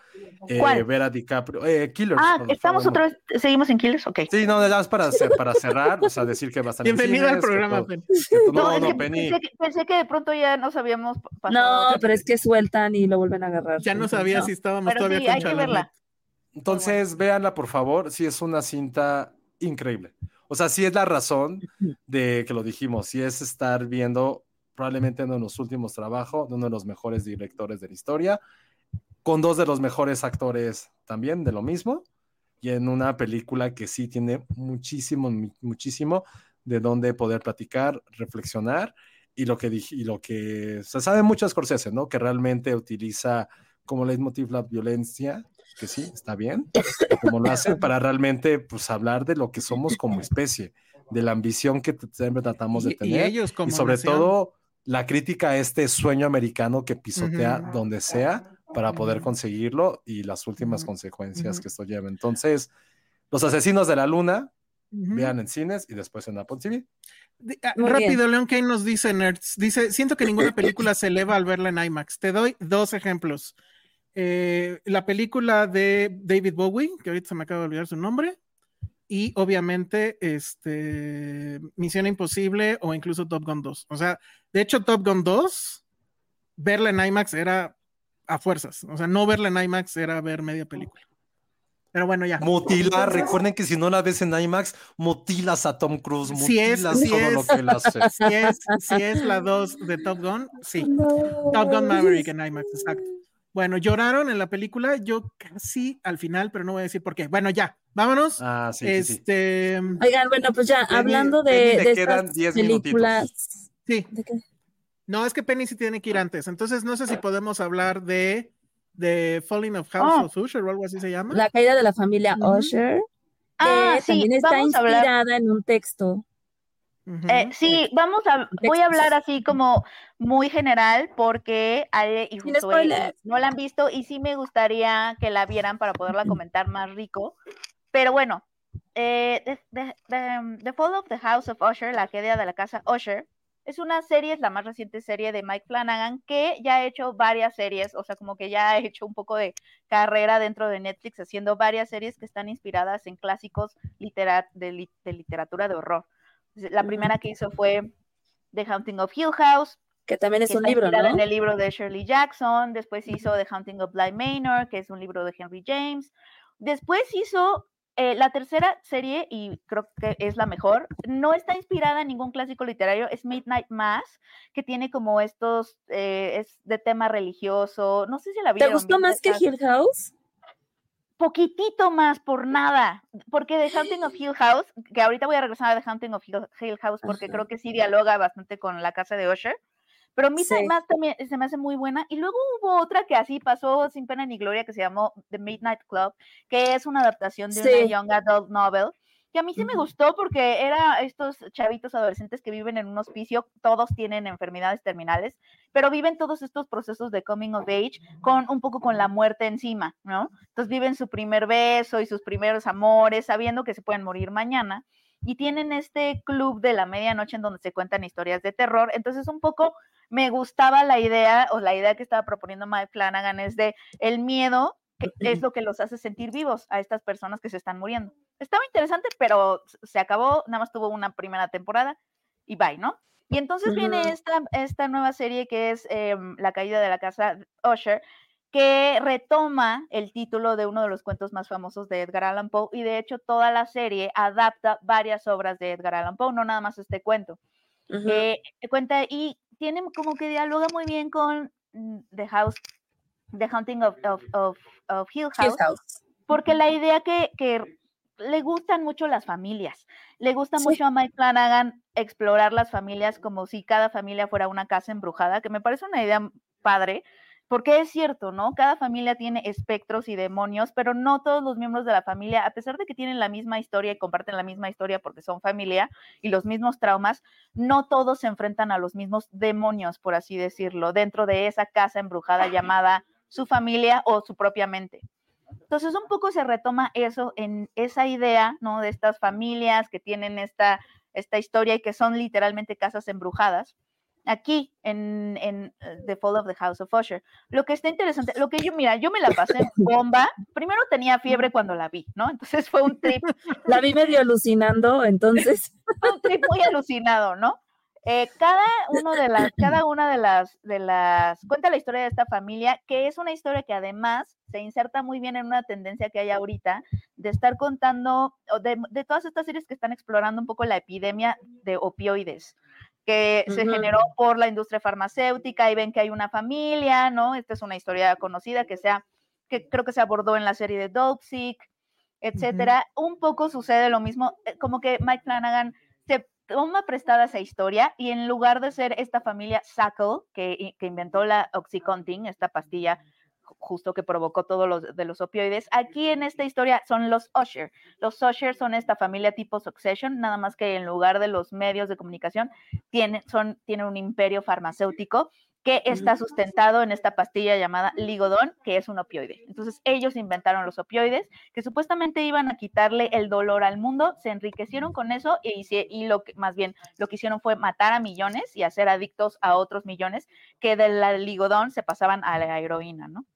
Eh, ¿Cuál? ver a DiCaprio. Eh, Killers. Ah, estamos favor, otra vez, seguimos en Killers, ok. Sí, no, nada más para, para cerrar, o sea, decir que va a estar Bienvenido al programa, todo- Penny. que todo- No, No, es no, que Penny. pensé, que pensé que de pronto ya nos habíamos pa- pasado. No, pero es que sueltan y lo vuelven a agarrar. Ya no sabía no. si estábamos Pero todavía sí, con hay que verla. Entonces, véanla, por favor. Sí, es una cinta increíble. O sea, sí es la razón de que lo dijimos. Sí es estar viendo probablemente uno de los últimos trabajos de uno de los mejores directores de la historia, con dos de los mejores actores también de lo mismo, y en una película que sí tiene muchísimo, mu- muchísimo de donde poder platicar, reflexionar, y lo que dije, y lo que se sabe mucho de Scorsese, ¿no? Que realmente utiliza como leitmotiv la violencia, que sí, está bien, como lo hace para realmente pues hablar de lo que somos como especie, de la ambición que siempre tratamos de Y- y tener ellos como y sobre nación. todo la crítica a este sueño americano que pisotea donde sea para poder conseguirlo y las últimas consecuencias que esto lleva. Entonces, Los Asesinos de la Luna, Ujú. vean en cines y después en Apple TV. Ah, Rápido, Leon Kane nos dice Nerds. Dice, siento que ninguna película se eleva al verla en IMAX. Te doy dos ejemplos. Eh, la película de David Bowie, que ahorita se me acaba de olvidar su nombre, y obviamente este, Misión Imposible o incluso Top Gun 2. O sea, de hecho Top Gun 2, verla en IMAX era a fuerzas. O sea, no verla en IMAX era ver media película. Pero bueno, ya. Mutila, recuerden que si no la ves en IMAX, mutilas a Tom Cruise, Si es- todo es- lo que él hace. Si es, si es la 2 de Top Gun, sí. No. Top Gun Maverick en IMAX, exacto. Bueno, lloraron en la película, yo casi al final, pero no voy a decir por qué. Bueno, ya, vámonos. Ah, sí, sí, sí. este, Oigan, bueno, pues ya, Penny- hablando de, de quedan estas 10 minutitos. películas. sí, ¿De qué? no, es que Penny sí tiene que ir antes. Entonces, no sé si podemos hablar de, de Falling of House Oh. of Usher o algo así se llama. La caída de la familia Ujú. Usher, que Ah, sí, también está vamos a hablar. inspirada en un texto. Eh, sí, vamos a, voy a hablar así como muy general porque Ale y Josué no la han visto y sí me gustaría que la vieran para poderla comentar más rico. Pero bueno, eh, the, the- the- The Fall of the House of Usher, la caída de la casa Usher, es una serie, es la más reciente serie de Mike Flanagan que ya ha hecho varias series, o sea, como que ya ha hecho un poco de carrera dentro de Netflix haciendo varias series que están inspiradas en clásicos litera- de, li- de literatura de horror. La primera que hizo fue The Haunting of Hill House, Que también es que un libro, ¿no? en el libro de Shirley Jackson. Después hizo The Haunting of Bly Manor, que es un libro de Henry James. Después hizo eh, la tercera serie, y creo que es la mejor. No está inspirada en ningún clásico literario, es Midnight Mass, que tiene como estos, eh, es de tema religioso. No sé si la ¿Te vieron. gustó bien más que Hill House? Poquitito más por nada, porque The Haunting of Hill House, que ahorita voy a regresar a The Haunting of Hill, House porque Ajá. creo que sí dialoga bastante con la casa de Usher, pero Sí. Mass también se me hace muy buena, y luego hubo otra que así pasó sin pena ni gloria que se llamó The Midnight Club, que es una adaptación de Sí. una young adult novel, que a mí sí me gustó porque era estos chavitos adolescentes que viven en un hospicio, todos tienen enfermedades terminales, pero viven todos estos procesos de coming of age con un poco con la muerte encima, ¿no? Entonces viven su primer beso y sus primeros amores, sabiendo que se pueden morir mañana, y tienen este club de la medianoche en donde se cuentan historias de terror. Entonces un poco me gustaba la idea, o la idea que estaba proponiendo Mike Flanagan es de el miedo es lo que los hace sentir vivos a estas personas que se están muriendo. Estaba interesante, pero se acabó, nada más tuvo una primera temporada y bye, ¿no? Y entonces viene esta, esta nueva serie que es em, La caída de la casa Usher, que retoma el título de uno de los cuentos más famosos de Edgar Allan Poe y de hecho toda la serie adapta varias obras de Edgar Allan Poe, no nada más este cuento. Eh, cuenta y tiene como que dialoga muy bien con mm, The House, The Haunting of, of, of, of Hill Hill House, House. porque la idea que, que le gustan mucho las familias, le gusta Sí. mucho a Mike Flanagan explorar las familias como si cada familia fuera una casa embrujada, que me parece una idea padre, porque es cierto, ¿no? Cada familia tiene espectros y demonios, pero no todos los miembros de la familia, a pesar de que tienen la misma historia y comparten la misma historia porque son familia y los mismos traumas, no todos se enfrentan a los mismos demonios, por así decirlo, dentro de esa casa embrujada llamada su familia o su propia mente. Entonces, un poco se retoma eso en esa idea, ¿no? De estas familias que tienen esta, esta historia y que son literalmente casas embrujadas aquí en, en eh, The Fall of the House of Usher. Lo que está interesante, lo que yo, mira, yo me la pasé en bomba. Primero tenía fiebre cuando la vi, ¿no? Entonces fue un trip. La vi medio alucinando, entonces. un trip muy alucinado, ¿no? Eh, cada uno de las, cada una de las, de las, cuenta la historia de esta familia, que es una historia que además se inserta muy bien en una tendencia que hay ahorita de estar contando, de, de todas estas series que están explorando un poco la epidemia de opioides que se generó por la industria farmacéutica y ven que hay una familia, ¿no? Esta es una historia conocida que sea, que creo que se abordó en la serie de Dope Sick, etcétera. Un poco sucede lo mismo, eh, como que Mike Flanagan toma prestada esa historia y en lugar de ser esta familia Sackle, que, inventó la Oxycontin, esta pastilla justo que provocó todos los de los opioides. Aquí en esta historia son los Usher. Los Usher son esta familia tipo Succession, nada más que en lugar de los medios de comunicación tienen, son, tienen un imperio farmacéutico que está sustentado en esta pastilla llamada ligodón, que es un opioide. Entonces ellos inventaron los opioides, que supuestamente iban a quitarle el dolor al mundo, se enriquecieron con eso y, y lo que más bien lo que hicieron fue matar a millones y hacer adictos a otros millones que del ligodón se pasaban a la heroína, ¿no?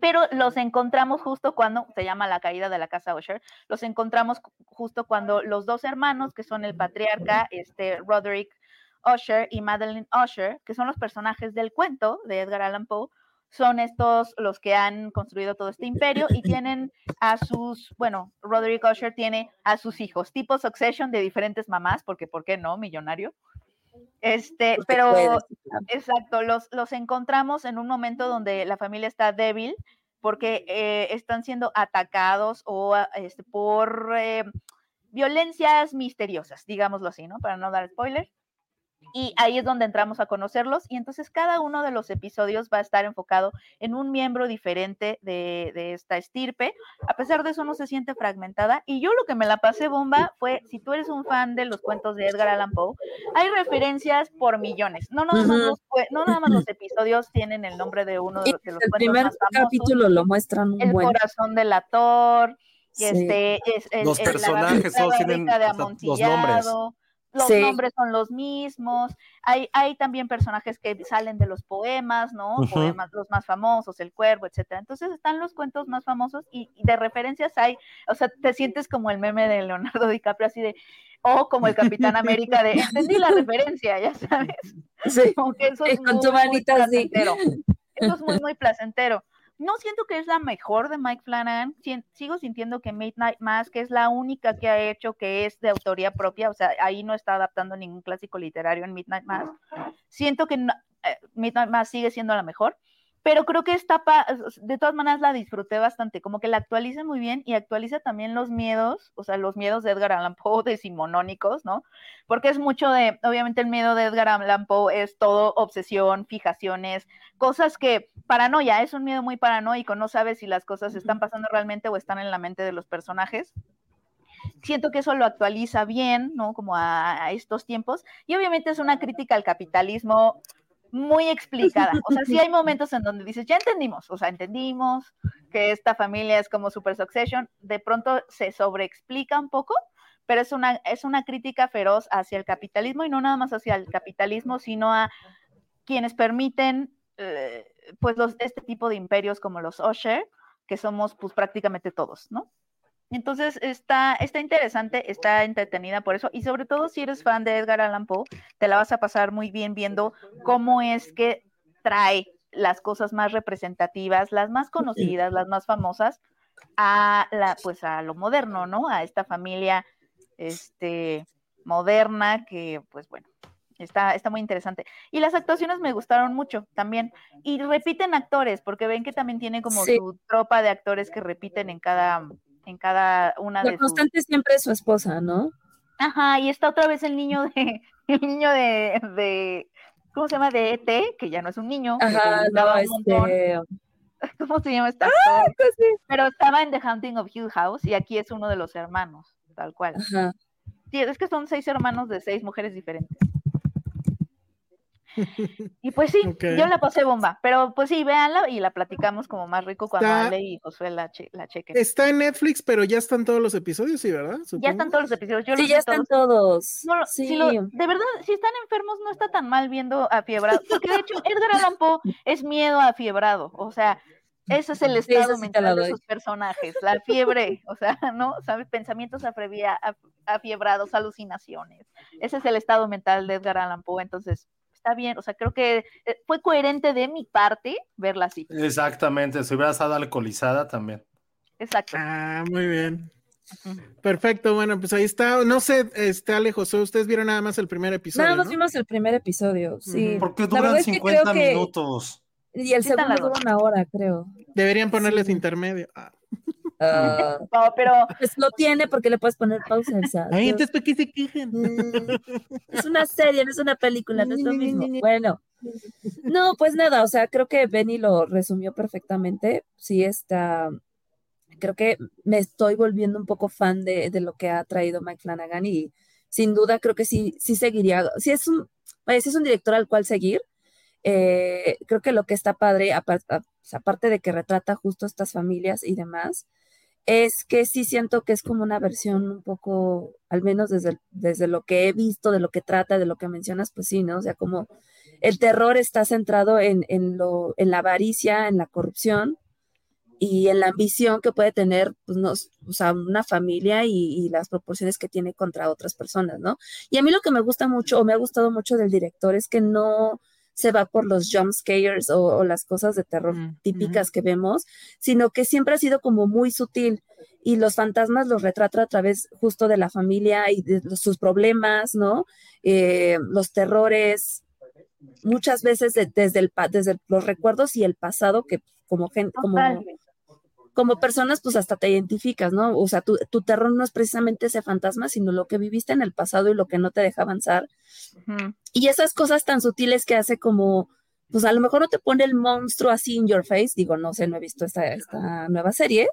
pero los encontramos justo cuando, se llama la caída de la casa Usher, los encontramos justo cuando los dos hermanos, que son el patriarca, este, Roderick Usher y Madeline Usher, que son los personajes del cuento de Edgar Allan Poe, son estos los que han construido todo este imperio y tienen a sus, bueno, Roderick Usher tiene a sus hijos, tipo Succession de diferentes mamás, porque ¿por qué no? Millonario. Este, pero exacto, los, los encontramos en un momento donde la familia está débil porque eh, están siendo atacados o ah, este, por eh, violencias misteriosas, digámoslo así, ¿no? Para no dar spoilers y ahí es donde entramos a conocerlos y entonces cada uno de los episodios va a estar enfocado en un miembro diferente de, esta estirpe. A pesar de eso no se siente fragmentada y yo lo que me la pasé bomba fue, si tú eres un fan de los cuentos de Edgar Allan Poe, hay referencias por millones. No nada más, los, no nada más los episodios tienen el nombre de uno de, los, de los el primer capítulo lo muestran El corazón del ator. Y este, es, los personajes todos tienen los nombres los nombres son los mismos, hay, hay también personajes que salen de los poemas, ¿no? Poemas, los más famosos, El Cuervo, etcétera. Entonces están los cuentos más famosos y, de referencias hay, o sea, te sientes como el meme de Leonardo DiCaprio, así de, o como el Capitán América de, entendí la referencia, ya sabes. Sí, eso es con tu manita así. Eso es muy, muy placentero. No siento que es la mejor de Mike Flanagan, sigo sintiendo que Midnight Mass, que es la única que ha hecho que es de autoría propia, o sea, ahí no está adaptando ningún clásico literario en Midnight Mass. Siento que eh, Midnight Mass sigue siendo la mejor pero creo que esta, de todas maneras la disfruté bastante, como que la actualiza muy bien y actualiza también los miedos, o sea, los miedos de Edgar Allan Poe decimonónicos, ¿no? Porque es mucho de, obviamente el miedo de Edgar Allan Poe es todo obsesión, fijaciones, cosas que, paranoia, es un miedo muy paranoico, no sabes si las cosas están pasando realmente o están en la mente de los personajes siento que eso lo actualiza bien, ¿no? Como a, a, estos tiempos. Y obviamente es una crítica al capitalismo muy explicada. O sea, sí hay momentos en donde dices, ya entendimos, o sea, entendimos que esta familia es como Super Succession, de pronto se sobreexplica un poco, pero es una, es una crítica feroz hacia el capitalismo y no nada más hacia el capitalismo, sino a quienes permiten eh, pues los, este tipo de imperios como los Osher, que somos pues prácticamente todos, ¿no? Entonces está, está interesante, está entretenida por eso, y sobre todo si eres fan de Edgar Allan Poe, te la vas a pasar muy bien viendo cómo es que trae las cosas más representativas, las más conocidas, las más famosas, a la, pues a lo moderno, ¿no? A esta familia este, moderna que, pues bueno, está, está muy interesante. Y las actuaciones me gustaron mucho también. Y repiten actores, porque ven que también tiene como su tropa de actores que repiten en cada en cada una de constante siempre es su esposa, ¿no? Ajá, y está otra vez el niño de, el niño de, de ¿cómo se llama? De ET, que ya no es un niño. Ajá, no, este... ¿Cómo se llama esta? Ah, pues Pero estaba en The Hunting of Hill House y aquí es uno de los hermanos, tal cual. Ajá. Sí, es que son seis hermanos de seis mujeres diferentes. Y pues sí, yo la pasé bomba, pero pues sí, véanla y la platicamos como más rico cuando Está- Ale y Josué la, che- la chequen. Está en Netflix, pero ya están todos los episodios, sí, ¿verdad? Ya están todos los episodios. Yo Sí, los ya están todos. todos. No, sí. si lo- de verdad, si están enfermos, no está tan mal viendo a fiebrado. Porque de hecho, Edgar Allan Poe es miedo a fiebrado. O sea, ese es el estado sí mental de sus personajes. La fiebre, o sea, ¿no? ¿Sabes? Pensamientos afrevia- af- afiebrados, alucinaciones. Ese es el estado mental de Edgar Allan Poe. Entonces, está bien. O sea, creo que eh, fue coherente de mi parte verla así. Exactamente, si hubiera estado alcoholizada también. Exacto. Ah, muy bien. Perfecto, bueno, pues ahí está. No sé, este Ale José, ustedes vieron nada más el primer episodio. Nada más ¿no? vimos el primer episodio, sí. Porque duran verdad es que 50 creo que- minutos. Y el segundo dura una hora, creo. Deberían ponerles Sí. intermedio. Ah. Ah, No, pero pues lo tiene porque le puedes poner pausa. sea, Ay, entonces, ¿para qué se quejan? Mm, es una serie, no es una película, no es lo mismo. Bueno, no, pues nada, o sea, creo que Benny lo resumió perfectamente. Sí, está. Creo que me estoy volviendo un poco fan de, de lo que ha traído Mike Flanagan y sin duda creo que sí, sí seguiría. Sí es un, sí es un director al cual seguir. Eh, creo que lo que está padre, apar- a- aparte de que retrata justo estas familias y demás, es que sí siento que es como una versión un poco, al menos desde, desde lo que he visto, de lo que trata, de lo que mencionas, pues sí, ¿no? O sea, como el terror está centrado en, en lo, en la avaricia, en la corrupción y en la ambición que puede tener, pues, no, o sea, una familia y, y las proporciones que tiene contra otras personas, ¿no? Y a mí lo que me gusta mucho, o me ha gustado mucho del director, es que no se va por los jump scares o, o las cosas de terror Mm, típicas que vemos, sino que siempre ha sido como muy sutil y los fantasmas los retrata a través justo de la familia y de sus problemas, ¿no? Eh, los terrores, muchas veces de- desde, el, desde los recuerdos y el pasado que como gente, como. Como personas, pues hasta te identificas, ¿no? O sea, tu, tu terror no es precisamente ese fantasma, sino lo que viviste en el pasado y lo que no te deja avanzar. Y esas cosas tan sutiles que hace como, pues a lo mejor no te pone el monstruo así in your face, digo, no sé, no he visto esta, esta nueva serie,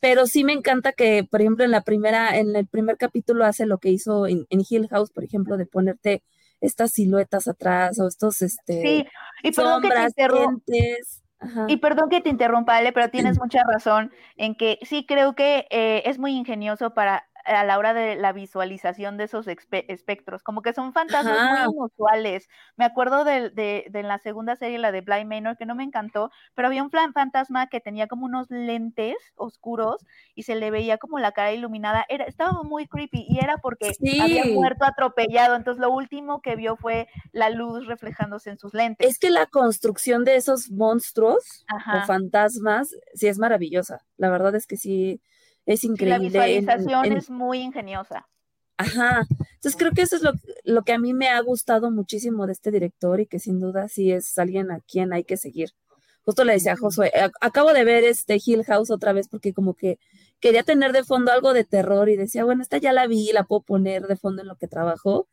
pero sí me encanta que, por ejemplo, en la primera, en el primer capítulo hace lo que hizo en, en Hill House, por ejemplo, de ponerte estas siluetas atrás o estos, este, Sí, y perdón que te sombras. Ajá. Y perdón que te interrumpa, Ale, pero tienes mucha razón en que sí creo que eh, es muy ingenioso para a la hora de la visualización de esos espectros, como que son fantasmas Ajá. muy inusuales. Me acuerdo de, de, de la segunda serie, la de Blind Manor, que no me encantó, pero había un fantasma que tenía como unos lentes oscuros y se le veía como la cara iluminada. Era, estaba muy creepy y era porque había muerto atropellado. Entonces lo último que vio fue la luz reflejándose en sus lentes. Es que la construcción de esos monstruos Ajá. o fantasmas sí es maravillosa. La verdad es que sí es la increíble. en- visualización en- es muy ingeniosa. Ajá. Entonces creo que eso es lo, lo que a mí me ha gustado muchísimo de este director y que sin duda sí es alguien a quien hay que seguir. Justo le decía a Josué, "Ac- acabo de ver este Hill House otra vez porque como que quería tener de fondo algo de terror y decía, bueno, esta ya la vi, la puedo poner de fondo en lo que trabajo.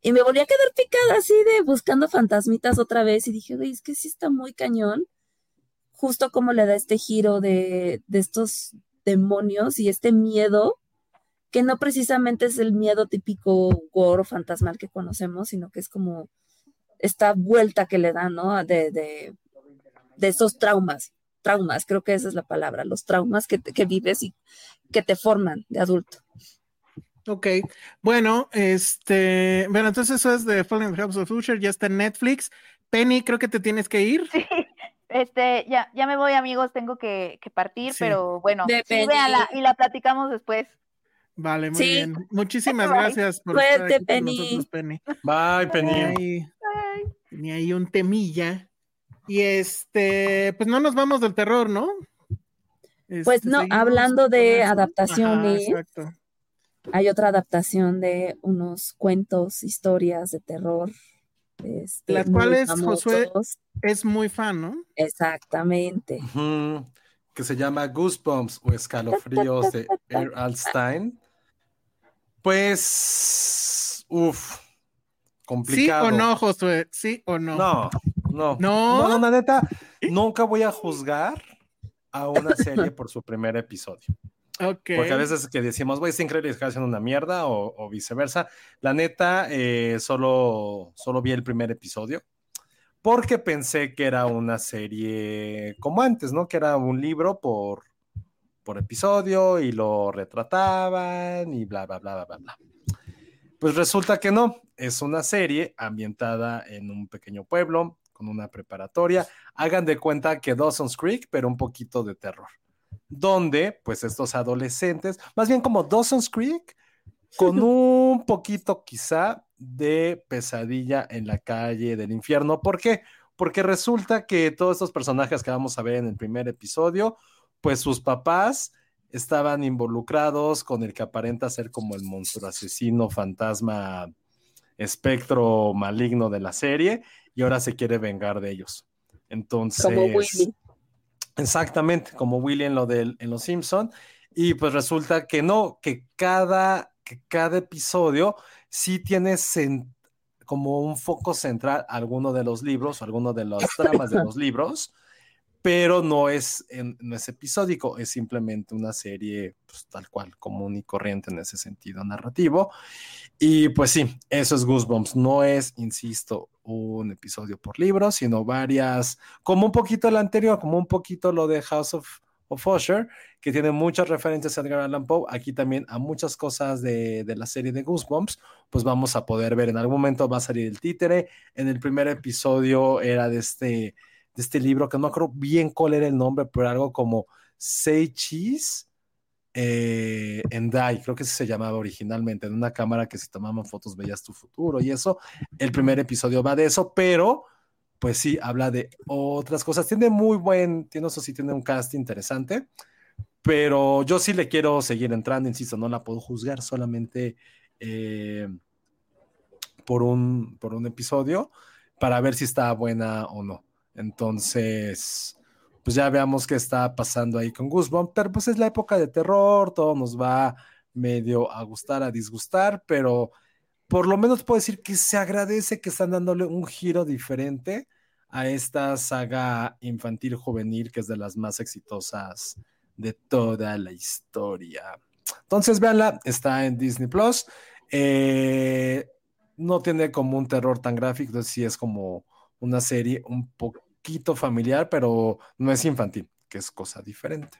Y me volví a quedar picada así de buscando fantasmitas otra vez y dije, güey, es que sí está muy cañón. Justo como le da este giro de, de estos demonios y este miedo que no precisamente es el miedo típico gore o fantasmal que conocemos, sino que es como esta vuelta que le da, ¿no? De, de, de esos traumas, traumas, creo que esa es la palabra, los traumas que, te- que vives y que te forman de adulto. Ok, bueno, este, bueno, entonces eso es de Fallen House of Usher, ya está en Netflix. Penny, creo que te tienes que ir. Sí, este, ya, ya me voy, amigos, tengo que, que partir, Sí. pero bueno, sí, y la platicamos después. Vale, muy Sí. bien. Muchísimas Bye. gracias por estar aquí con Penny. nosotros, Penny. Bye, Penny. ahí, tenía ahí un temilla. Y este, pues no nos vamos del terror, ¿no? Pues Este, no, seguimos hablando de eso. Ajá, adaptaciones. exacto. Hay otra adaptación de unos cuentos, historias de terror. Este, Las cuales Josué-. Es muy fan, ¿no? Exactamente. Que se llama Goosebumps o Escalofríos de R. Alstein. Pues, uff, ¿Sí complicado. o no, Josué? ¿Sí o no? No, no. ¿No? No, la neta, nunca voy a juzgar a una serie por su primer episodio. Porque a veces que decimos, güey, está increíble que haciendo una mierda o, o viceversa. La neta, eh, solo, solo vi el primer episodio porque pensé que era una serie como antes, ¿no? Que era un libro por, por episodio y lo retrataban y bla, bla, bla, bla, bla, bla. Pues resulta que no, es una serie ambientada en un pequeño pueblo con una preparatoria. Hagan de cuenta que Dawson's Creek, pero un poquito de terror. Donde, pues, estos adolescentes, más bien como Dawson's Creek, con un poquito quizá de pesadilla en la calle del infierno. ¿Por qué? Porque resulta que todos estos personajes que vamos a ver en el primer episodio, pues sus papás estaban involucrados con el que aparenta ser como el monstruo asesino, fantasma, espectro maligno de la serie, y ahora se quiere vengar de ellos. Entonces, Como Willy. Exactamente, como Willy en lo de en Los Simpson, y pues resulta que no, que cada, que cada episodio sí tiene como un foco central alguno de los libros, o alguno de las tramas de los libros, pero no es, no es episódico, es simplemente una serie pues, tal cual, común y corriente en ese sentido narrativo. Y pues sí, eso es Goosebumps. No es, insisto, un episodio por libro, sino varias, como un poquito el anterior, como un poquito lo de House of, of Usher, que tiene muchas referencias a Edgar Allan Poe. Aquí también a muchas cosas de, de la serie de Goosebumps, pues vamos a poder ver. En algún momento va a salir el títere. En el primer episodio era de este de este libro, que no acuerdo bien cuál era el nombre, pero algo como Say Cheese eh, and Die, creo que se llamaba originalmente, en una cámara que si tomaban fotos veías tu futuro y eso. El primer episodio va de eso, pero pues sí, habla de otras cosas. Tiene muy buen, tiene eso sí, tiene un cast interesante, pero yo sí le quiero seguir entrando, insisto, no la puedo juzgar solamente eh, por, un, por un episodio para ver si está buena o no. Entonces, pues ya veamos qué está pasando ahí con Goosebumps, pero pues es la época de terror, todo nos va medio a gustar, a disgustar, pero por lo menos puedo decir que se agradece que están dándole un giro diferente a esta saga infantil juvenil que es de las más exitosas de toda la historia. Entonces, véanla, está en Disney Plus. Eh, no tiene como un terror tan gráfico, sí es como una serie un poquito familiar, pero no es infantil, que es cosa diferente.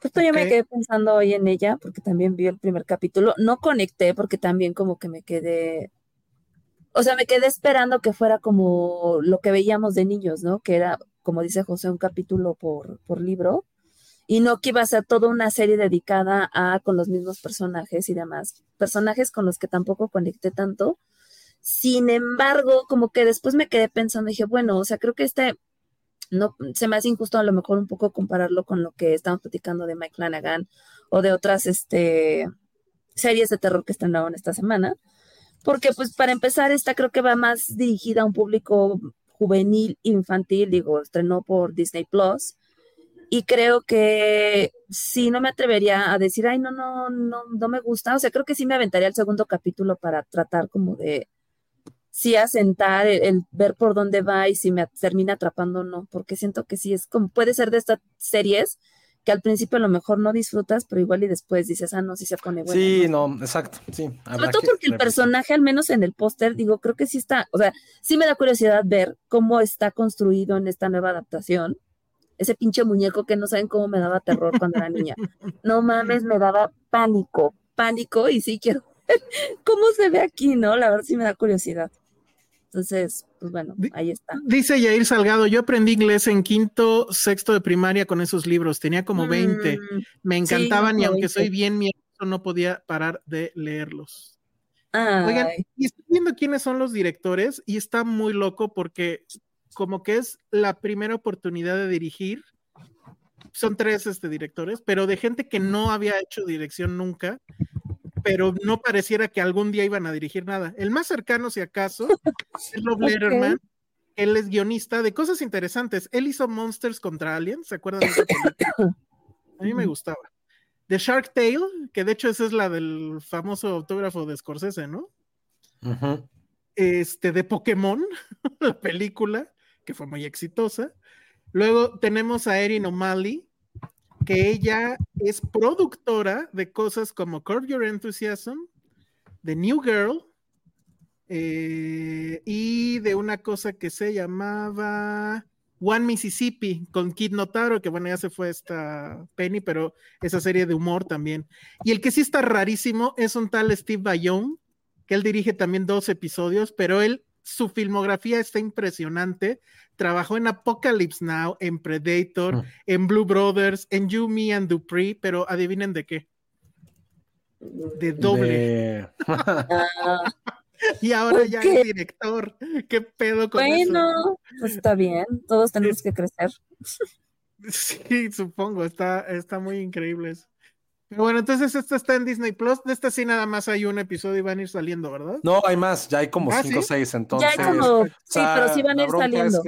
Justo yo me quedé pensando hoy en ella, porque también vi el primer capítulo. No conecté porque también como que me quedé, o sea, me quedé esperando que fuera como lo que veíamos de niños, ¿no? Que era, como dice José, un capítulo por, por libro. Y no que iba a ser toda una serie dedicada a con los mismos personajes y demás. Personajes con los que tampoco conecté tanto. Sin embargo, como que después me quedé pensando, dije, bueno, o sea, creo que este no se me hace injusto a lo mejor un poco compararlo con lo que estamos platicando de Mike Flanagan o de otras este, series de terror que estrenaron esta semana. Porque, pues, para empezar, esta creo que va más dirigida a un público juvenil, infantil, digo, estrenó por Disney Plus. Y creo que sí, no me atrevería a decir, ay, no, no, no, no me gusta. O sea, creo que sí me aventaría el segundo capítulo para tratar como de, sí asentar, el, el ver por dónde va y si me termina atrapando o no, porque siento que sí es como, puede ser de estas series que al principio a lo mejor no disfrutas, pero igual y después dices, ah, no, sí se pone bueno. sí, ¿no? no, exacto, sí. Sobre todo que porque el personaje, al menos en el póster, digo, creo que sí está, o sea, sí me da curiosidad ver cómo está construido en esta nueva adaptación. Ese pinche muñeco que no saben cómo me daba terror cuando era niña. No mames, me daba pánico, pánico, y sí quiero ver cómo se ve aquí, ¿no? La verdad sí me da curiosidad. Entonces, pues bueno, ahí está. Dice Yair Salgado, yo aprendí inglés en quinto, sexto de primaria con esos libros, tenía como 20, Mm, me encantaban y aunque 20. soy bien miedoso no podía parar de leerlos. Oigan, ay, y estoy viendo quiénes son los directores y está muy loco porque como que es la primera oportunidad de dirigir. Son tres este, directores, pero de gente que no había hecho dirección nunca, pero no pareciera que algún día iban a dirigir nada. El más cercano, si acaso, es Rob. Letterman. Él es guionista de cosas interesantes. Él hizo Monsters contra Aliens, ¿se acuerdan de esa película? A mí me gustaba. The Shark Tale, que de hecho esa es la del famoso autógrafo de Scorsese, ¿no? Este, de Pokémon, la película, que fue muy exitosa. Luego tenemos a Erin O'Malley, que ella es productora de cosas como Curb Your Enthusiasm, The New Girl, eh, y de una cosa que se llamaba One Mississippi con Kid Notaro, que bueno, ya se fue esta Penny, pero esa serie de humor también. Y el que sí está rarísimo es un tal Steve Bayonne, que él dirige también dos episodios, pero él, su filmografía está impresionante. Trabajó en Apocalypse Now, en Predator, Mm. en Blue Brothers, en You, Me and Dupree, pero adivinen de qué. De doble. De- Y ahora ya es director. ¿Qué pedo con eso? bueno, pues está bien, todos tenemos que crecer. Sí, supongo, está, está muy increíble eso. Pero bueno, entonces esto está en Disney Plus. De esta sí nada más hay un episodio y van a ir saliendo, ¿verdad? No, hay más, ya hay como ¿Ah, cinco o sí? seis, entonces. ya hay como, o sí, sea, pero sí van a ir es saliendo.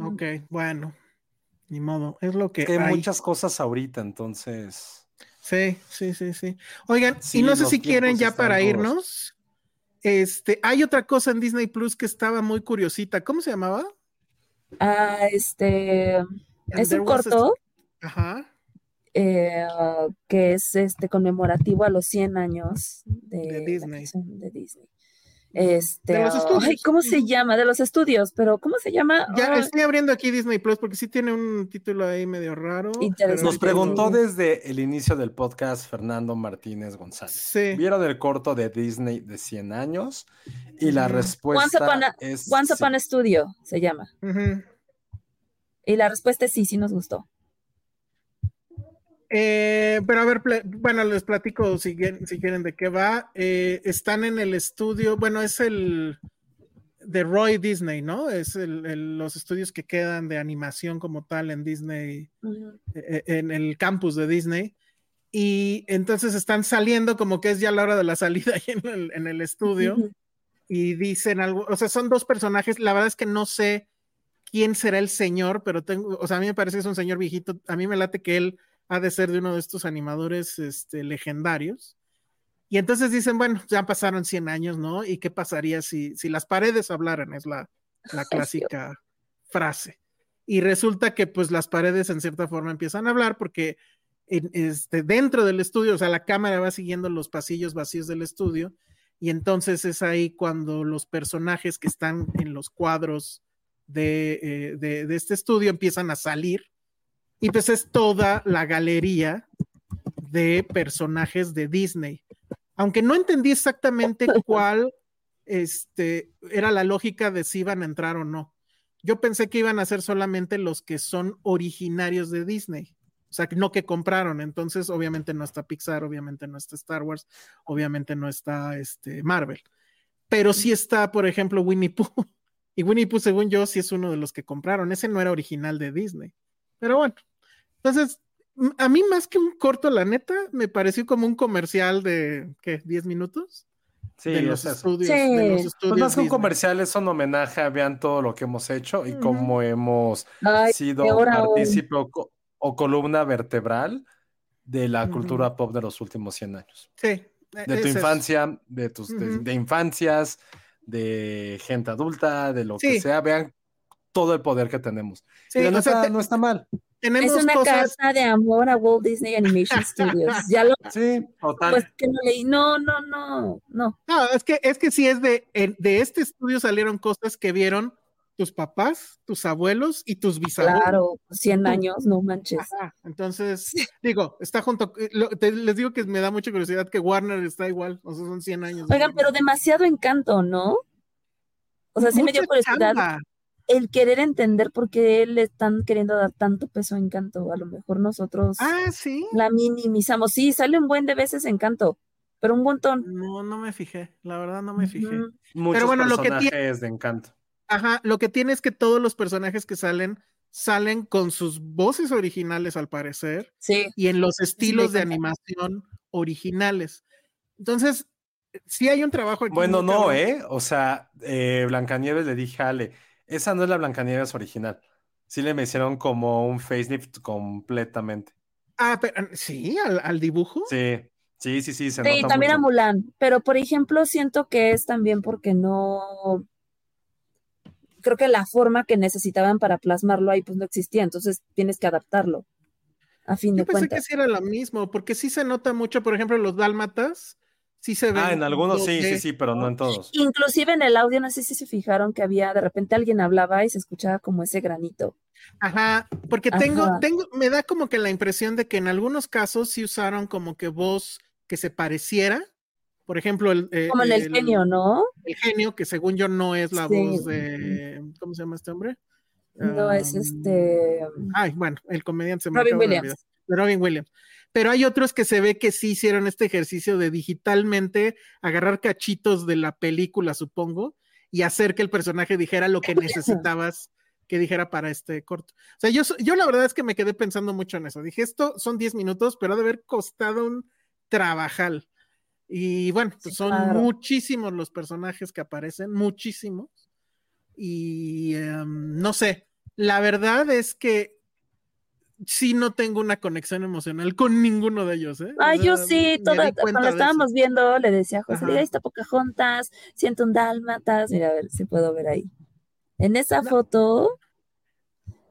Ok, bueno. Ni modo, es lo que Es que hay hay. muchas cosas ahorita, entonces. Sí, sí, sí, sí. Oigan, Sí, y no sé si quieren ya para duros. irnos. Este, hay otra cosa en Disney Plus que estaba muy curiosita. ¿Cómo se llamaba? Ah, este, And es un corto Ajá. Eh, que es este conmemorativo a los 100 años de, Disney. de Disney. Este, De los ah, estudios. ay, ¿cómo se llama? De los estudios, pero ¿cómo se llama? Ya Ay, estoy abriendo aquí Disney Plus porque sí tiene un título ahí medio raro. Nos preguntó desde el inicio del podcast Fernando Martínez González. Sí. ¿Vieron el corto de Disney de 100 años? Y la respuesta Once Upon a- es Once sí. Upon a Studio se llama. Y la respuesta es sí, sí nos gustó. Eh, pero a ver, bueno, les platico si, quieren- si quieren de qué va. Eh, están en el estudio, bueno, es el de Roy Disney, ¿no? Es el- el- los estudios que quedan de animación como tal en Disney, eh, en el campus de Disney. Y entonces están saliendo como que es ya la hora de la salida ahí en el, en el estudio. Y dicen algo, o sea, son dos personajes, la verdad es que no sé quién será el señor, pero tengo, o sea, a mí me parece que es un señor viejito, a mí me late que él ha de ser de uno de estos animadores este, legendarios. Y entonces dicen, bueno, ya pasaron 100 años, ¿no? ¿Y qué pasaría si, si las paredes hablaran? Es la, la clásica frase. Y resulta que pues las paredes en cierta forma empiezan a hablar porque en- este, dentro del estudio, o sea, la cámara va siguiendo los pasillos vacíos del estudio y entonces es ahí cuando los personajes que están en los cuadros de, eh, de- de este estudio empiezan a salir y pues es toda la galería de personajes de Disney. Aunque no entendí exactamente cuál este, era la lógica de si iban a entrar o no. Yo pensé que iban a ser solamente los que son originarios de Disney. O sea, no que compraron. Entonces, obviamente no está Pixar, obviamente no está Star Wars, obviamente no está este, Marvel. Pero sí está, por ejemplo, Winnie Pooh. Y Winnie Pooh, según yo, sí es uno de los que compraron. Ese no era original de Disney. Pero bueno, entonces, a mí más que un corto, la neta, me pareció como un comercial de, ¿qué? ¿10 minutos? Sí, de los es estudios. Sí. De los Pues estudios Pues más que un comercial, es un homenaje a vean todo lo que hemos hecho y Ujú. cómo hemos Ay, sido partícipe o, co- o columna vertebral de la Ujú. cultura pop de los últimos 100 años. Sí. De tu es eso. infancia, de tus de- Ujú. de infancias, de gente adulta, de lo que Sí. sea, vean todo el poder que tenemos. Sí, y la o sea, te- no está mal. Tenemos Es una cosas. carta de amor a Walt Disney Animation Studios. Ya lo Sí, total. pues que no leí. No, no, no, no. No, es que, es que sí es de, de este estudio salieron cosas que vieron tus papás, tus abuelos y tus bisabuelos. Claro, 100 años, no manches. Ajá, Entonces, digo, está junto, eh, lo- te- les digo que me da mucha curiosidad que Warner está igual, o sea, son 100 años. de Oigan, pero demasiado encanto, ¿no? O sea, sí me dio curiosidad chamba. El querer entender por qué le están queriendo dar tanto peso a Encanto. A lo mejor nosotros Ah, sí. la minimizamos. Sí, sale un buen de veces Encanto, pero un montón. No, no me fijé, la verdad no me fijé. Muchos bueno, lo que personajes tiene- de encanto. Ajá, lo que tiene es que todos los personajes que salen, salen con sus voces originales al parecer. Sí, y en los estilos de animación originales. Entonces, sí hay un trabajo aquí. Bueno, no, cabrón. ¿eh? O sea, eh, Blancanieves le dije a Ale, esa no es la Blancanieves original. Sí le me hicieron como un facelift completamente. Ah, pero sí, al, al dibujo. Sí, sí, sí, sí, se sí, nota también a. Mulan. Pero, por ejemplo, siento que es también porque no. Creo que la forma que necesitaban para plasmarlo ahí, pues no existía, entonces tienes que adaptarlo. a fin Yo de pensé que sí era lo mismo, porque sí se nota mucho, por ejemplo, los dálmatas, sí se ven. Ah, en algunos sí, sí, 2D. sí, pero no en todos. Inclusive en el audio, no sé si se fijaron que había, de repente alguien hablaba y se escuchaba como ese granito. Ajá, porque tengo, Ajá. tengo, me da como que la impresión de que en algunos casos sí usaron como que voz que se pareciera. Por ejemplo, el, eh, Como en el genio, ¿no? El genio, que según yo no es la Sí. voz de. ¿Cómo se llama este hombre? No es este. Ay, bueno, el comediante se me Robin Williams. De Robin Williams. Pero hay otros que se ve que sí hicieron este ejercicio de digitalmente agarrar cachitos de la película, supongo, y hacer que el personaje dijera lo que necesitabas que dijera para este corto. O sea, yo, yo la verdad es que me quedé pensando mucho en eso. Dije, esto son 10 minutos, pero ha de haber costado un trabajal. Y bueno, pues son claro. muchísimos los personajes que aparecen, muchísimos. Y em, no sé, la verdad es que sí no tengo una conexión emocional con ninguno de ellos, ¿eh? O yo sí, toda, cuando eso. estábamos viendo, le decía a José, mira, ahí está Pocahontas, siento un dálmatas, mira, a ver si puedo ver ahí. En esa No. foto,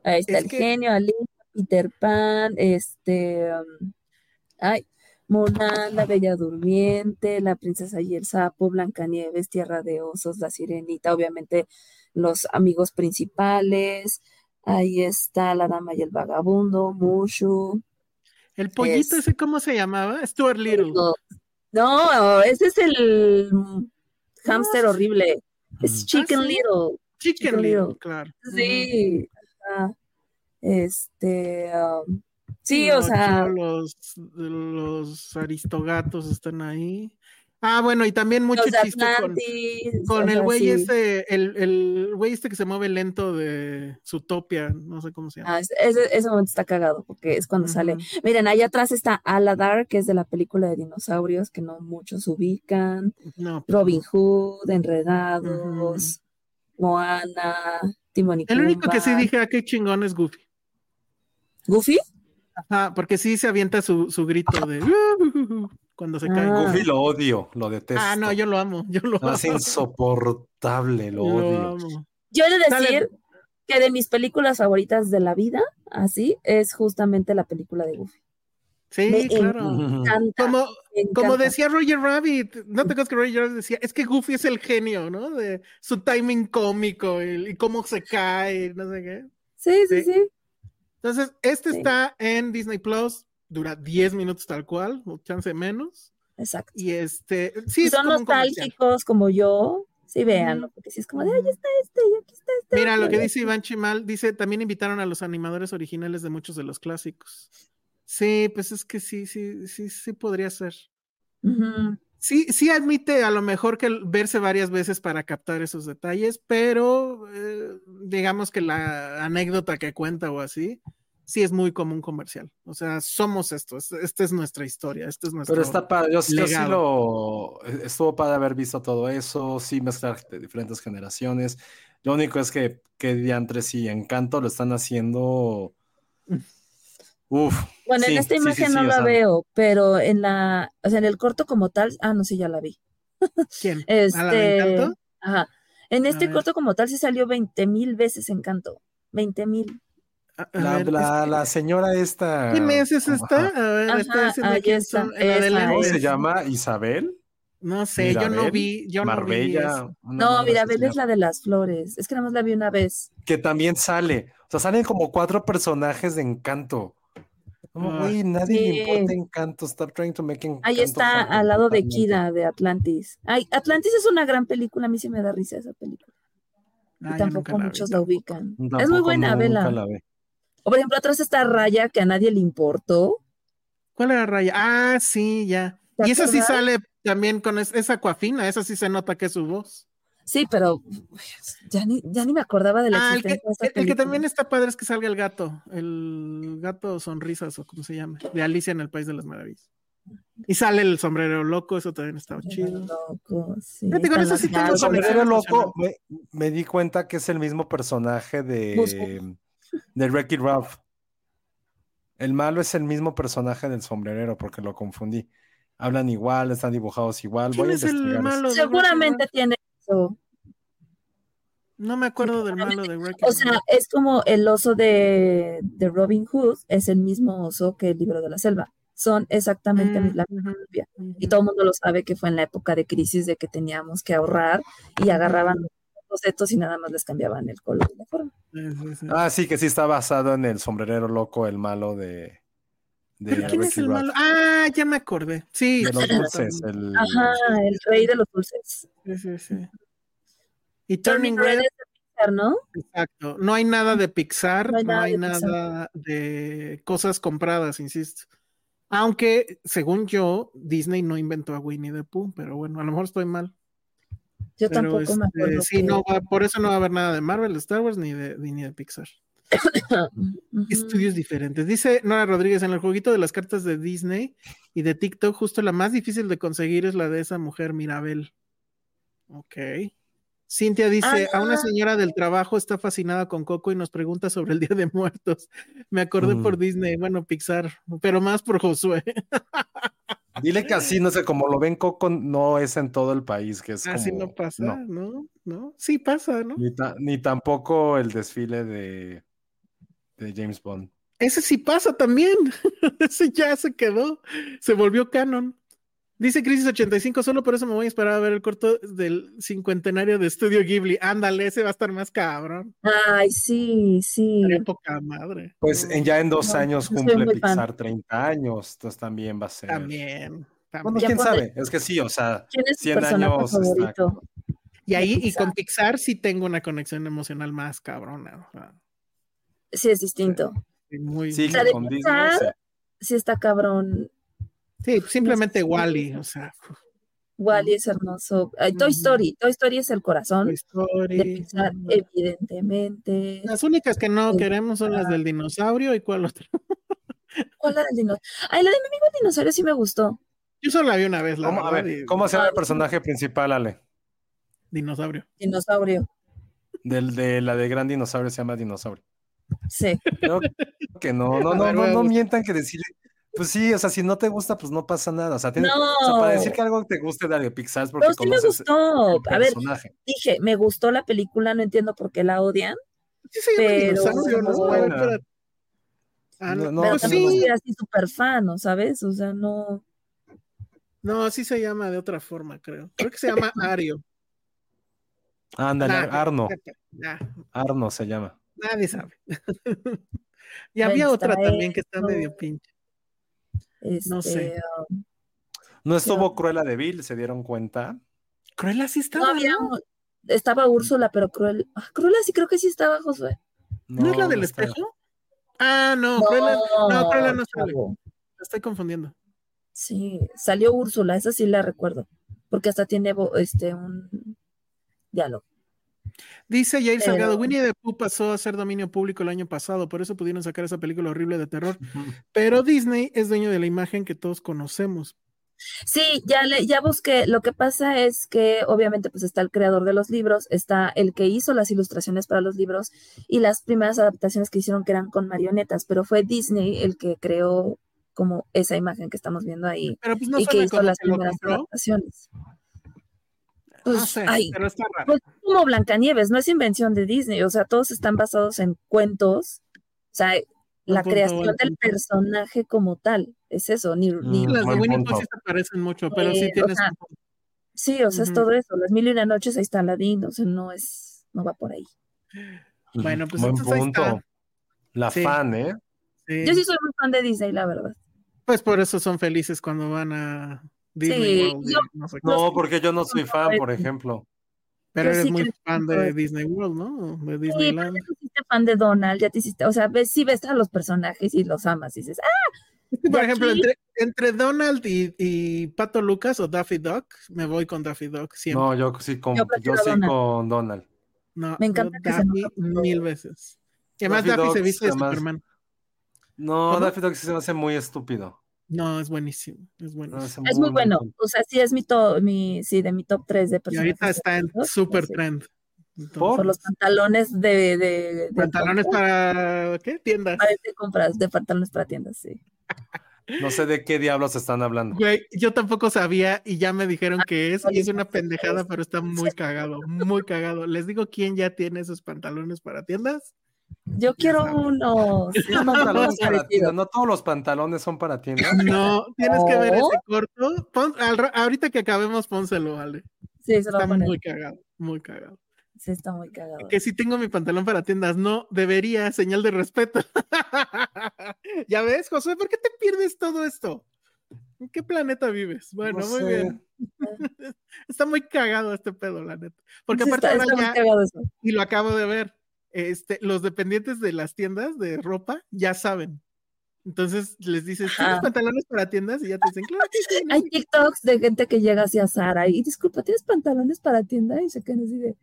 ahí está Es el que- genio, Alicia, Peter Pan, este, um, ay, Mulan, la Bella Durmiente, la Princesa y el Sapo, Blancanieves, Tierra de Osos, la Sirenita, obviamente los amigos principales, ahí está la Dama y el Vagabundo, Mushu. El pollito es- ese, ¿cómo se llamaba? Stuart Little. No, no, ese es el hámster horrible. Es Mm. Chicken ¿sí? Little. Chicken Chicken Little, Little. claro. Sí. ajá. Este, um, sí, o sea, Los, los aristogatos están ahí. Ah, bueno, y también mucho los chiste con, Atlantis, con o el güey ese, el, el güey este que se mueve lento de Zootopia, no sé cómo se llama. Ah, ese, momento está cagado porque es cuando sale. Miren, allá atrás está Aladar, que es de la película de dinosaurios que no muchos ubican. No, pues Robin. Hood, Enredados, Moana, Timón y El único que sí dije, ah, qué chingón es Goofy. ¿Goofy? Ajá, porque sí se avienta su, su grito de cuando se cae. Ah. Goofy lo odio, lo detesto. Ah, no, yo lo amo, yo lo amo. Es insoportable, lo odio. amo. Yo he de decir que de mis películas favoritas de la vida, así, es justamente la película de Goofy. Sí, Me claro. encanta, Como, decía Roger Rabbit, ¿no te acuerdas que Roger Rabbit decía? Es que Goofy es el genio, ¿no? De su timing cómico y, y cómo se cae, no sé qué. Sí, sí, Sí. sí. Entonces, este Sí. está en Disney Plus, dura 10 minutos tal cual, o chance menos. Exacto. Y este, sí, Si son nostálgicos como yo, sí véanlo, porque si es como de, ay, está este y aquí está este. Mira lo otro", que dice. Iván Chimal, dice, también invitaron a los animadores originales de muchos de los clásicos. Sí, pues es que sí, sí, sí, sí podría ser. Sí, sí admite a lo mejor que verse varias veces para captar esos detalles, pero eh, digamos que la anécdota que cuenta o así, sí es muy común comercial. O sea, somos esto, es- esta es nuestra historia, este es nuestro Pero está padre, yo, yo sí lo estuvo padre haber visto todo eso, sí mezclar de diferentes generaciones. Lo único es que, que diantres y Encanto lo están haciendo. Uf. Bueno, en esta sí, sí, imagen sí, no la sea, veo, pero en la, o sea, en el corto como tal, ah, no, sí, ya la vi. ¿Quién? ¿A la de Este, Encanto? ajá. En este corto como tal sí salió 20 mil veces Encanto. 20 mil. A- a La, ver, la- es que- la señora esta. ¿Qué mes es esta? A ver, Ajá, está ahí esa, ¿Cómo se llama? ¿Isabel? No sé, yo no Mirabel, vi, yo no vi Marbella. No, madre mira, así se Bel es la de las flores. Es que nada más la vi una vez. Que también sale. O sea, salen como cuatro personajes de Encanto. Como, Ah, güey, nadie le importa Encanto. Stop trying to make Encanto. Ahí está al lado de. Kira de Atlantis. Ay, Atlantis es una gran película, a mí sí me da risa esa película. Ah, y tampoco la vi, muchos la tampoco. ubican. es muy buena, vela. la vi. O por ejemplo, atrás está Raya, que a nadie le importó. ¿Cuál era Raya? Ah, sí, ya. ¿Te Y esa sí sale también con es- esa coafina, esa sí se nota que es su voz. Sí, pero ya ni, ya ni me acordaba de la Ah, el que, existencia de esa el- el que también está padre es que salga el gato, el gato sonrisas o como se llama, de Alicia en el País de las Maravillas. Y sale el sombrero loco, eso también estaba chido. Loco, sí, Fíjate, con eso sí tengo El sombrero loco, me, me di cuenta que es el mismo personaje Busco. De, Wreck-It Ralph. El malo es el mismo personaje del sombrerero, porque lo confundí. Hablan igual, están dibujados igual. ¿Quién Voy a es el investigar malo? de Seguramente tiene eso. No me acuerdo del malo de Wreck-It O sea, es como el oso de, de Robin Hood, es el mismo oso que el libro de la selva. Son exactamente Mm, la misma copia. Y todo el mundo lo sabe que fue en la época de crisis de que teníamos que ahorrar y agarraban los bocetos y nada más les cambiaban el color la forma. Sí, sí, sí. Ah, sí, que sí está basado en el sombrerero loco, el malo de. de ¿Pero quién es el malo? Ah, ya me acordé. Sí, De los dulces. El... Ajá, el rey de los dulces. sí, sí, sí. Y Turning Turning Red Red, es de Pixar, ¿no? exacto. No hay nada de Pixar, No hay no nada hay de nada de cosas compradas, insisto. Aunque, según yo, Disney no inventó a Winnie the Pooh, pero bueno, a lo mejor estoy mal. Yo Pero, tampoco me este, acuerdo. sí, que- no va- por eso no va a haber nada de Marvel, de Star Wars ni de, ni de Pixar. Estudios diferentes. Dice Nora Rodríguez, en el jueguito de las cartas de Disney y de TikTok, justo la más difícil de conseguir es la de esa mujer Mirabel. Ok. Cintia dice, a una Ah. señora del trabajo está fascinada con Coco y nos pregunta sobre el Día de Muertos. Me acordé Mm. por Disney, bueno, Pixar, pero más por Josué. Dile que así, no sé, como lo ven Coco, no es en todo el país, que es Así como- no pasa, no. ¿no? ¿no? Sí pasa, ¿no? Ni, ta- ni tampoco el desfile de, de James Bond. Ese sí pasa también. Ese ya se quedó. Se volvió canon. Dice Crisis 85, solo por eso me voy a esperar a ver el corto del cincuentenario de Estudio Ghibli. Ándale, ese va a estar más cabrón. Ay, sí, sí. Qué poca madre. Pues en- ya en dos No, años cumple. Pixar 30 años, entonces también va a ser. También. también. Bueno, quién sabe, es que sí, o sea, ¿Quién es tu 100 personaje años está- favorito? Y ahí, y con Pixar sí tengo una conexión emocional más cabrona. o sea, Sí, es distinto. sí, muy, Sí, O sea, que de con Disney, Pixar, sí. Sí, está cabrón. Sí, simplemente sí, sí, Wally, o sea, Wally es hermoso. Ay, Toy. Story. Toy Story es el corazón Toy Story. de Pixar, evidentemente. Las únicas que no queremos son las del dinosaurio y cuál otra. ¿Cuál era el dinosaurio? Ay, la de mi amigo el dinosaurio sí me gustó. Yo solo la vi una vez, la ¿Cómo, a ver, ¿cómo se llama el personaje principal, Ale? Dinosaurio. Dinosaurio. Del, de la de Gran Dinosaurio se llama Dinosaurio. Sí. Creo que no, no, no, ver, no, no mientan que decirle. Pues sí, o sea, si no te gusta, pues no pasa nada. O sea, tiene- No. o sea, para decir que algo te guste de Pixar porque Pero sí me conoces gustó. el A ver, personaje. dije, me gustó la película, no entiendo por qué la odian. Sí se llama Pero- ¿no? Es buena. espérate. Ah, No, no, no, pero pues tampoco sí, soy así súper fan, ¿no ¿sabes? O sea, no. no, sí se llama de otra forma, creo. Creo que se llama Ario. Ándale, Nah, Arno. nah, Arno se llama. nadie sabe. y había otra también que está medio pinche. No sé. Este, um, No estuvo Cruella de Vil, ¿se dieron cuenta? Cruella sí no estaba, había. ¿no? Estaba Úrsula, pero Cruel. Ah, Cruella sí creo que sí estaba, Josué. ¿No, es la del espejo? Ah, no, Cruella, no, Cruella no sale. La estoy confundiendo. Sí, salió Úrsula, esa sí la recuerdo. Porque hasta tiene este un diálogo. Dice Jair Pero- Salgado, Winnie the Pooh pasó a ser dominio público el año pasado, por eso pudieron sacar esa película horrible de terror. Pero Disney es dueño de la imagen que todos conocemos. Sí, ya le, ya busqué. Lo que pasa es que obviamente pues está el creador de los libros, está el que hizo las ilustraciones para los libros y las primeras adaptaciones que hicieron que eran con marionetas, pero fue Disney el que creó como esa imagen que estamos viendo ahí Pero pues no y que hizo las primeras compró. Adaptaciones. No Pues, sé, ay, pero está raro. pues como Blancanieves, no es invención de Disney, o sea, todos están basados en cuentos, o sea, la punto, creación del personaje como tal, es eso, ni, ni- Mm, Las de Winnie sí se parecen mucho, pero Eh, sí o tienes sea, un punto. Sí, o sea, es todo eso. Las mil y una noches, ahí está Aladdin, o sea, no es, no va por ahí. Bueno, pues Buen entonces ahí punto. está. La Sí. fan, ¿eh? Sí. Yo sí soy muy fan de Disney, la verdad. Pues por eso son felices cuando van a Disney Sí, World. yo- no sé porque yo no soy fan, por ejemplo. Pero yo eres sí muy fan de Disney World, ¿no? De Sí, pero Disneyland. ya te hiciste fan de Donald, ya te hiciste, o sea, ves, sí ves a los personajes y los amas y dices, ah, Por ejemplo, entre, entre Donald y, y Pato Lucas o Daffy Duck, me voy con Daffy Duck siempre. No, yo sí con, Yo yo sí Donald. con Donald. No, me encanta que se Daffy mil veces. Y además Daffy Daffy, se viste de Superman. No, ¿Cómo? Daffy Duck sí se me hace muy estúpido. No, es buenísimo, es buenísimo. es muy bueno. O sea, sí es mi top, mi, sí, de mi top 3 de Y personajes. ahorita está en super trend. Entonces, ¿Por? Por los pantalones de, de, de Pantalones compras, para ¿qué? Tiendas. para de compras, de pantalones para tiendas, sí. No sé de qué diablos están hablando. Güey, yo tampoco sabía y ya me dijeron que es, y es una pendejada, pero está muy cagado, muy cagado. Les digo quién ya tiene esos pantalones para tiendas. Yo quiero unos. Sí, unos pantalones más para parecidos. tienda. No todos los pantalones son para tienda. No, tienes que ver ese corto. Pon- al ra- ahorita que acabemos, pónselo, Ale. Sí, se lo voy Está a poner. muy cagado, muy cagado. Sí, está muy cagado. Que si tengo mi pantalón para tiendas, no, debería, señal de respeto. ya ves, José, ¿por qué te pierdes todo esto? ¿En qué planeta vives? Bueno, No muy sé. bien. Está muy cagado este pedo, la neta. Porque Sí, aparte está, ahora está ya, y lo acabo de ver, este, los dependientes de las tiendas de ropa ya saben. Entonces les dices, ¿tienes pantalones para tiendas? Y ya te dicen, claro que sí. no Hay sé qué". TikToks de gente que llega hacia Sara y disculpa, ¿tienes pantalones para tienda? Y se quedan así de.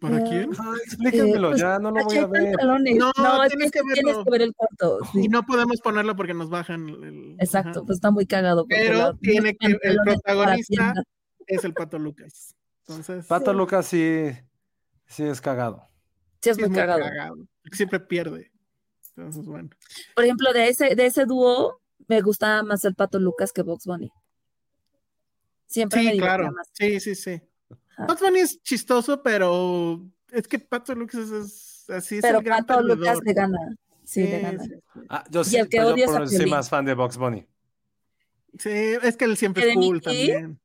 ¿Para Eh, quién? Eh, pues, ya, no lo "Aquí voy a ver. pantalones". No, No, es tienes que tienes que ver el corto. sí. Y no podemos ponerlo porque nos bajan el. Exacto, ajá. pues está muy cagado. Pero tiene que, el protagonista es el Pato Lucas. Entonces, Pato Lucas sí, sí es cagado. Sí, es sí muy cagado. porque Siempre pierde. Entonces, bueno. Por ejemplo, de ese, de ese dúo, me gustaba más el Pato Lucas que Box Bunny. Siempre me Sí, divertía claro. más. Sí, sí, sí. Ajá. Bugs Bunny es chistoso, pero es que Pato Lucas es, es- así es Pero el gran Pato Lucas le gana. Sí, le Sí, gana. sí, Ah, yo Y sí, el que pues yo es por- a soy Piolín. más fan de Box Bunny. Sí, es que él siempre ¿Que es cool Mickey? también.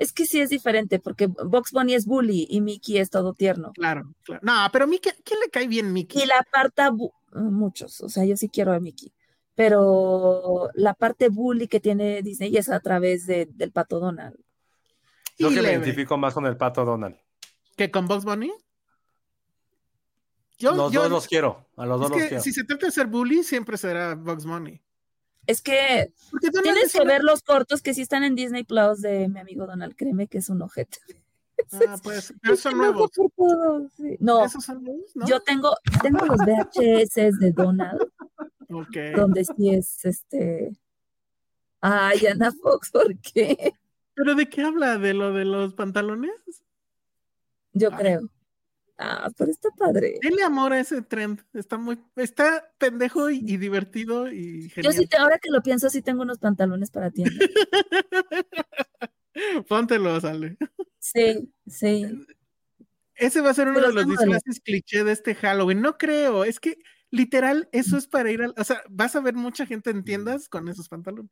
Es que sí es diferente, porque Box Bunny es bully y Mickey es todo tierno. Claro, claro. No, pero Mickey, ¿quién le cae bien Mickey? Y la parte, bu- muchos, o sea, yo sí quiero a Mickey, pero la parte bully que tiene Disney es a través de- del Pato Donald. Yo que me identifico más con el Pato Donald. ¿Que con Bugs Bunny? Yo, los yo- dos los quiero. A los es dos los quiero. si se trata de ser bully, siempre será Bugs Bunny. Es que tienes es que ver los cortos que sí están en Disney Plus de mi amigo Donald, créeme que es un ojete. Ah, pues, pero son nuevos. No, ¿Esos son nuevos? ¿no? yo tengo, tengo los VHS de Donald, donde sí es este. Ay, Ana Fox, ¿por qué? ¿Pero de qué habla? ¿De lo de los pantalones? Yo Ay. creo. Ah, pero está padre. Denle amor a ese trend. Está muy, está pendejo y, y divertido y Yo genial. sí, te- ahora que lo pienso, sí tengo unos pantalones para tienda. Póntelo, sale. Sí, sí. Ese va a ser uno Pero de los disfraces cliché de este Halloween. No creo, es que literal, eso es para ir al. O sea, vas a ver mucha gente en tiendas con esos pantalones.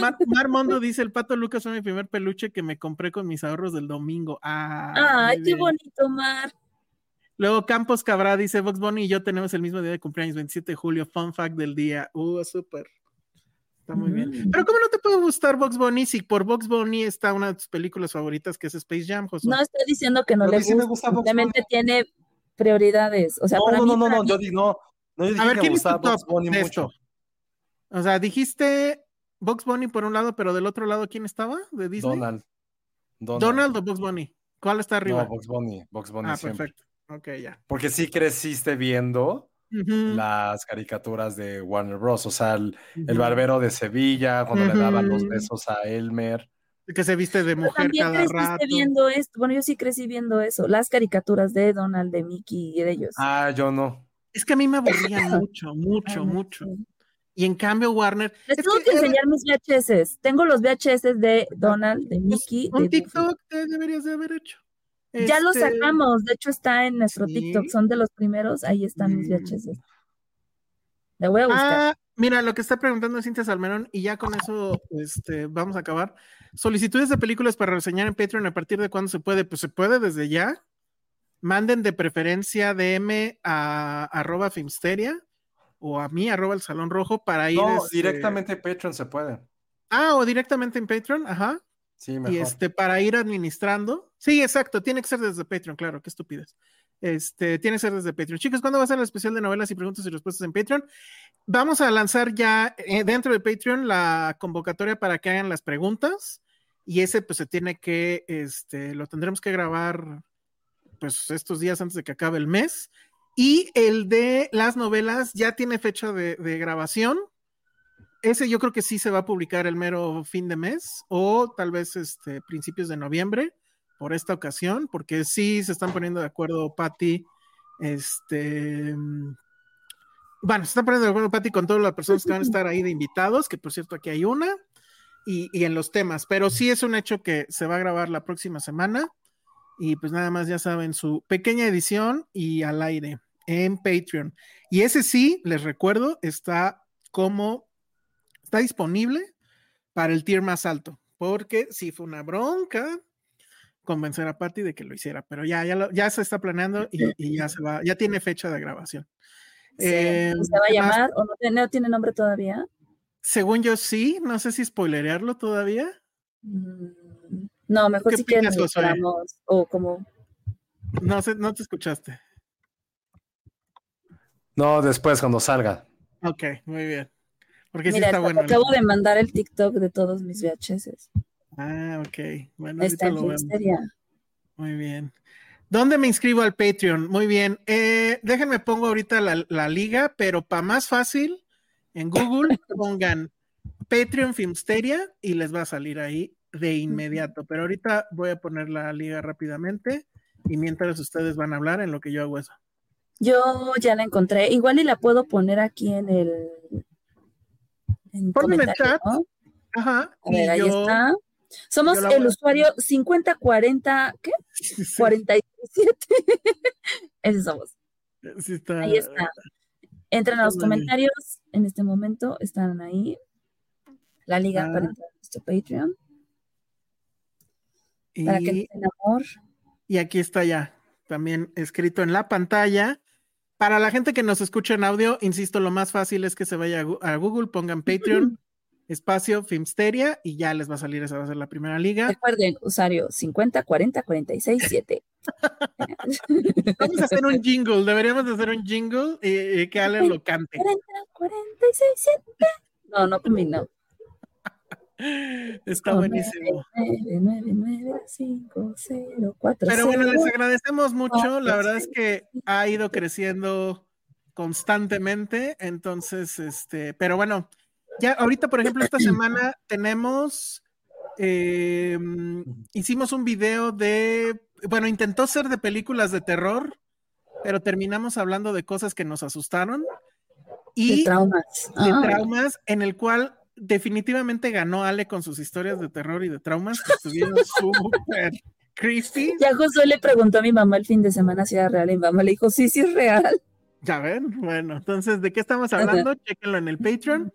Mar, Mondo dice: El pato Lucas fue mi primer peluche que me compré con mis ahorros del domingo. Ah, Ay, qué bien. bonito, Mar. Luego Campos Cabra dice: Vox Bunny y yo tenemos el mismo día de cumpleaños, 27 de julio. Fun fact del día. Uh, súper. Está muy bien. Mm. Pero, ¿cómo no te puede gustar Vox Bunny si por Vox Bunny está una de tus películas favoritas que es Space Jam, José? No estoy diciendo que no le mí sí me gusta, gusta simplemente tiene prioridades. O sea, No, para no, mí, no, no, para no, mí- yo digo, no, no, yo dije A ver, que me ¿quién es tu gustaba Bugs Bunny de mucho. esto? O sea, dijiste Bugs Bunny por un lado, pero del otro lado, ¿quién estaba? ¿De Disney? Donald. Donald. Donald o Bugs Bunny. ¿Cuál está arriba? No, Bugs Bunny, Bugs Bunny ah, siempre. perfecto. Ok, ya. Porque sí creciste viendo las caricaturas de Warner Bros. O sea, el, barbero de Sevilla, cuando le daban los besos a Elmer. Que se viste de Pero mujer también cada creciste rato. viendo esto. Bueno, yo sí crecí viendo eso. Las caricaturas de Donald, de Mickey y de ellos. Ah, yo no. Es que a mí me aburrían mucho, mucho, mucho. Y en cambio, Warner. Les es tengo que que era- enseñar mis VHS. Tengo los VHS de Donald, de Mickey, de Un. TikTok te deberías de haber hecho. Ya lo Este, sacamos, de hecho está en nuestro ¿Sí? TikTok, son de los primeros, ahí están mis Mm. VHS. Le voy a buscar. Ah, mira, lo que está preguntando Cintia Salmerón, y ya con eso este, vamos a acabar. Solicitudes de películas para reseñar en Patreon, ¿a partir de cuándo se puede? Pues se puede desde ya. Manden de preferencia DM a arroba Filmsteria o a mí, arroba el Salón Rojo, para ir. No, este, directamente Patreon se puede. Ah, o directamente en Patreon, ajá. Sí, mejor. Y este, para ir administrando. Sí, exacto, tiene que ser desde Patreon, claro, qué estupidez. Este, tiene que ser desde Patreon. Chicos, ¿cuándo va a ser el especial de novelas y preguntas y respuestas en Patreon? Vamos a lanzar ya eh, dentro de Patreon la convocatoria para que hagan las preguntas. Y ese, pues, se tiene que, este, lo tendremos que grabar, pues, estos días antes de que acabe el mes. Y el de las novelas ya tiene fecha de, de grabación. Ese yo creo que sí se va a publicar el mero fin de mes o tal vez este, principios de noviembre por esta ocasión, porque sí se están poniendo de acuerdo Patty, este, mm, bueno, se está poniendo de acuerdo Pati con todas las personas que van a estar ahí de invitados, que por cierto aquí hay una, y, y en los temas, pero sí es un hecho que se va a grabar la próxima semana. Y pues nada más ya saben, su pequeña edición y al aire en Patreon. Y ese sí, les recuerdo, está como, está disponible para el tier más alto, porque sí fue una bronca convencer a Patty de que lo hiciera, pero ya, ya, lo- ya se está planeando y, y ya se va, ya tiene fecha de grabación. Sí, Eh, ¿Se va a llamar o no tiene, no tiene nombre todavía? Según yo sí, no sé si spoilerearlo todavía. Mm, No, mejor ¿Qué si quieren opinas, Josué? esperamos, o como No sé, no te escuchaste. No, después cuando salga. Ok, muy bien. Porque sí Mira, está te bueno. acabo de mandar el TikTok de todos mis VHS. Ah, ok. Bueno, Está lo. Muy bien. ¿Dónde me inscribo al Patreon? Muy bien. Eh, déjenme pongo ahorita la, la liga, pero para más fácil, en Google pongan Patreon Filmsteria y les va a salir ahí de inmediato. Pero ahorita voy a poner la liga rápidamente y mientras ustedes van a hablar en lo que yo hago eso. Yo ya la encontré. Igual y la puedo poner aquí en el. En en. Ajá. A ver, ahí yo- está. Somos el voy usuario 5040, ¿qué? 47. Ese somos. Sí está- Ahí está. Entran a los comentarios. En este momento están ahí. La liga Ah. para entrar a nuestro Patreon. Para que den amor. Y aquí está ya, también escrito en la pantalla. Para la gente que nos escucha en audio, insisto, lo más fácil es que se vaya a Google, pongan Patreon, espacio, Filmsteria, y ya les va a salir, esa va a ser la primera liga. Recuerden, usuario 50 40 46 7. Vamos a hacer un jingle, deberíamos de hacer un jingle y, y que Ale lo cante. 40 46 7. No, no combinó. Está buenísimo. 9, 9, 9, 5, 0, 4, Pero bueno, les agradecemos mucho. La verdad es que ha ido creciendo constantemente. Entonces, este, pero bueno, ya ahorita, por ejemplo, esta semana tenemos, eh, hicimos un video de, bueno, intentó ser de películas de terror, pero terminamos hablando de cosas que nos asustaron y De traumas. de Ah. traumas, en el cual definitivamente ganó Ale con sus historias de terror y de traumas que estuvieron súper creepy. Ya Josué le preguntó a mi mamá el fin de semana si era real y mi mamá le dijo, sí, sí es real. Ya ven, bueno, entonces, ¿de qué estamos hablando? Chéquenlo en el Patreon.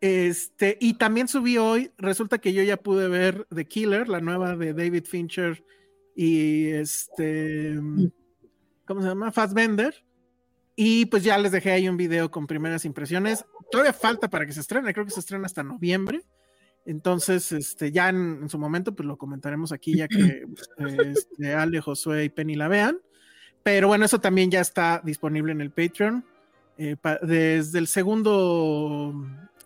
Este, y también subí hoy, resulta que yo ya pude ver The Killer, la nueva de David Fincher y este, ¿cómo se llama? Fassbender. Y pues ya les dejé ahí un video con primeras impresiones. Todavía falta para que se estrene, creo que se estrena hasta noviembre. Entonces, este, ya en, en su momento, pues lo comentaremos aquí, ya que este, Ale, Josué y Penny la vean. Pero bueno, eso también ya está disponible en el Patreon. Eh, pa- desde el segundo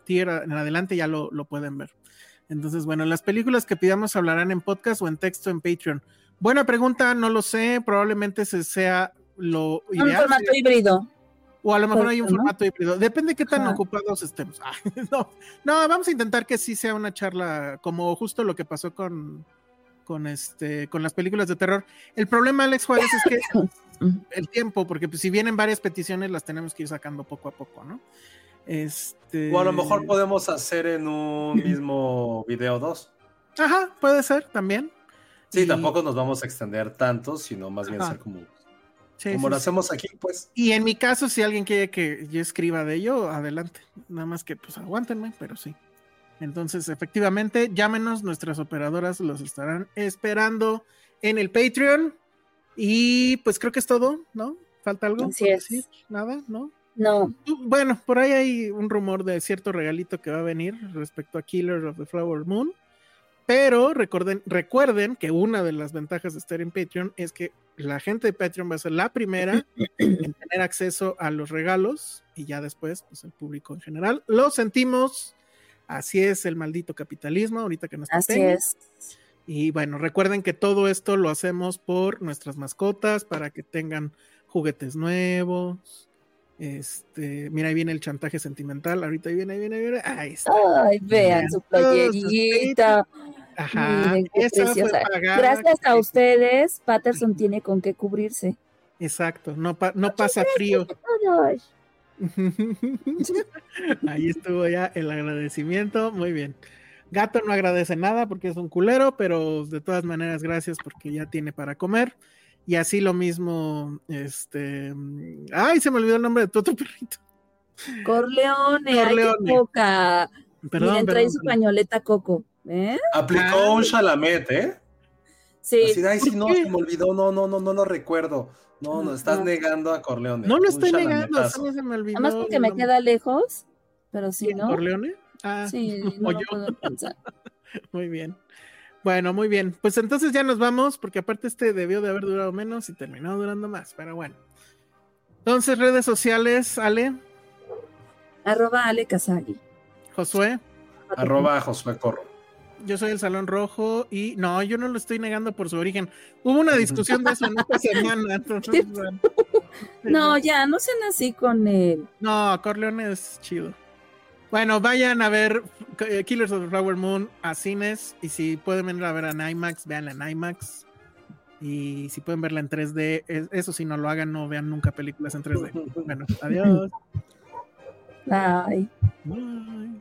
tier en adelante ya lo, lo pueden ver. Entonces, bueno, las películas que pidamos hablarán en podcast o en texto en Patreon. Buena pregunta, no lo sé, probablemente ese sea lo Un ideal. formato híbrido. O a lo mejor hay un ¿no? formato híbrido. Depende de qué tan Ajá. ocupados estemos. Ah, no, no, vamos a intentar que sí sea una charla como justo lo que pasó con, con, este, con las películas de terror. El problema, Alex Juárez, es que el tiempo, porque pues, si vienen varias peticiones, las tenemos que ir sacando poco a poco, ¿no? Este... O a lo mejor podemos hacer en un mismo video dos. Ajá, puede ser también. Sí, Y- tampoco nos vamos a extender tanto, sino más bien Ajá. ser como, Sí, como sí, lo sí. hacemos aquí, pues. Y en mi caso, si alguien quiere que yo escriba de ello, adelante. Nada más que pues aguántenme, pero sí. Entonces, efectivamente, llámenos, nuestras operadoras los estarán esperando en el Patreon. Y pues creo que es todo, ¿no? ¿Falta algo? Así por es. decir? ¿Nada? ¿No? No, Bueno, por ahí hay un rumor de cierto regalito que va a venir respecto a Killer of the Flower Moon. Pero recuerden, recuerden que una de las ventajas de estar en Patreon es que la gente de Patreon va a ser la primera en tener acceso a los regalos y ya después, pues el público en general. Lo sentimos. Así es el maldito capitalismo, ahorita que nos así es. Y bueno, recuerden que todo esto lo hacemos por nuestras mascotas, para que tengan juguetes nuevos. Este, mira, ahí viene el chantaje sentimental. Ahorita ahí viene, ahí viene, ahí viene. Ahí está. Ay, vean su playerita. Ajá. Esa fue pagada. Gracias a ustedes, Patterson tiene con qué cubrirse. Exacto, no, pa- no pasa frío. Ahí estuvo ya el agradecimiento. Muy bien. Gato no agradece nada porque es un culero, pero de todas maneras, gracias porque ya tiene para comer. Y así lo mismo, este. Ay, se me olvidó el nombre de tu otro perrito. Corleone, ay, qué Corleone. poca. Perdón, Miren, trae perdón, su pañoleta Coco. ¿Eh? Aplicó un Chalamet, ¿eh? Sí. Así ay, sí, no, qué? se me olvidó, no, no, no, no lo recuerdo. No, no, estás No. negando a Corleone. No lo estoy negando, solo se me olvidó. Además porque el me queda lejos, pero sí, ¿Quién, ¿no? ¿Corleone? Ah, Sí, o no lo yo. puedo pensar. Muy bien. Bueno, muy bien. Pues entonces ya nos vamos, porque aparte este debió de haber durado menos y terminó durando más, pero bueno. Entonces, redes sociales, Ale, Arroba Ale Kazagi. Josué, Arroba Josué Corro. Yo soy el Salón Rojo y no, yo no lo estoy negando por su origen. Hubo una discusión de eso en esta semana. Entonces, bueno. No, ya, no sean así con él. No, Corleone es chido. Bueno, vayan a ver eh, Killers of the Flower Moon a cines y si pueden venir a ver en IMAX, vean en IMAX. Y si pueden verla en 3D, es- eso si no lo hagan, no vean nunca películas en 3D. Bueno, adiós. Bye. Bye.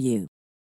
you.